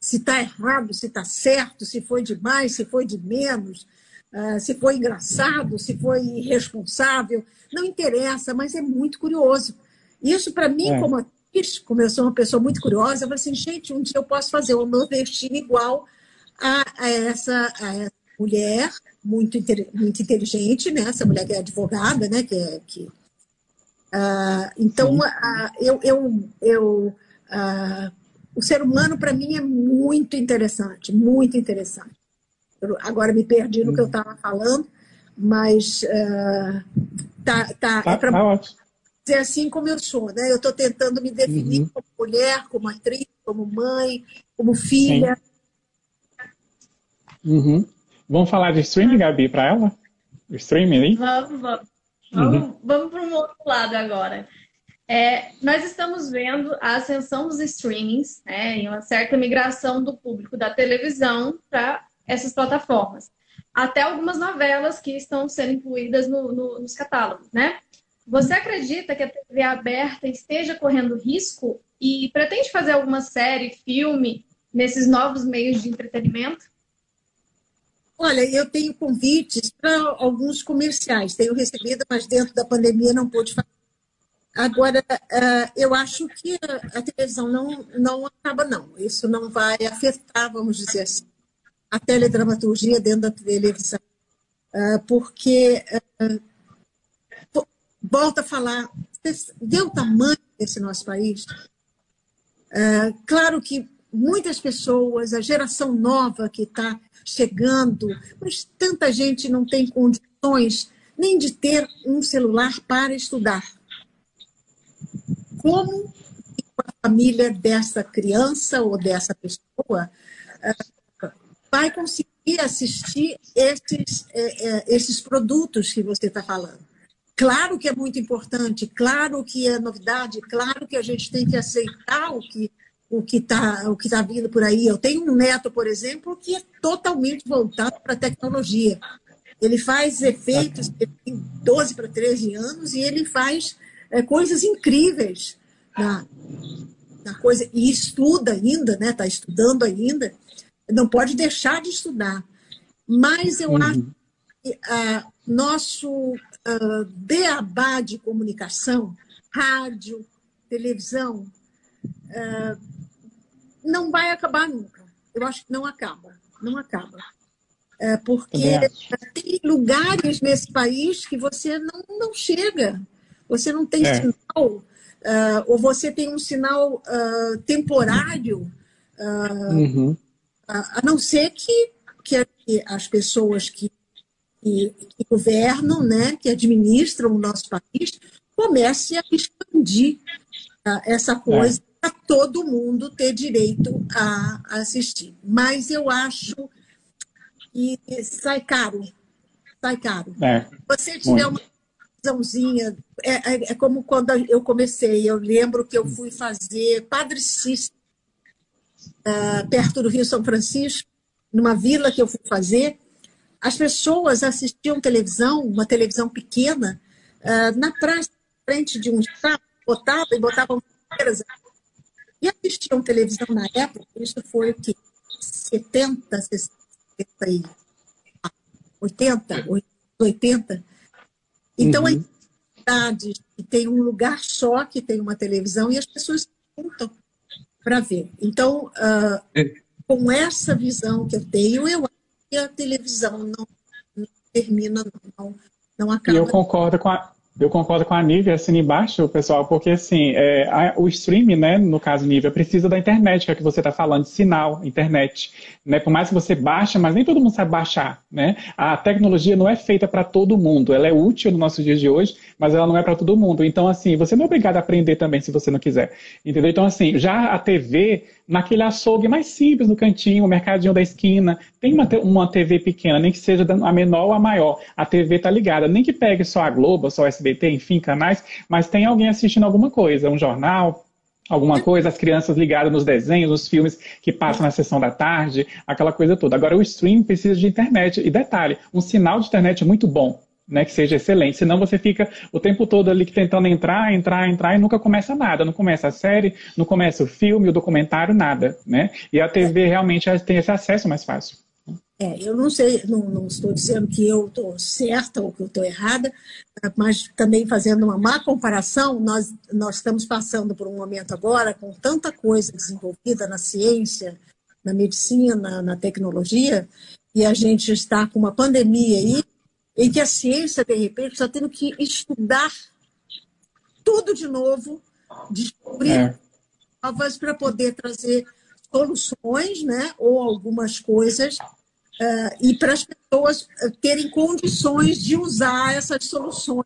se está errado, se está certo, se foi demais, se foi de menos, uh, se foi engraçado, se foi irresponsável, não interessa, mas é muito curioso. Isso, para mim, é. como atriz, como eu sou uma pessoa muito curiosa, eu falei assim, gente, um dia eu posso fazer uma nordestina igual a, essa, a essa mulher muito, muito inteligente, né? essa mulher que é advogada, né? que, é, que Uh, então, uh, eu, eu, eu uh, o ser humano, para mim, é muito interessante, muito interessante agora me perdi no que eu estava uhum. falando, mas tá, tá, tá, é para tá dizer assim como eu sou, né? Eu estou tentando me definir uhum. como mulher, como atriz, como mãe, como filha. Uhum. Vamos falar de streaming, Gabi, para ela? O streaming aí? Vamos, vamos. Vamos, uhum. vamos para um outro lado agora. É, nós estamos vendo a ascensão dos streamings, né, e uma certa migração do público da televisão para essas plataformas. Até algumas novelas que estão sendo incluídas no, no, nos catálogos, né? Você acredita que a TV aberta esteja correndo risco e pretende fazer alguma série, filme nesses novos meios de entretenimento? Olha, eu tenho convites para alguns comerciais, tenho recebido, mas dentro da pandemia não pude fazer. Agora, eh, eu acho que a televisão não, não acaba, não. Isso não vai afetar, vamos dizer assim, a teledramaturgia dentro da televisão, ah, porque, ah, volta a falar, o tamanho desse nosso país. Claro que muitas pessoas, a geração nova que está chegando, mas tanta gente não tem condições nem de ter um celular para estudar. Como a família dessa criança ou dessa pessoa vai conseguir assistir esses, é, é, esses produtos que você está falando. Claro que é muito importante, claro que é novidade, claro que a gente tem que aceitar o que o que está o que tá vindo por aí. Eu tenho um neto, por exemplo, que é totalmente voltado para a tecnologia. Ele faz efeitos, ele tem 12 para 13 anos, e ele faz é, coisas incríveis na, na coisa, e estuda ainda, né? Está estudando ainda não pode deixar de estudar. Mas eu uhum. acho que uh, nosso uh, beabá de comunicação, rádio, televisão, uh, não vai acabar nunca. Eu acho que não acaba, não acaba. É, porque tem lugares nesse país que você não, não chega, você não tem é. sinal, uh, ou você tem um sinal uh, temporário. Uh, uhum a, não ser que, que as pessoas que, que, que, governam, né, que administram o nosso país, comecem a expandir uh, essa coisa. Para todo mundo ter direito a, assistir. Mas eu acho que sai caro. Sai caro. É. Você tiver Muito. uma televisãozinha. É, é, é, como quando eu comecei. Eu lembro que eu fui fazer Padre Cícero, uh, perto do Rio São Francisco, numa vila que eu fui fazer. As pessoas assistiam televisão, uma televisão pequena, uh, na praça, frente de um espaço, botavam e botavam e assistiam televisão na época, isso foi o quê? 70, 60, 80, 80. Então, uhum. a cidade tem um lugar só que tem uma televisão e as pessoas juntam para ver. Então, uh, com essa visão que eu tenho, eu acho que a televisão não, não termina, não, não acaba. E eu concordo com a, eu concordo com a Nívia, assim embaixo, pessoal, porque assim, é, a, o streaming, né, no caso Nívia, precisa da internet, que é o que você está falando, sinal, internet. Né? Por mais que você baixe, mas nem todo mundo sabe baixar. Né? A tecnologia não é feita para todo mundo. Ela é útil no nosso dia de hoje, mas ela não é para todo mundo. Então, assim, você não é obrigado a aprender também se você não quiser. Entendeu? Então, assim, já a TV, naquele açougue mais simples no cantinho, o mercadinho da esquina, tem uma, uma TV pequena, nem que seja a menor ou a maior. A TV tá ligada. Nem que pegue só a Globo, só o SBT, enfim, canais, mas tem alguém assistindo alguma coisa, um jornal, alguma coisa, as crianças ligadas nos desenhos, nos filmes que passam na sessão da tarde, aquela coisa toda. Agora, o stream precisa de internet. E detalhe, um sinal de internet muito bom, né, que seja excelente. Senão você fica o tempo todo ali tentando entrar, entrar, entrar e nunca começa nada. Não começa a série, não começa o filme, o documentário, nada. Né? E a TV realmente tem esse acesso mais fácil. É, eu não sei, não, não estou dizendo que eu estou certa ou que eu estou errada, mas também fazendo uma má comparação, nós, nós estamos passando por um momento agora com tanta coisa desenvolvida na ciência, na medicina, na tecnologia, e a gente está com uma pandemia aí, em que a ciência, de repente, está tendo que estudar tudo de novo, descobrir é. novas para poder trazer soluções, né, ou algumas coisas uh, e para as pessoas eh, terem condições de usar essas soluções,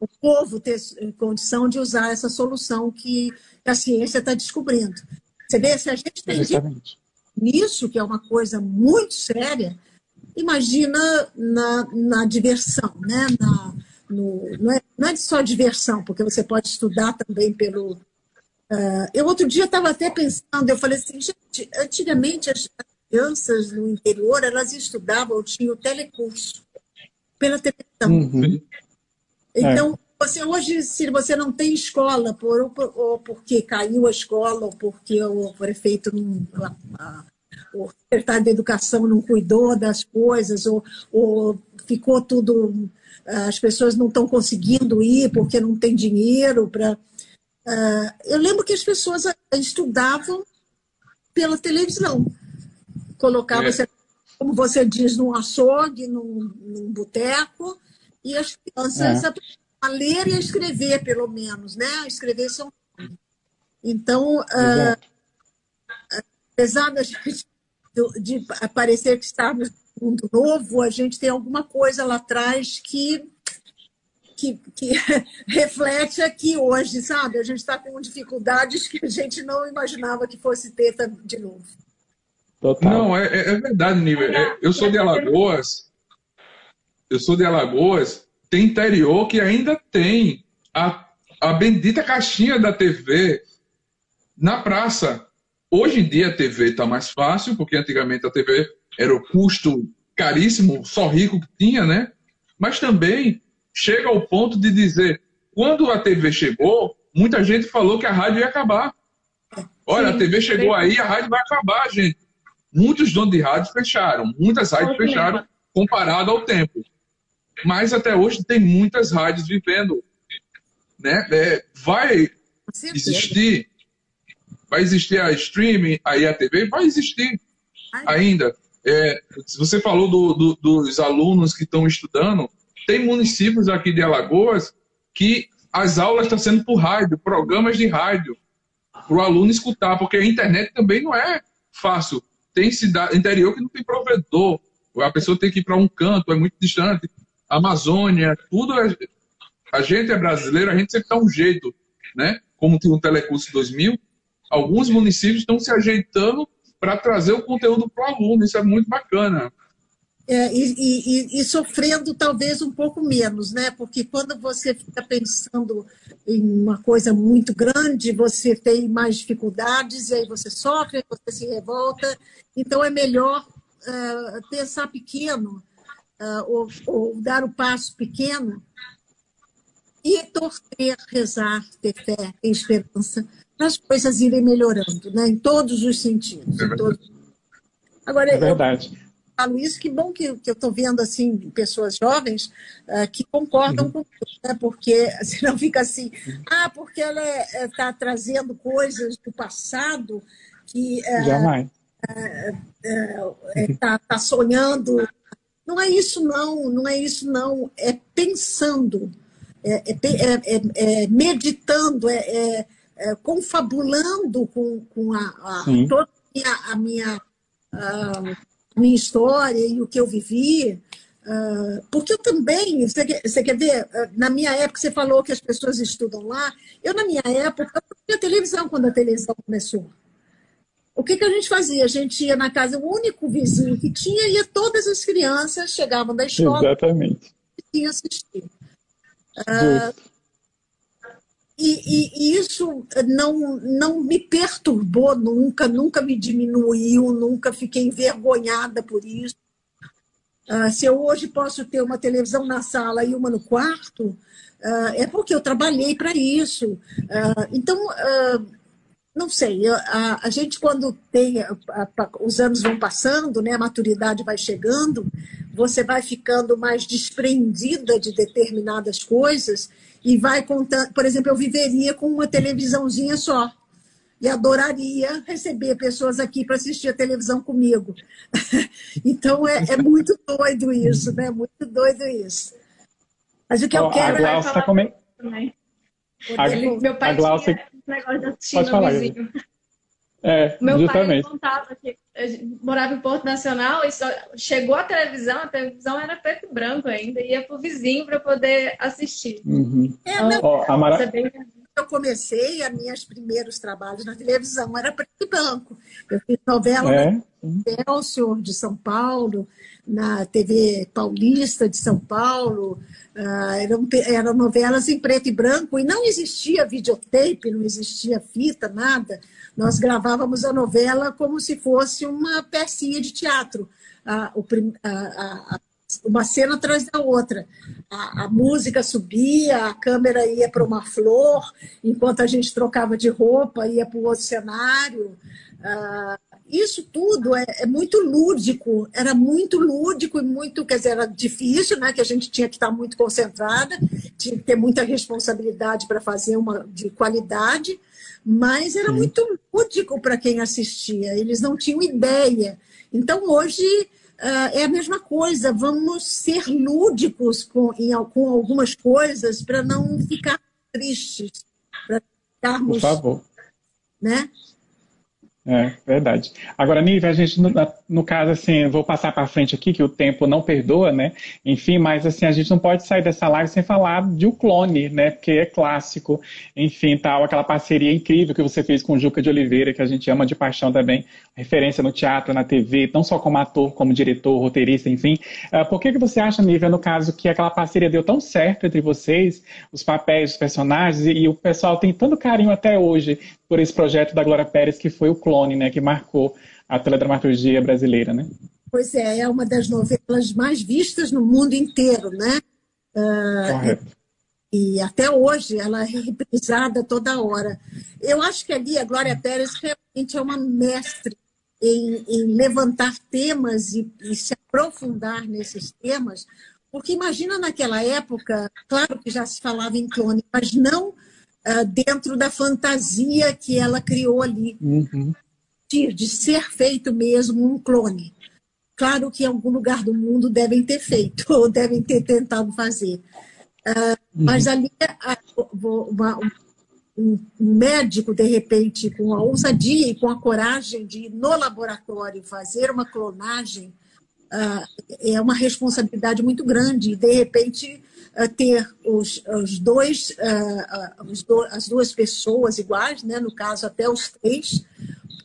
o povo ter condição de usar essa solução que a ciência está descobrindo. Você vê, se a gente tem nisso, que é uma coisa muito séria, imagina na, na diversão, né? Na, no, não, é, não é só diversão, porque você pode estudar também pelo. Uh, eu outro dia estava até pensando, eu falei assim, gente, antigamente as, crianças no interior, elas estudavam, tinham o telecurso pela televisão. Uhum. Então, é. você hoje, se você não tem escola, por, ou porque caiu a escola, ou porque o prefeito não, a, o secretário da educação não cuidou das coisas, ou, ou ficou tudo. As pessoas não estão conseguindo ir porque não tem dinheiro para. Uh, eu lembro que as pessoas estudavam pela televisão colocar é. como você diz, num açougue, num, num boteco, e as crianças é. a ler e a escrever, pelo menos, né? A escrever nome. Então, uh, apesar da gente, de parecer que estamos num mundo novo, a gente tem alguma coisa lá atrás que que, que, reflete aqui hoje, sabe? A gente está com dificuldades que a gente não imaginava que fosse ter de novo. Total. Não, é, é, é verdade, Nível. É, eu sou de Alagoas. Eu sou de Alagoas. Tem interior que ainda tem a, a bendita caixinha da TV na praça. Hoje em dia a TV está mais fácil, porque antigamente a TV era o custo caríssimo, só rico que tinha, né? Mas também chega ao ponto de dizer, quando a TV chegou, muita gente falou que a rádio ia acabar. Olha, Sim, a TV chegou aí, a rádio vai acabar, gente muitos donos de rádio fecharam, muitas rádios fecharam comparado ao tempo. Mas até hoje tem muitas rádios vivendo. Né? É, vai existir, vai existir a streaming, aí a TV, vai existir ainda. É, você falou do, do, dos alunos que estão estudando, tem municípios aqui de Alagoas que as aulas estão sendo por rádio, programas de rádio, para o aluno escutar, porque a internet também não é fácil tem cidade interior que não tem provedor. A pessoa tem que ir para um canto, é muito distante. Amazônia, tudo. É... A gente é brasileiro, a gente sempre dá um jeito, né? Como tem um Telecurso 2000, alguns municípios estão se ajeitando para trazer o conteúdo para o aluno. Isso é muito bacana. é, e, e, e, sofrendo talvez um pouco menos, né? Porque quando você fica pensando em uma coisa muito grande, você tem mais dificuldades, e aí você sofre, você se revolta. Então é melhor uh, pensar pequeno, uh, ou, ou, dar o passo pequeno, e torcer, rezar, ter fé, ter esperança, para as coisas irem melhorando, né? Em todos os sentidos. É todos... Agora, é verdade. Eu falo isso, que bom que, que eu estou vendo assim pessoas jovens uh, que concordam uhum. com isso, né? porque senão fica assim, ah, porque ela está é, é, tá trazendo coisas do passado que uh, Jamais. está tá sonhando. Não é isso não, não é isso não, é pensando, é, é, é meditando, é, confabulando com, com a, a toda a minha, a minha uh, minha história e o que eu vivi. Uh, porque eu também, você quer, você quer ver, uh, na minha época, você falou que as pessoas estudam lá. Eu, na minha época, eu tinha televisão quando a televisão começou. O que, que a gente fazia? A gente ia na casa, o único vizinho que tinha, ia todas as crianças chegavam da escola. Exatamente. E assistir. Uh, e, e, isso não, não me perturbou nunca, nunca me diminuiu, nunca fiquei envergonhada por isso. Uh, se eu hoje posso ter uma televisão na sala e uma no quarto, uh, é porque eu trabalhei para isso. Uh, então, não sei, a, a, gente quando tem, a, a, os anos vão passando, né, a maturidade vai chegando, você vai ficando mais desprendida de determinadas coisas e vai contando. Por exemplo, eu viveria com uma televisãozinha só e adoraria receber pessoas aqui para assistir a televisão comigo. então é, é, muito doido isso, né? Muito doido isso. Mas o que eu quero a é. Tá também. A, meu pai a Glaucia... tinha negócio de assistir Pode falar, vizinho. É, Meu justamente. pai contava que morava em Porto Nacional e só chegou a televisão, a televisão era preto e branco ainda, ia pro vizinho para poder assistir. Uhum. É, não, oh, a bem... Eu comecei, os meus primeiros trabalhos na televisão era preto e branco. Eu fiz novela é? na Excelsior de São Paulo, na TV Paulista de São Paulo, uh, eram, eram novelas em preto e branco, e não existia videotape, não existia fita, nada. Nós gravávamos a novela como se fosse uma pecinha de teatro, a, a, uma cena atrás da outra. A, a música subia, a câmera ia para uma flor, enquanto a gente trocava de roupa, ia para o outro cenário. Uh, isso tudo é, é, muito lúdico, era muito lúdico e muito, quer dizer, era difícil, né? Que a gente tinha que estar muito concentrada, tinha que ter muita responsabilidade para fazer uma de qualidade, mas era Sim. muito lúdico para quem assistia, eles não tinham ideia. Então, hoje uh, é a mesma coisa, vamos ser lúdicos com, em, com algumas coisas para não ficar tristes, para ficarmos. Por favor. Né? É, verdade. Agora, Nívia, a gente, no, no caso, assim, vou passar para frente aqui, que o tempo não perdoa, né? Enfim, mas assim, a gente não pode sair dessa live sem falar de O Clone, né? Porque é clássico, enfim, tal, aquela parceria incrível que você fez com o Juca de Oliveira, que a gente ama de paixão também, referência no teatro, na TV, não só como ator, como diretor, roteirista, enfim. Uh, por que, que você acha, Nívia, no caso, que aquela parceria deu tão certo entre vocês, os papéis, os personagens, e, e o pessoal tem tanto carinho até hoje por esse projeto da Glória Pérez, que foi o Clone, né, que marcou a teledramaturgia brasileira, né? Pois é, é uma das novelas mais vistas no mundo inteiro, né? Uh, Correto. E, e, até hoje ela é reprisada toda hora. Eu acho que ali a Glória Pérez realmente é uma mestre em, em levantar temas e, e se aprofundar nesses temas, porque imagina naquela época, claro que já se falava em clone, mas não uh, dentro da fantasia que ela criou ali, uhum. De, de ser feito mesmo um clone. Claro que em algum lugar do mundo devem ter feito, ou devem ter tentado fazer. Uh. Mas ali, uma, um médico, de repente, com a ousadia e com a coragem de ir no laboratório fazer uma clonagem, uh, é uma responsabilidade muito grande. E, de repente, ter os, os dois, uh, os do, as duas pessoas iguais, né? no caso até os três,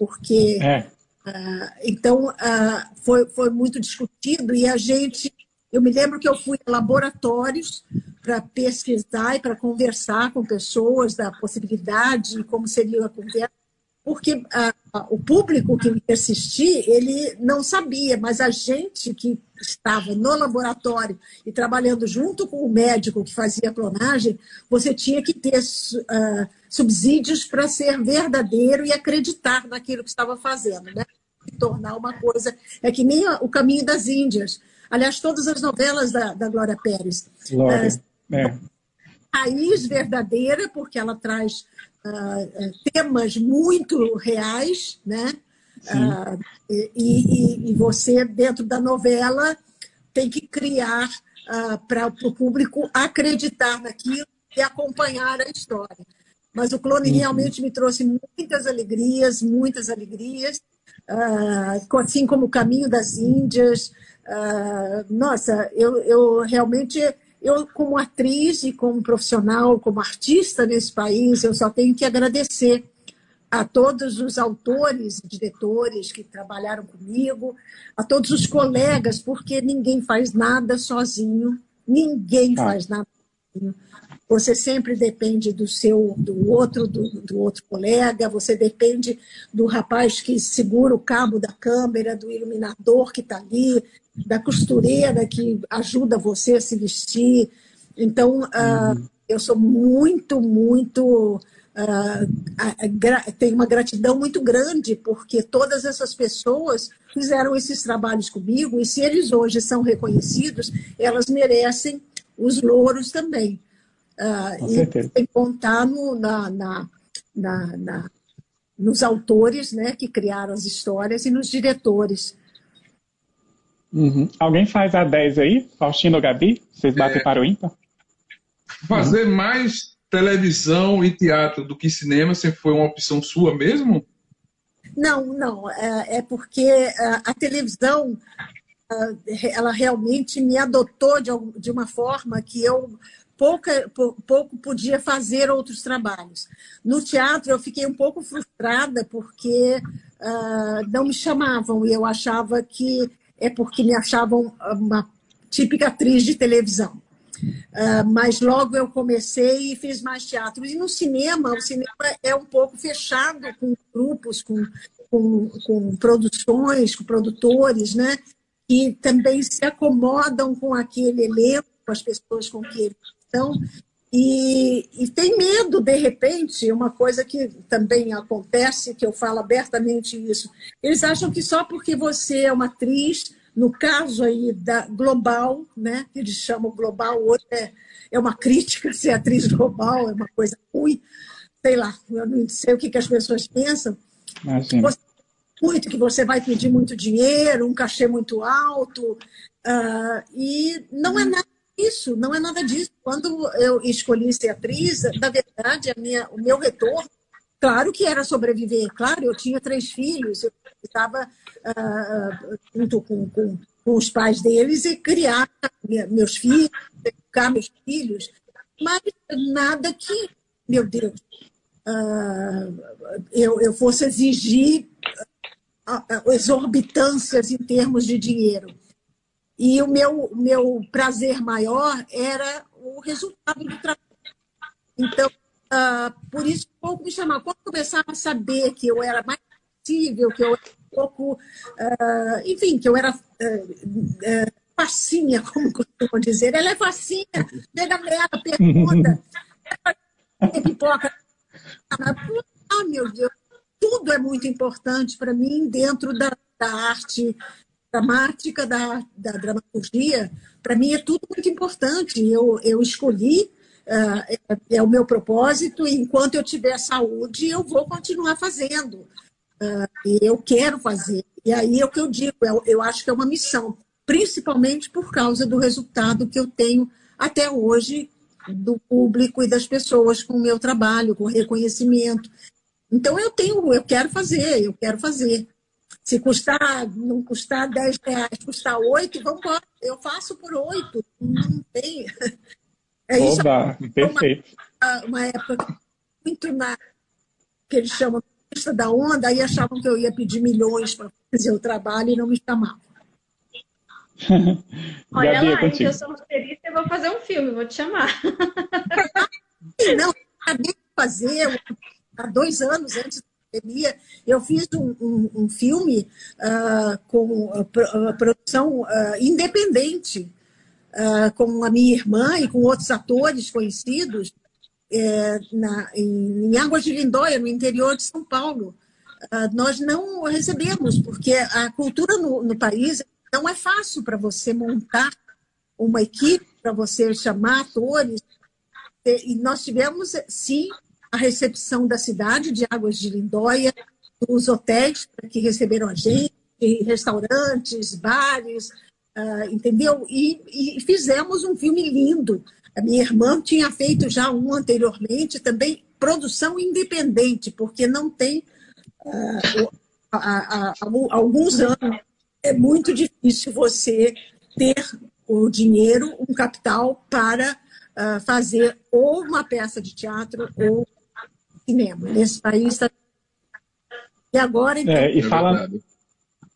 porque é. Uh, então, uh, foi, foi muito discutido e a gente. Eu me lembro que eu fui a laboratórios para pesquisar e para conversar com pessoas da possibilidade como seria a conversa porque a, a, o público que ia assistir, ele não sabia, mas a gente que estava no laboratório e trabalhando junto com o médico que fazia a clonagem, você tinha que ter uh, subsídios para ser verdadeiro e acreditar naquilo que estava fazendo, né? E tornar uma coisa. É que nem o caminho das Índias. Aliás, todas as novelas da, da Glória Pérez. Glória. Uh, é. Raiz verdadeira, porque ela traz uh, temas muito reais, né? Uh, e, e, e, você, dentro da novela, tem que criar uh, para o público acreditar naquilo e acompanhar a história. Mas o clone uhum. realmente me trouxe muitas alegrias, muitas alegrias, uh, assim como o Caminho das Índias. nossa, eu, eu realmente eu, como atriz e como profissional, como artista nesse país, eu só tenho que agradecer a todos os autores e diretores que trabalharam comigo, a todos os colegas, porque ninguém faz nada sozinho, ninguém ah. faz nada sozinho. Você sempre depende do seu, do outro, do, do outro colega. Você depende do rapaz que segura o cabo da câmera, do iluminador que está ali, da costureira que ajuda você a se vestir. Então, uh, uhum. eu sou muito, muito. Uh, tenho uma gratidão muito grande, porque todas essas pessoas fizeram esses trabalhos comigo, e se eles hoje são reconhecidos, elas merecem os louros também. Uh, e tem que contar no, na, na, na, na, nos autores né, que criaram as histórias e nos diretores. Uhum. Alguém faz a 10 aí? Faustino ou Gabi? Vocês batem é, para o ímpar? Fazer uhum. mais televisão e teatro do que cinema sempre foi uma opção sua mesmo? Não, não. É, é porque a, a televisão ela realmente me adotou de, de uma forma que eu pouca, pouco podia fazer outros trabalhos. No teatro, eu fiquei um pouco frustrada porque uh, não me chamavam e eu achava que é porque me achavam uma típica atriz de televisão. Uh, mas logo eu comecei e fiz mais teatro. E no cinema, o cinema é um pouco fechado com grupos, com, com, com produções, com produtores, né? Que também se acomodam com aquele elenco, com as pessoas com que eles estão. E, e, tem medo, de repente, uma coisa que também acontece, que eu falo abertamente isso. Eles acham que só porque você é uma atriz, no caso aí da global, né, que eles chamam global, hoje é, é uma crítica ser atriz global, é uma coisa ruim, sei lá, eu não sei o que, que as pessoas pensam. Você, muito que você vai pedir muito dinheiro, um cachê muito alto, uh, e não é nada isso, não é nada disso. Quando eu escolhi ser atriz, na verdade, minha, o meu retorno, claro que era sobreviver. Claro, eu tinha três filhos, eu estava uh, junto com, com, com, os pais deles e criar meus filhos, educar meus filhos, mas nada que, meu Deus, uh, eu, eu fosse exigir exorbitâncias em termos de dinheiro. E o meu, meu prazer maior era o resultado do trabalho. Então, uh, por isso, pouco me chamava. Quando começava a saber que eu era mais possível, que eu era um pouco. Uh, enfim, que eu era uh, facinha, como costumam dizer. Ela é facinha. Chega nela, pergunta. pipoca. Ah, meu Deus. Tudo é muito importante para mim dentro da, da arte dramática da, da dramaturgia, para mim é tudo muito importante. Eu, eu escolhi, uh, é, é, o meu propósito, e enquanto eu tiver saúde, eu vou continuar fazendo. Uh, eu quero fazer. E aí é o que eu digo, eu, eu acho que é uma missão, principalmente por causa do resultado que eu tenho até hoje do público e das pessoas com o meu trabalho, com reconhecimento. Então eu tenho, eu quero fazer, eu quero fazer. Se custar, não custar 10 reais, custar 8, vamos embora. Eu faço por 8. Não tem. É isso. Oba, perfeito. Uma, uma época muito na que eles chamam crista da onda, aí achavam que eu ia pedir milhões para fazer o trabalho e não me chamavam. Olha Gabi, lá, que eu sou roteirista e vou fazer um filme, vou te chamar. não, acabei de fazer, há dois anos antes pandemia, eu fiz um, um, um filme uh, com produção uh, independente, com a minha irmã e com outros atores conhecidos, é, na, em, em Águas de Lindóia, no interior de São Paulo. nós não recebemos, porque a cultura no, no país não é fácil para você montar uma equipe, para você chamar atores. E nós tivemos, sim, a recepção da cidade de Águas de Lindóia, os hotéis que receberam a gente, restaurantes, bares, uh, entendeu? E, e, fizemos um filme lindo. A minha irmã tinha feito já um anteriormente, também produção independente, porque não tem uh, alguns anos é muito difícil você ter o dinheiro, um capital para uh, fazer ou uma peça de teatro ou cinema. Nesse país está. E agora, então. É, e, falando,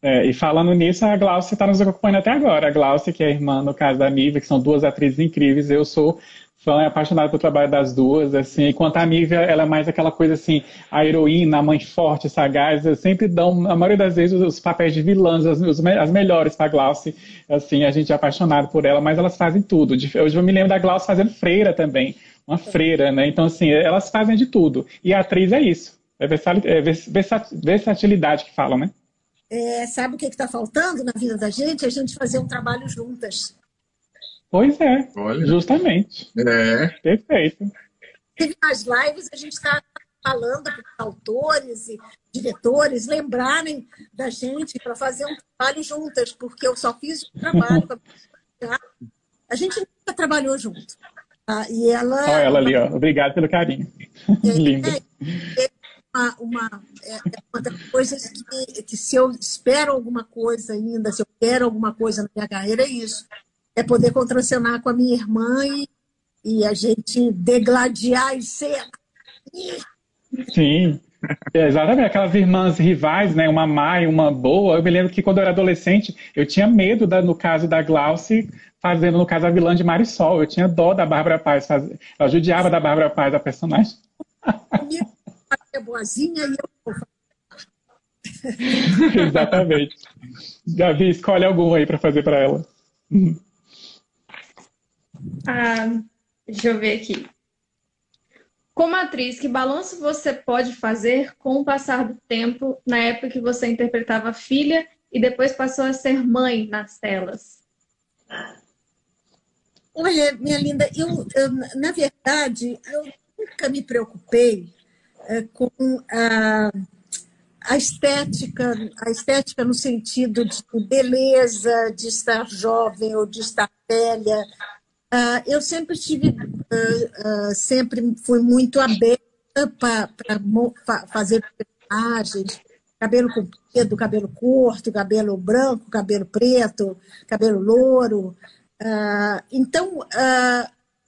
é, e falando nisso, a Glaucia está nos acompanhando até agora. A Glaucia, que é a irmã, no caso da Nívia, que são duas atrizes incríveis. Eu sou fã, é apaixonado pelo trabalho das duas, assim, enquanto a Nívia, ela é mais aquela coisa assim, a heroína, a mãe forte, sagaz, sempre dão, a maioria das vezes, os papéis de vilãs, as, as melhores para Glauce, assim, a gente é apaixonado por ela, mas elas fazem tudo. Hoje eu me lembro da Glauce fazendo freira também, uma freira, né? Então, assim, elas fazem de tudo. E a atriz é isso, é, é versatilidade que falam, né? É, sabe o que está faltando na vida da gente? A gente fazer um trabalho juntas. Pois é, Olha. justamente. É. Perfeito. Teve as lives, a gente está falando os autores e diretores lembrarem da gente para fazer um trabalho juntas, porque eu só fiz um trabalho. a gente nunca trabalhou junto. Ah, e ela. Olha ela ali, ó. Obrigado pelo carinho. É, Linda. É, é uma, uma, é, é uma das coisas que, que, se eu espero alguma coisa ainda, se eu quero alguma coisa na minha carreira, é isso é poder contracenar com a minha irmã e, e a gente degladiar em cena. Sim, é, exatamente, aquelas irmãs rivais, né? Uma má e uma boa. Eu me lembro que quando eu era adolescente, eu tinha medo, da, no caso da Glauce, fazendo, no caso, a vilã de Marisol. Eu tinha dó da Bárbara Paz. Faz... Ela judiava da Bárbara Paz, a personagem. Minha é boazinha e eu Exatamente. Gabi, escolhe algum aí para fazer para ela. Ah, deixa eu ver aqui. Como atriz, que balanço você pode fazer com o passar do tempo na época que você interpretava filha e depois passou a ser mãe nas telas? Olha, minha linda, eu, eu na verdade, eu nunca me preocupei é, com a, a estética, a estética no sentido de beleza, de estar jovem ou de estar velha. Uh, eu sempre tive, uh, uh, sempre fui muito aberta para fazer personagens, cabelo comprido, cabelo curto, cabelo branco, cabelo preto, cabelo louro. Então,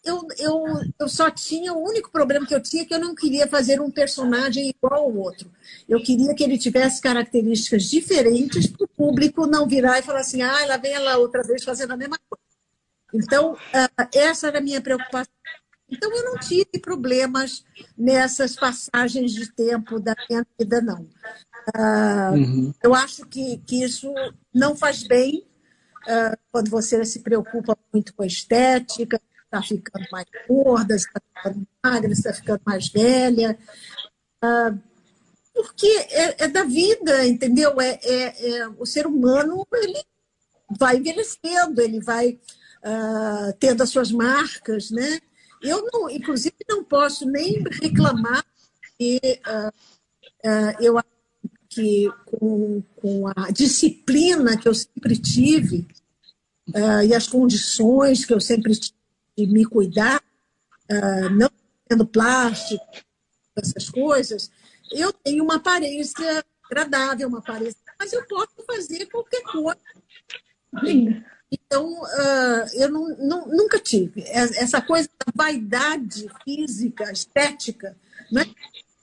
eu, eu, eu só tinha, o único problema que eu tinha é que eu não queria fazer um personagem igual ao outro. Eu queria que ele tivesse características diferentes para o público não virar e falar assim, ah, lá vem ela outra vez fazendo a mesma coisa. Então, ah, essa era a minha preocupação. Então, eu não tive problemas nessas passagens de tempo da minha vida, não. Uhum. Eu acho que, que isso não faz bem quando você se preocupa muito com a estética, está ficando mais gorda, está ficando magra, está ficando mais velha. porque é, é, da vida, entendeu? É, é, é, o ser humano ele vai envelhecendo, ele vai uh, tendo as suas marcas, né? Eu, não, inclusive, não posso nem reclamar que uh, uh, eu acho que com, com, a disciplina que eu sempre tive e as condições que eu sempre tive de me cuidar, não tendo plástico, essas coisas, eu tenho uma aparência agradável, uma aparência, mas eu posso fazer qualquer coisa. Então, uh, eu não, não, nunca tive. Essa coisa da vaidade física, estética, não é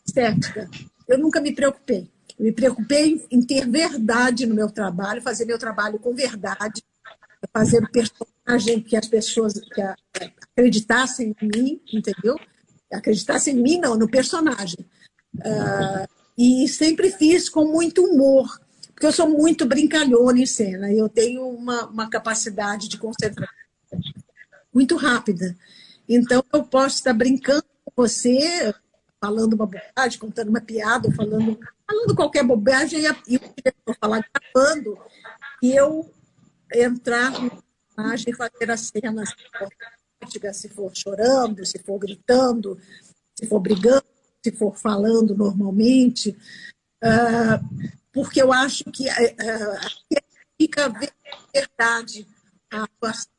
estética, eu nunca me preocupei. Me preocupei em ter verdade no meu trabalho, fazer meu trabalho com verdade, fazer o personagem que as pessoas que acreditassem em mim, entendeu? Acreditassem em mim, não, no personagem. Uh, e sempre fiz com muito humor, porque eu sou muito brincalhona em cena, eu tenho uma, uma capacidade de concentração muito rápida. Então, eu posso estar brincando com você, falando uma bobagem, contando uma piada, falando, falando qualquer bobagem, e o diretor falar gravando, e eu entrar no personagem e fazer as cenas se for chorando, se for gritando, se for brigando, se for falando normalmente, uh, porque eu acho que uh, fica verdade a atuação.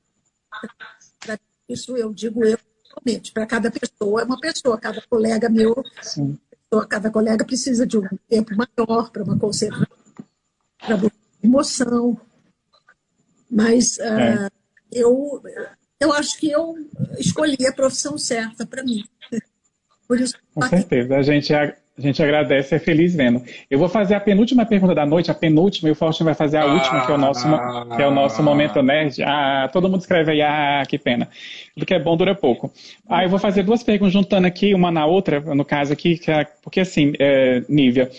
Isso eu digo eu realmente, para cada pessoa é uma pessoa, cada colega meu, Sim. Cada colega precisa de um tempo maior para uma concentração, para emoção. Mas uh, é. eu, eu acho que eu escolhi a profissão certa para mim. Por isso, Com certeza. A gente, a, a gente agradece, é feliz vendo. Eu vou fazer a penúltima pergunta da noite, a penúltima, e o Faustinho vai fazer a última, que é o nosso, que é o nosso momento nerd. Ah, todo mundo escreve aí, ah, que pena. Tudo que é bom dura pouco. Ah, eu vou fazer duas perguntas juntando aqui, uma na outra, no caso aqui, é, porque assim, é, Nívia,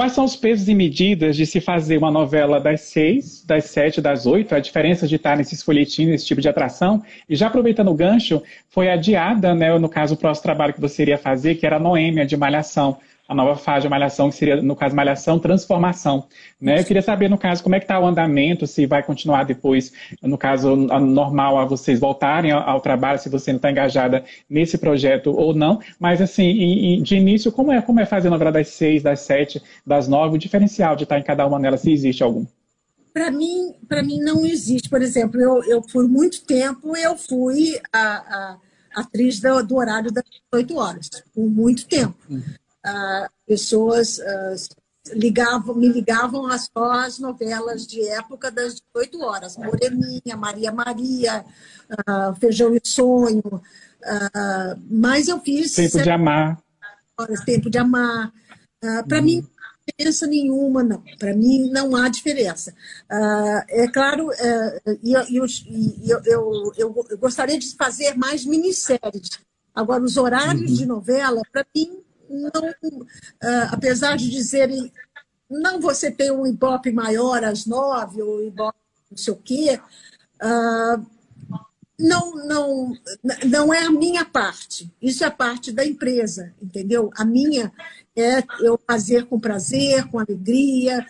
Quais são os pesos e medidas de se fazer uma novela das seis, das sete, das oito? A diferença de estar nesses folhetins, nesse tipo de atração? E já aproveitando o gancho, foi adiada, né, no caso, o próximo trabalho que você iria fazer, que era a Noêmia, de Malhação a nova fase de malhação, que seria, no caso, malhação transformação. Né? Eu queria saber, no caso, como é que está o andamento, se vai continuar depois, no caso, normal, a vocês voltarem ao, ao trabalho, se você não está engajada nesse projeto ou não. Mas, assim, de início, como é, como é fazer a novela das seis, das sete, das nove, o diferencial de estar em cada uma delas, se existe algum? Para mim, para mim não existe. Por exemplo, eu, eu por muito tempo eu fui a, a atriz do, do, horário das 8 horas, por muito tempo. Uhum pessoas uh, ligavam, me ligavam só as novelas de época das 18 horas. Moreninha, Maria Maria, uh, Feijão e Sonho. Mas eu fiz... Tempo de Amar. Horas, Tempo de Amar. Para hum. mim, diferença nenhuma, não. Para mim, não há diferença. Uh, é claro, uh, eu, eu, eu, eu, gostaria de fazer mais minisséries. Agora, os horários uhum. de novela, para mim, não, uh, apesar de dizerem, não você tem um Ibope maior às nove, ou Ibope não sei o quê, uh, não, não, não é a minha parte. Isso é a parte da empresa, entendeu? A minha é eu fazer com prazer, com alegria,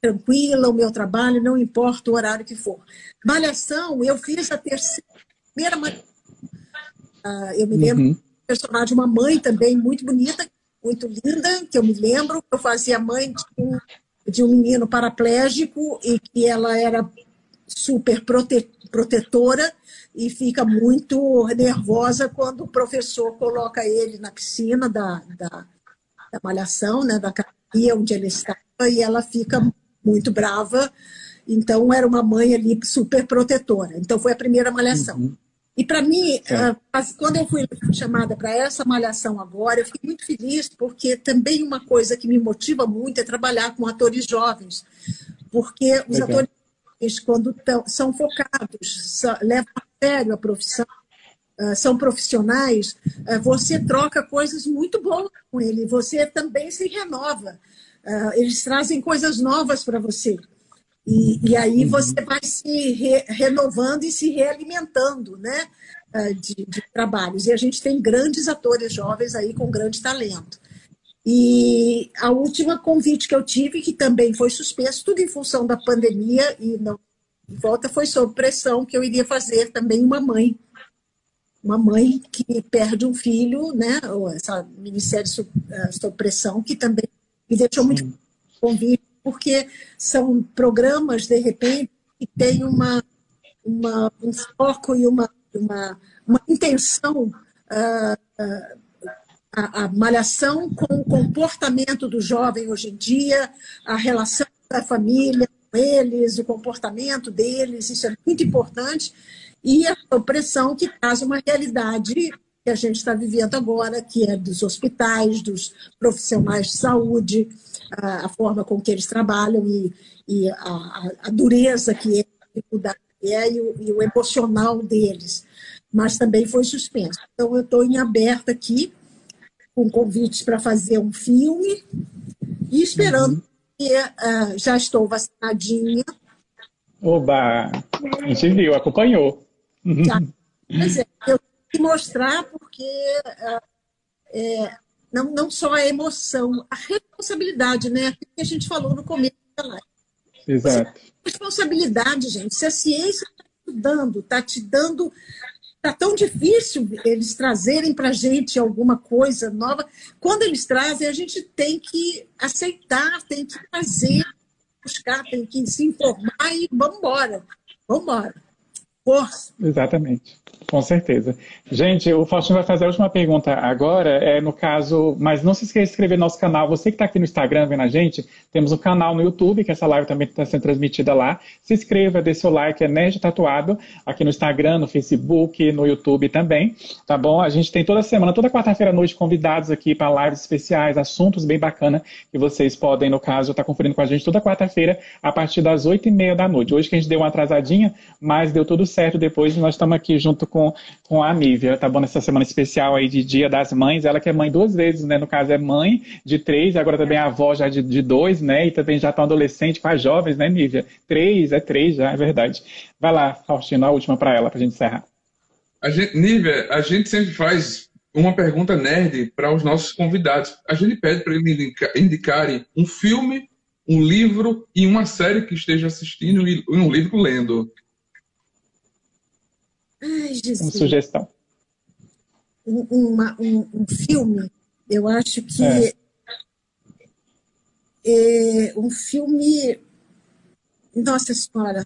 tranquila o meu trabalho, não importa o horário que for. Malhação, eu fiz a terceira, primeira malhação. Uh, eu me lembro uhum. personagem, uma mãe também muito bonita, muito linda, que eu me lembro. Eu fazia mãe de um, de um menino paraplégico e que ela era super prote, protetora e fica muito nervosa quando o professor coloca ele na piscina da, da, da malhação, né, da academia onde ele estava, e ela fica muito brava. Então, era uma mãe ali super protetora. Então, foi a primeira malhação. Uhum. E para mim, é. quando eu fui chamada para essa malhação agora, eu fiquei muito feliz, porque também uma coisa que me motiva muito é trabalhar com atores jovens. Porque os atores, quando tão, são focados, levam a sério a profissão, são profissionais, você troca coisas muito boas com ele, você também se renova. Eles trazem coisas novas para você. E, e aí uhum. você vai se re, renovando e se realimentando né, ah, de, de, trabalhos. E a gente tem grandes atores jovens aí com grande talento. E a última convite que eu tive, que também foi suspenso, tudo em função da pandemia e não volta, foi sob pressão que eu iria fazer também uma mãe. Uma mãe que perde um filho, né? Essa minissérie sob, uh, sob pressão, que também me deixou muito convite porque são programas, de repente, que têm uma, uma, um foco e uma, uma, uma intenção, uh, uh, a, a malhação com o comportamento do jovem hoje em dia, a relação da família com eles, o comportamento deles, isso é muito importante, e a opressão que traz uma realidade que a gente está vivendo agora, que é dos hospitais, dos profissionais de saúde, a, a forma com que eles trabalham e, e a, a, dureza que é, a dificuldade que é e o, e o emocional deles. Mas também foi suspenso. Então, eu estou em aberto aqui, com convites para fazer um filme e esperando uhum. que uh, já estou vacinadinha. Oba! A gente viu, acompanhou. Já. Mas é, eu que mostrar porque uh, é, não, não só a emoção, a responsabilidade, né? Aquilo que a gente falou no começo da live. Exato. Responsabilidade, gente. Se a ciência está te dando, está te dando. Está tão difícil eles trazerem para a gente alguma coisa nova. Quando eles trazem, a gente tem que aceitar, tem que fazer, buscar, tem que se informar e vamos embora. Vamos embora. Força. Exatamente. Com certeza. Gente, o Faustino vai fazer a última pergunta agora, é no caso, mas não se esqueça de inscrever no nosso canal. Você que está aqui no Instagram vendo a gente, temos um canal no YouTube, que essa live também está sendo transmitida lá. Se inscreva, dê seu like, é Nerd Tatuado, aqui no Instagram, no Facebook, no YouTube também, tá bom? A gente tem toda semana, toda quarta-feira à noite, convidados aqui para lives especiais, assuntos bem bacanas, que vocês podem, no caso, estar tá conferindo com a gente toda quarta-feira, a partir das oito e meia da noite. Hoje que a gente deu uma atrasadinha, mas deu tudo certo depois, nós estamos aqui junto com com, a Nívia, tá bom? Nessa semana especial aí de Dia das Mães, ela que é mãe duas vezes, né? No caso é mãe de três, agora também é avó já de, de dois, né? E também já está adolescente com as jovens, né, Nívia? Três, é três já, é verdade. Vai lá, Faustino, a última para ela, para a gente encerrar. Nívia, a gente sempre faz uma pergunta nerd para os nossos convidados. A gente pede para eles indicarem um filme, um livro e uma série que esteja assistindo e um livro lendo. Ai, Jesus. Uma sugestão. Um, uma, um, um, filme, eu acho que é. É um filme. Nossa Senhora.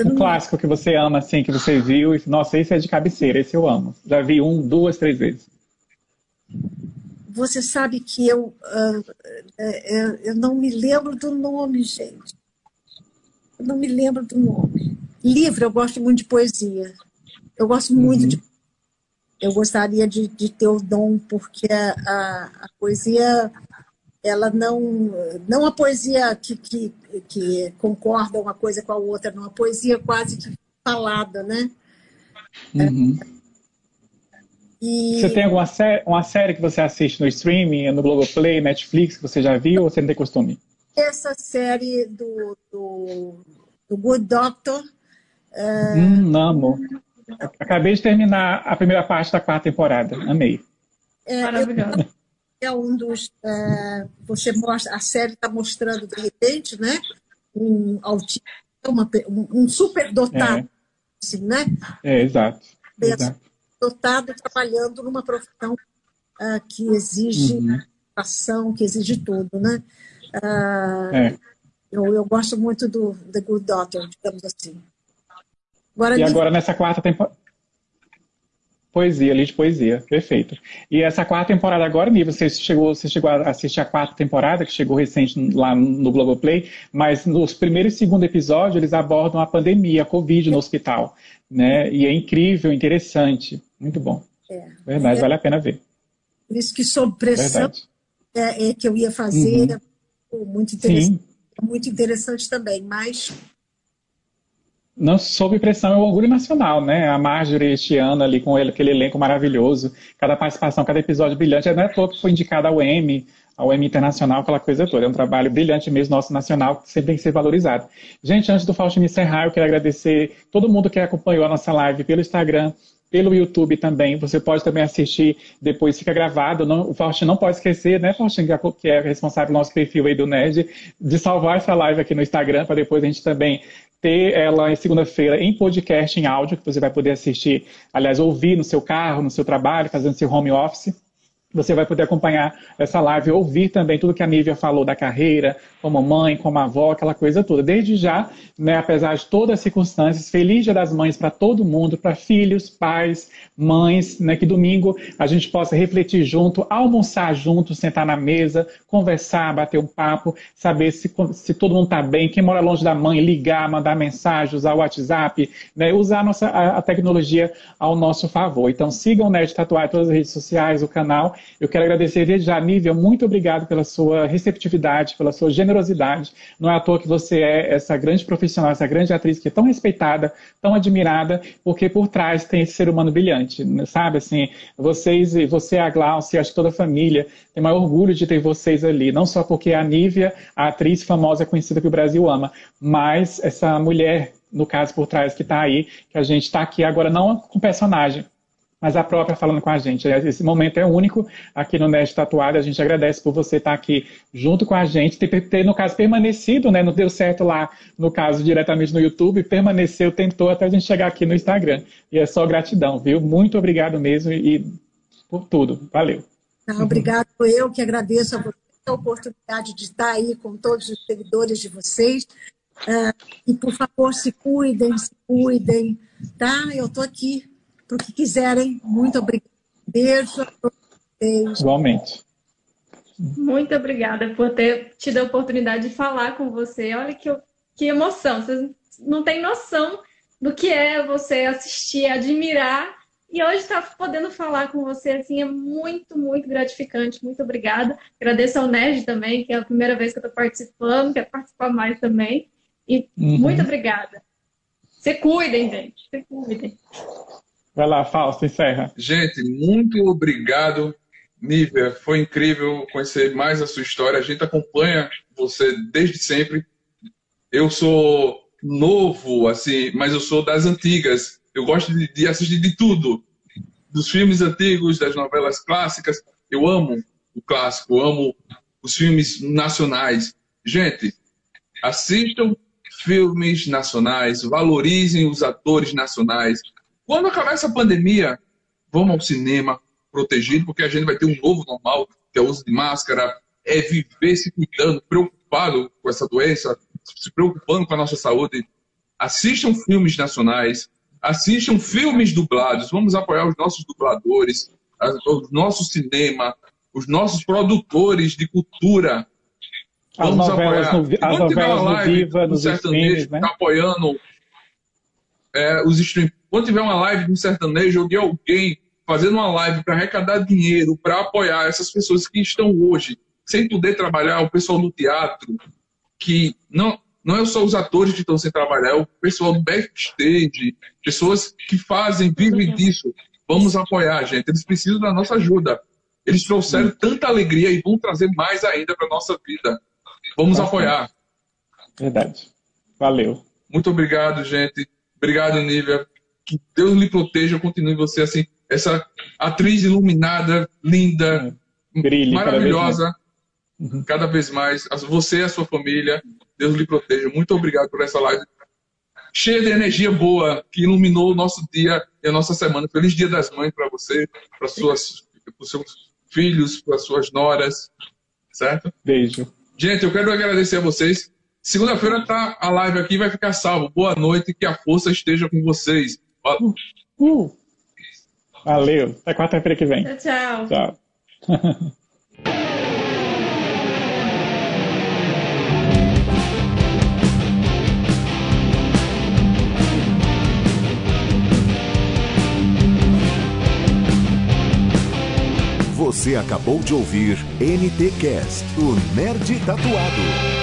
Um não... clássico que você ama, assim, que você viu, e nossa, esse é de cabeceira, esse eu amo. Já vi um, duas, três vezes. Você sabe que eu, uh, eu não me lembro do nome, gente. Eu não me lembro do nome. Livro, eu gosto muito de poesia. Eu gosto muito uhum. de. Eu gostaria de, de, ter o dom, porque a, a, a, poesia, ela não. Não a poesia que, que, que concorda uma coisa com a outra, não. A poesia quase que falada, né? Uhum. E... Você tem alguma série, uma série que você assiste no streaming, no Globoplay, Netflix, que você já viu ou você não tem costume? Essa série do, do, do Good Doctor, é... Hum, amo. Acabei de terminar a primeira parte da quarta temporada. Amei. É, Maravilhoso. É um dos. É, você mostra, a série está mostrando, de repente, né? Um autista, uma, um, um super dotado, é. assim, né? É, exato. exato. Dotado trabalhando numa profissão uh, que exige uhum. ação, que exige tudo, né? Uh, é. eu, eu gosto muito do The Good Doctor, digamos assim. Agora, e agora nessa quarta temporada. Poesia, li de poesia, perfeito. E essa quarta temporada agora, Niva, você chegou, você chegou a assistir a quarta temporada, que chegou recente lá no Globoplay, mas nos primeiros e segundo episódio eles abordam a pandemia, a Covid no hospital, né? E é incrível, interessante, muito bom. É. Verdade, é. vale a pena ver. Por isso que sob pressão é, é, que eu ia fazer, uhum. muito interessante, Sim. muito interessante também, mas não sob pressão é o orgulho nacional, né? A Marjorie este ano ali com ele, aquele elenco maravilhoso, cada participação, cada episódio brilhante. Não é todo que foi indicado ao Emmy, ao Emmy Internacional, aquela coisa toda. É um trabalho brilhante mesmo, nosso nacional, que sempre tem que ser valorizado. Gente, antes do Faustino encerrar, eu quero agradecer todo mundo que acompanhou a nossa live pelo Instagram, pelo YouTube também. Você pode também assistir depois, fica gravado. Não, o Faustino não pode esquecer, né, Faustino, que é responsável pelo nosso perfil aí do Nerd, de salvar essa live aqui no Instagram, para depois a gente também ter ela em segunda-feira em podcast, em áudio, que você vai poder assistir, aliás, ouvir no seu carro, no seu trabalho, fazendo seu home office. Você vai poder acompanhar essa live, ouvir também tudo que a Nívia falou da carreira, como mãe, como avó, aquela coisa toda. Desde já, né, apesar de todas as circunstâncias, feliz Dia das Mães para todo mundo, para filhos, pais, mães, né, que domingo a gente possa refletir junto, almoçar junto, sentar na mesa, conversar, bater um papo, saber se, se todo mundo está bem, quem mora longe da mãe, ligar, mandar mensagem, usar o WhatsApp, né, usar a, nossa, a, a tecnologia ao nosso favor. Então sigam o Nerd Tatuar em todas as redes sociais, o canal. Eu quero agradecer desde já, Nívia, muito obrigado pela sua receptividade, pela sua generosidade. Não é à toa que você é essa grande profissional, essa grande atriz que é tão respeitada, tão admirada, porque por trás tem esse ser humano brilhante, sabe? Assim, vocês, você, a Glaucia, acho que toda a família tem maior orgulho de ter vocês ali, não só porque a Nívia, a atriz famosa conhecida que o Brasil ama, mas essa mulher no caso por trás que está aí, que a gente está aqui agora não com personagem, mas a própria falando com a gente. Esse momento é único aqui no Nerd Tatuado. A gente agradece por você estar aqui junto com a gente, ter, ter, no caso, permanecido, né? Não deu certo lá, no caso, diretamente no YouTube, permaneceu, tentou até a gente chegar aqui no Instagram. E é só gratidão, viu? Muito obrigado mesmo e por tudo. Valeu. Ah, obrigado. Eu que agradeço a você a oportunidade de estar aí com todos os seguidores de vocês. Uh, e, por favor, se cuidem, se cuidem, tá? Eu estou aqui para o que quiserem. Muito obrigada. Beijo a todos vocês. Igualmente. Muito obrigada por ter tido a oportunidade de falar com você. Olha que, que emoção. Vocês não têm noção do que é você assistir, admirar. E hoje estar tá podendo falar com você assim é muito, muito gratificante. Muito obrigada. Agradeço ao Nerd também, que é a primeira vez que eu estou participando, quero participar mais também. E uhum. muito obrigada. Se cuidem, gente. Se cuidem. Vai lá, Fausto, encerra. Gente, muito obrigado, Nívia. Foi incrível conhecer mais a sua história. A gente acompanha você desde sempre. Eu sou novo, assim, mas eu sou das antigas. Eu gosto de, de assistir de tudo. Dos filmes antigos, das novelas clássicas. Eu amo o clássico, amo os filmes nacionais. Gente, assistam filmes nacionais, valorizem os atores nacionais, quando acabar essa pandemia, vamos ao cinema protegido, porque a gente vai ter um novo normal, que é o uso de máscara, é viver se cuidando, preocupado com essa doença, se preocupando com a nossa saúde. Assistam filmes nacionais, assistam filmes dublados, vamos apoiar os nossos dubladores, o nosso cinema, os nossos produtores de cultura. As vamos apoiar. No, as novelas no Viva, nos sertanejo, né? tá apoiando é, os stream. Quando tiver uma live de um sertanejo ou de alguém fazendo uma live para arrecadar dinheiro, para apoiar essas pessoas que estão hoje sem poder trabalhar, o pessoal do teatro, que não, não é só os atores que estão sem trabalhar, é o pessoal do backstage, pessoas que fazem, vivem disso. Vamos apoiar, gente. Eles precisam da nossa ajuda. Eles trouxeram tanta alegria e vão trazer mais ainda para nossa vida. Vamos apoiar. Verdade. Valeu. Muito obrigado, gente. Obrigado, Nívia. Que Deus lhe proteja, continue você assim, essa atriz iluminada, linda, Brilhe, maravilhosa, cada vez, uhum. cada vez mais. Você e a sua família, Deus lhe proteja. Muito obrigado por essa live cheia de energia boa que iluminou o nosso dia e a nossa semana. Feliz Dia das Mães para você, para suas, os seus filhos, para suas noras, certo? Beijo. Gente, eu quero agradecer a vocês. Segunda-feira tá a live aqui, vai ficar salvo. Boa noite, que a força esteja com vocês. Uh, uh. Valeu. Até quarta-feira que vem. Tchau. Tchau. Você acabou de ouvir NTcast, o Nerd Tatuado.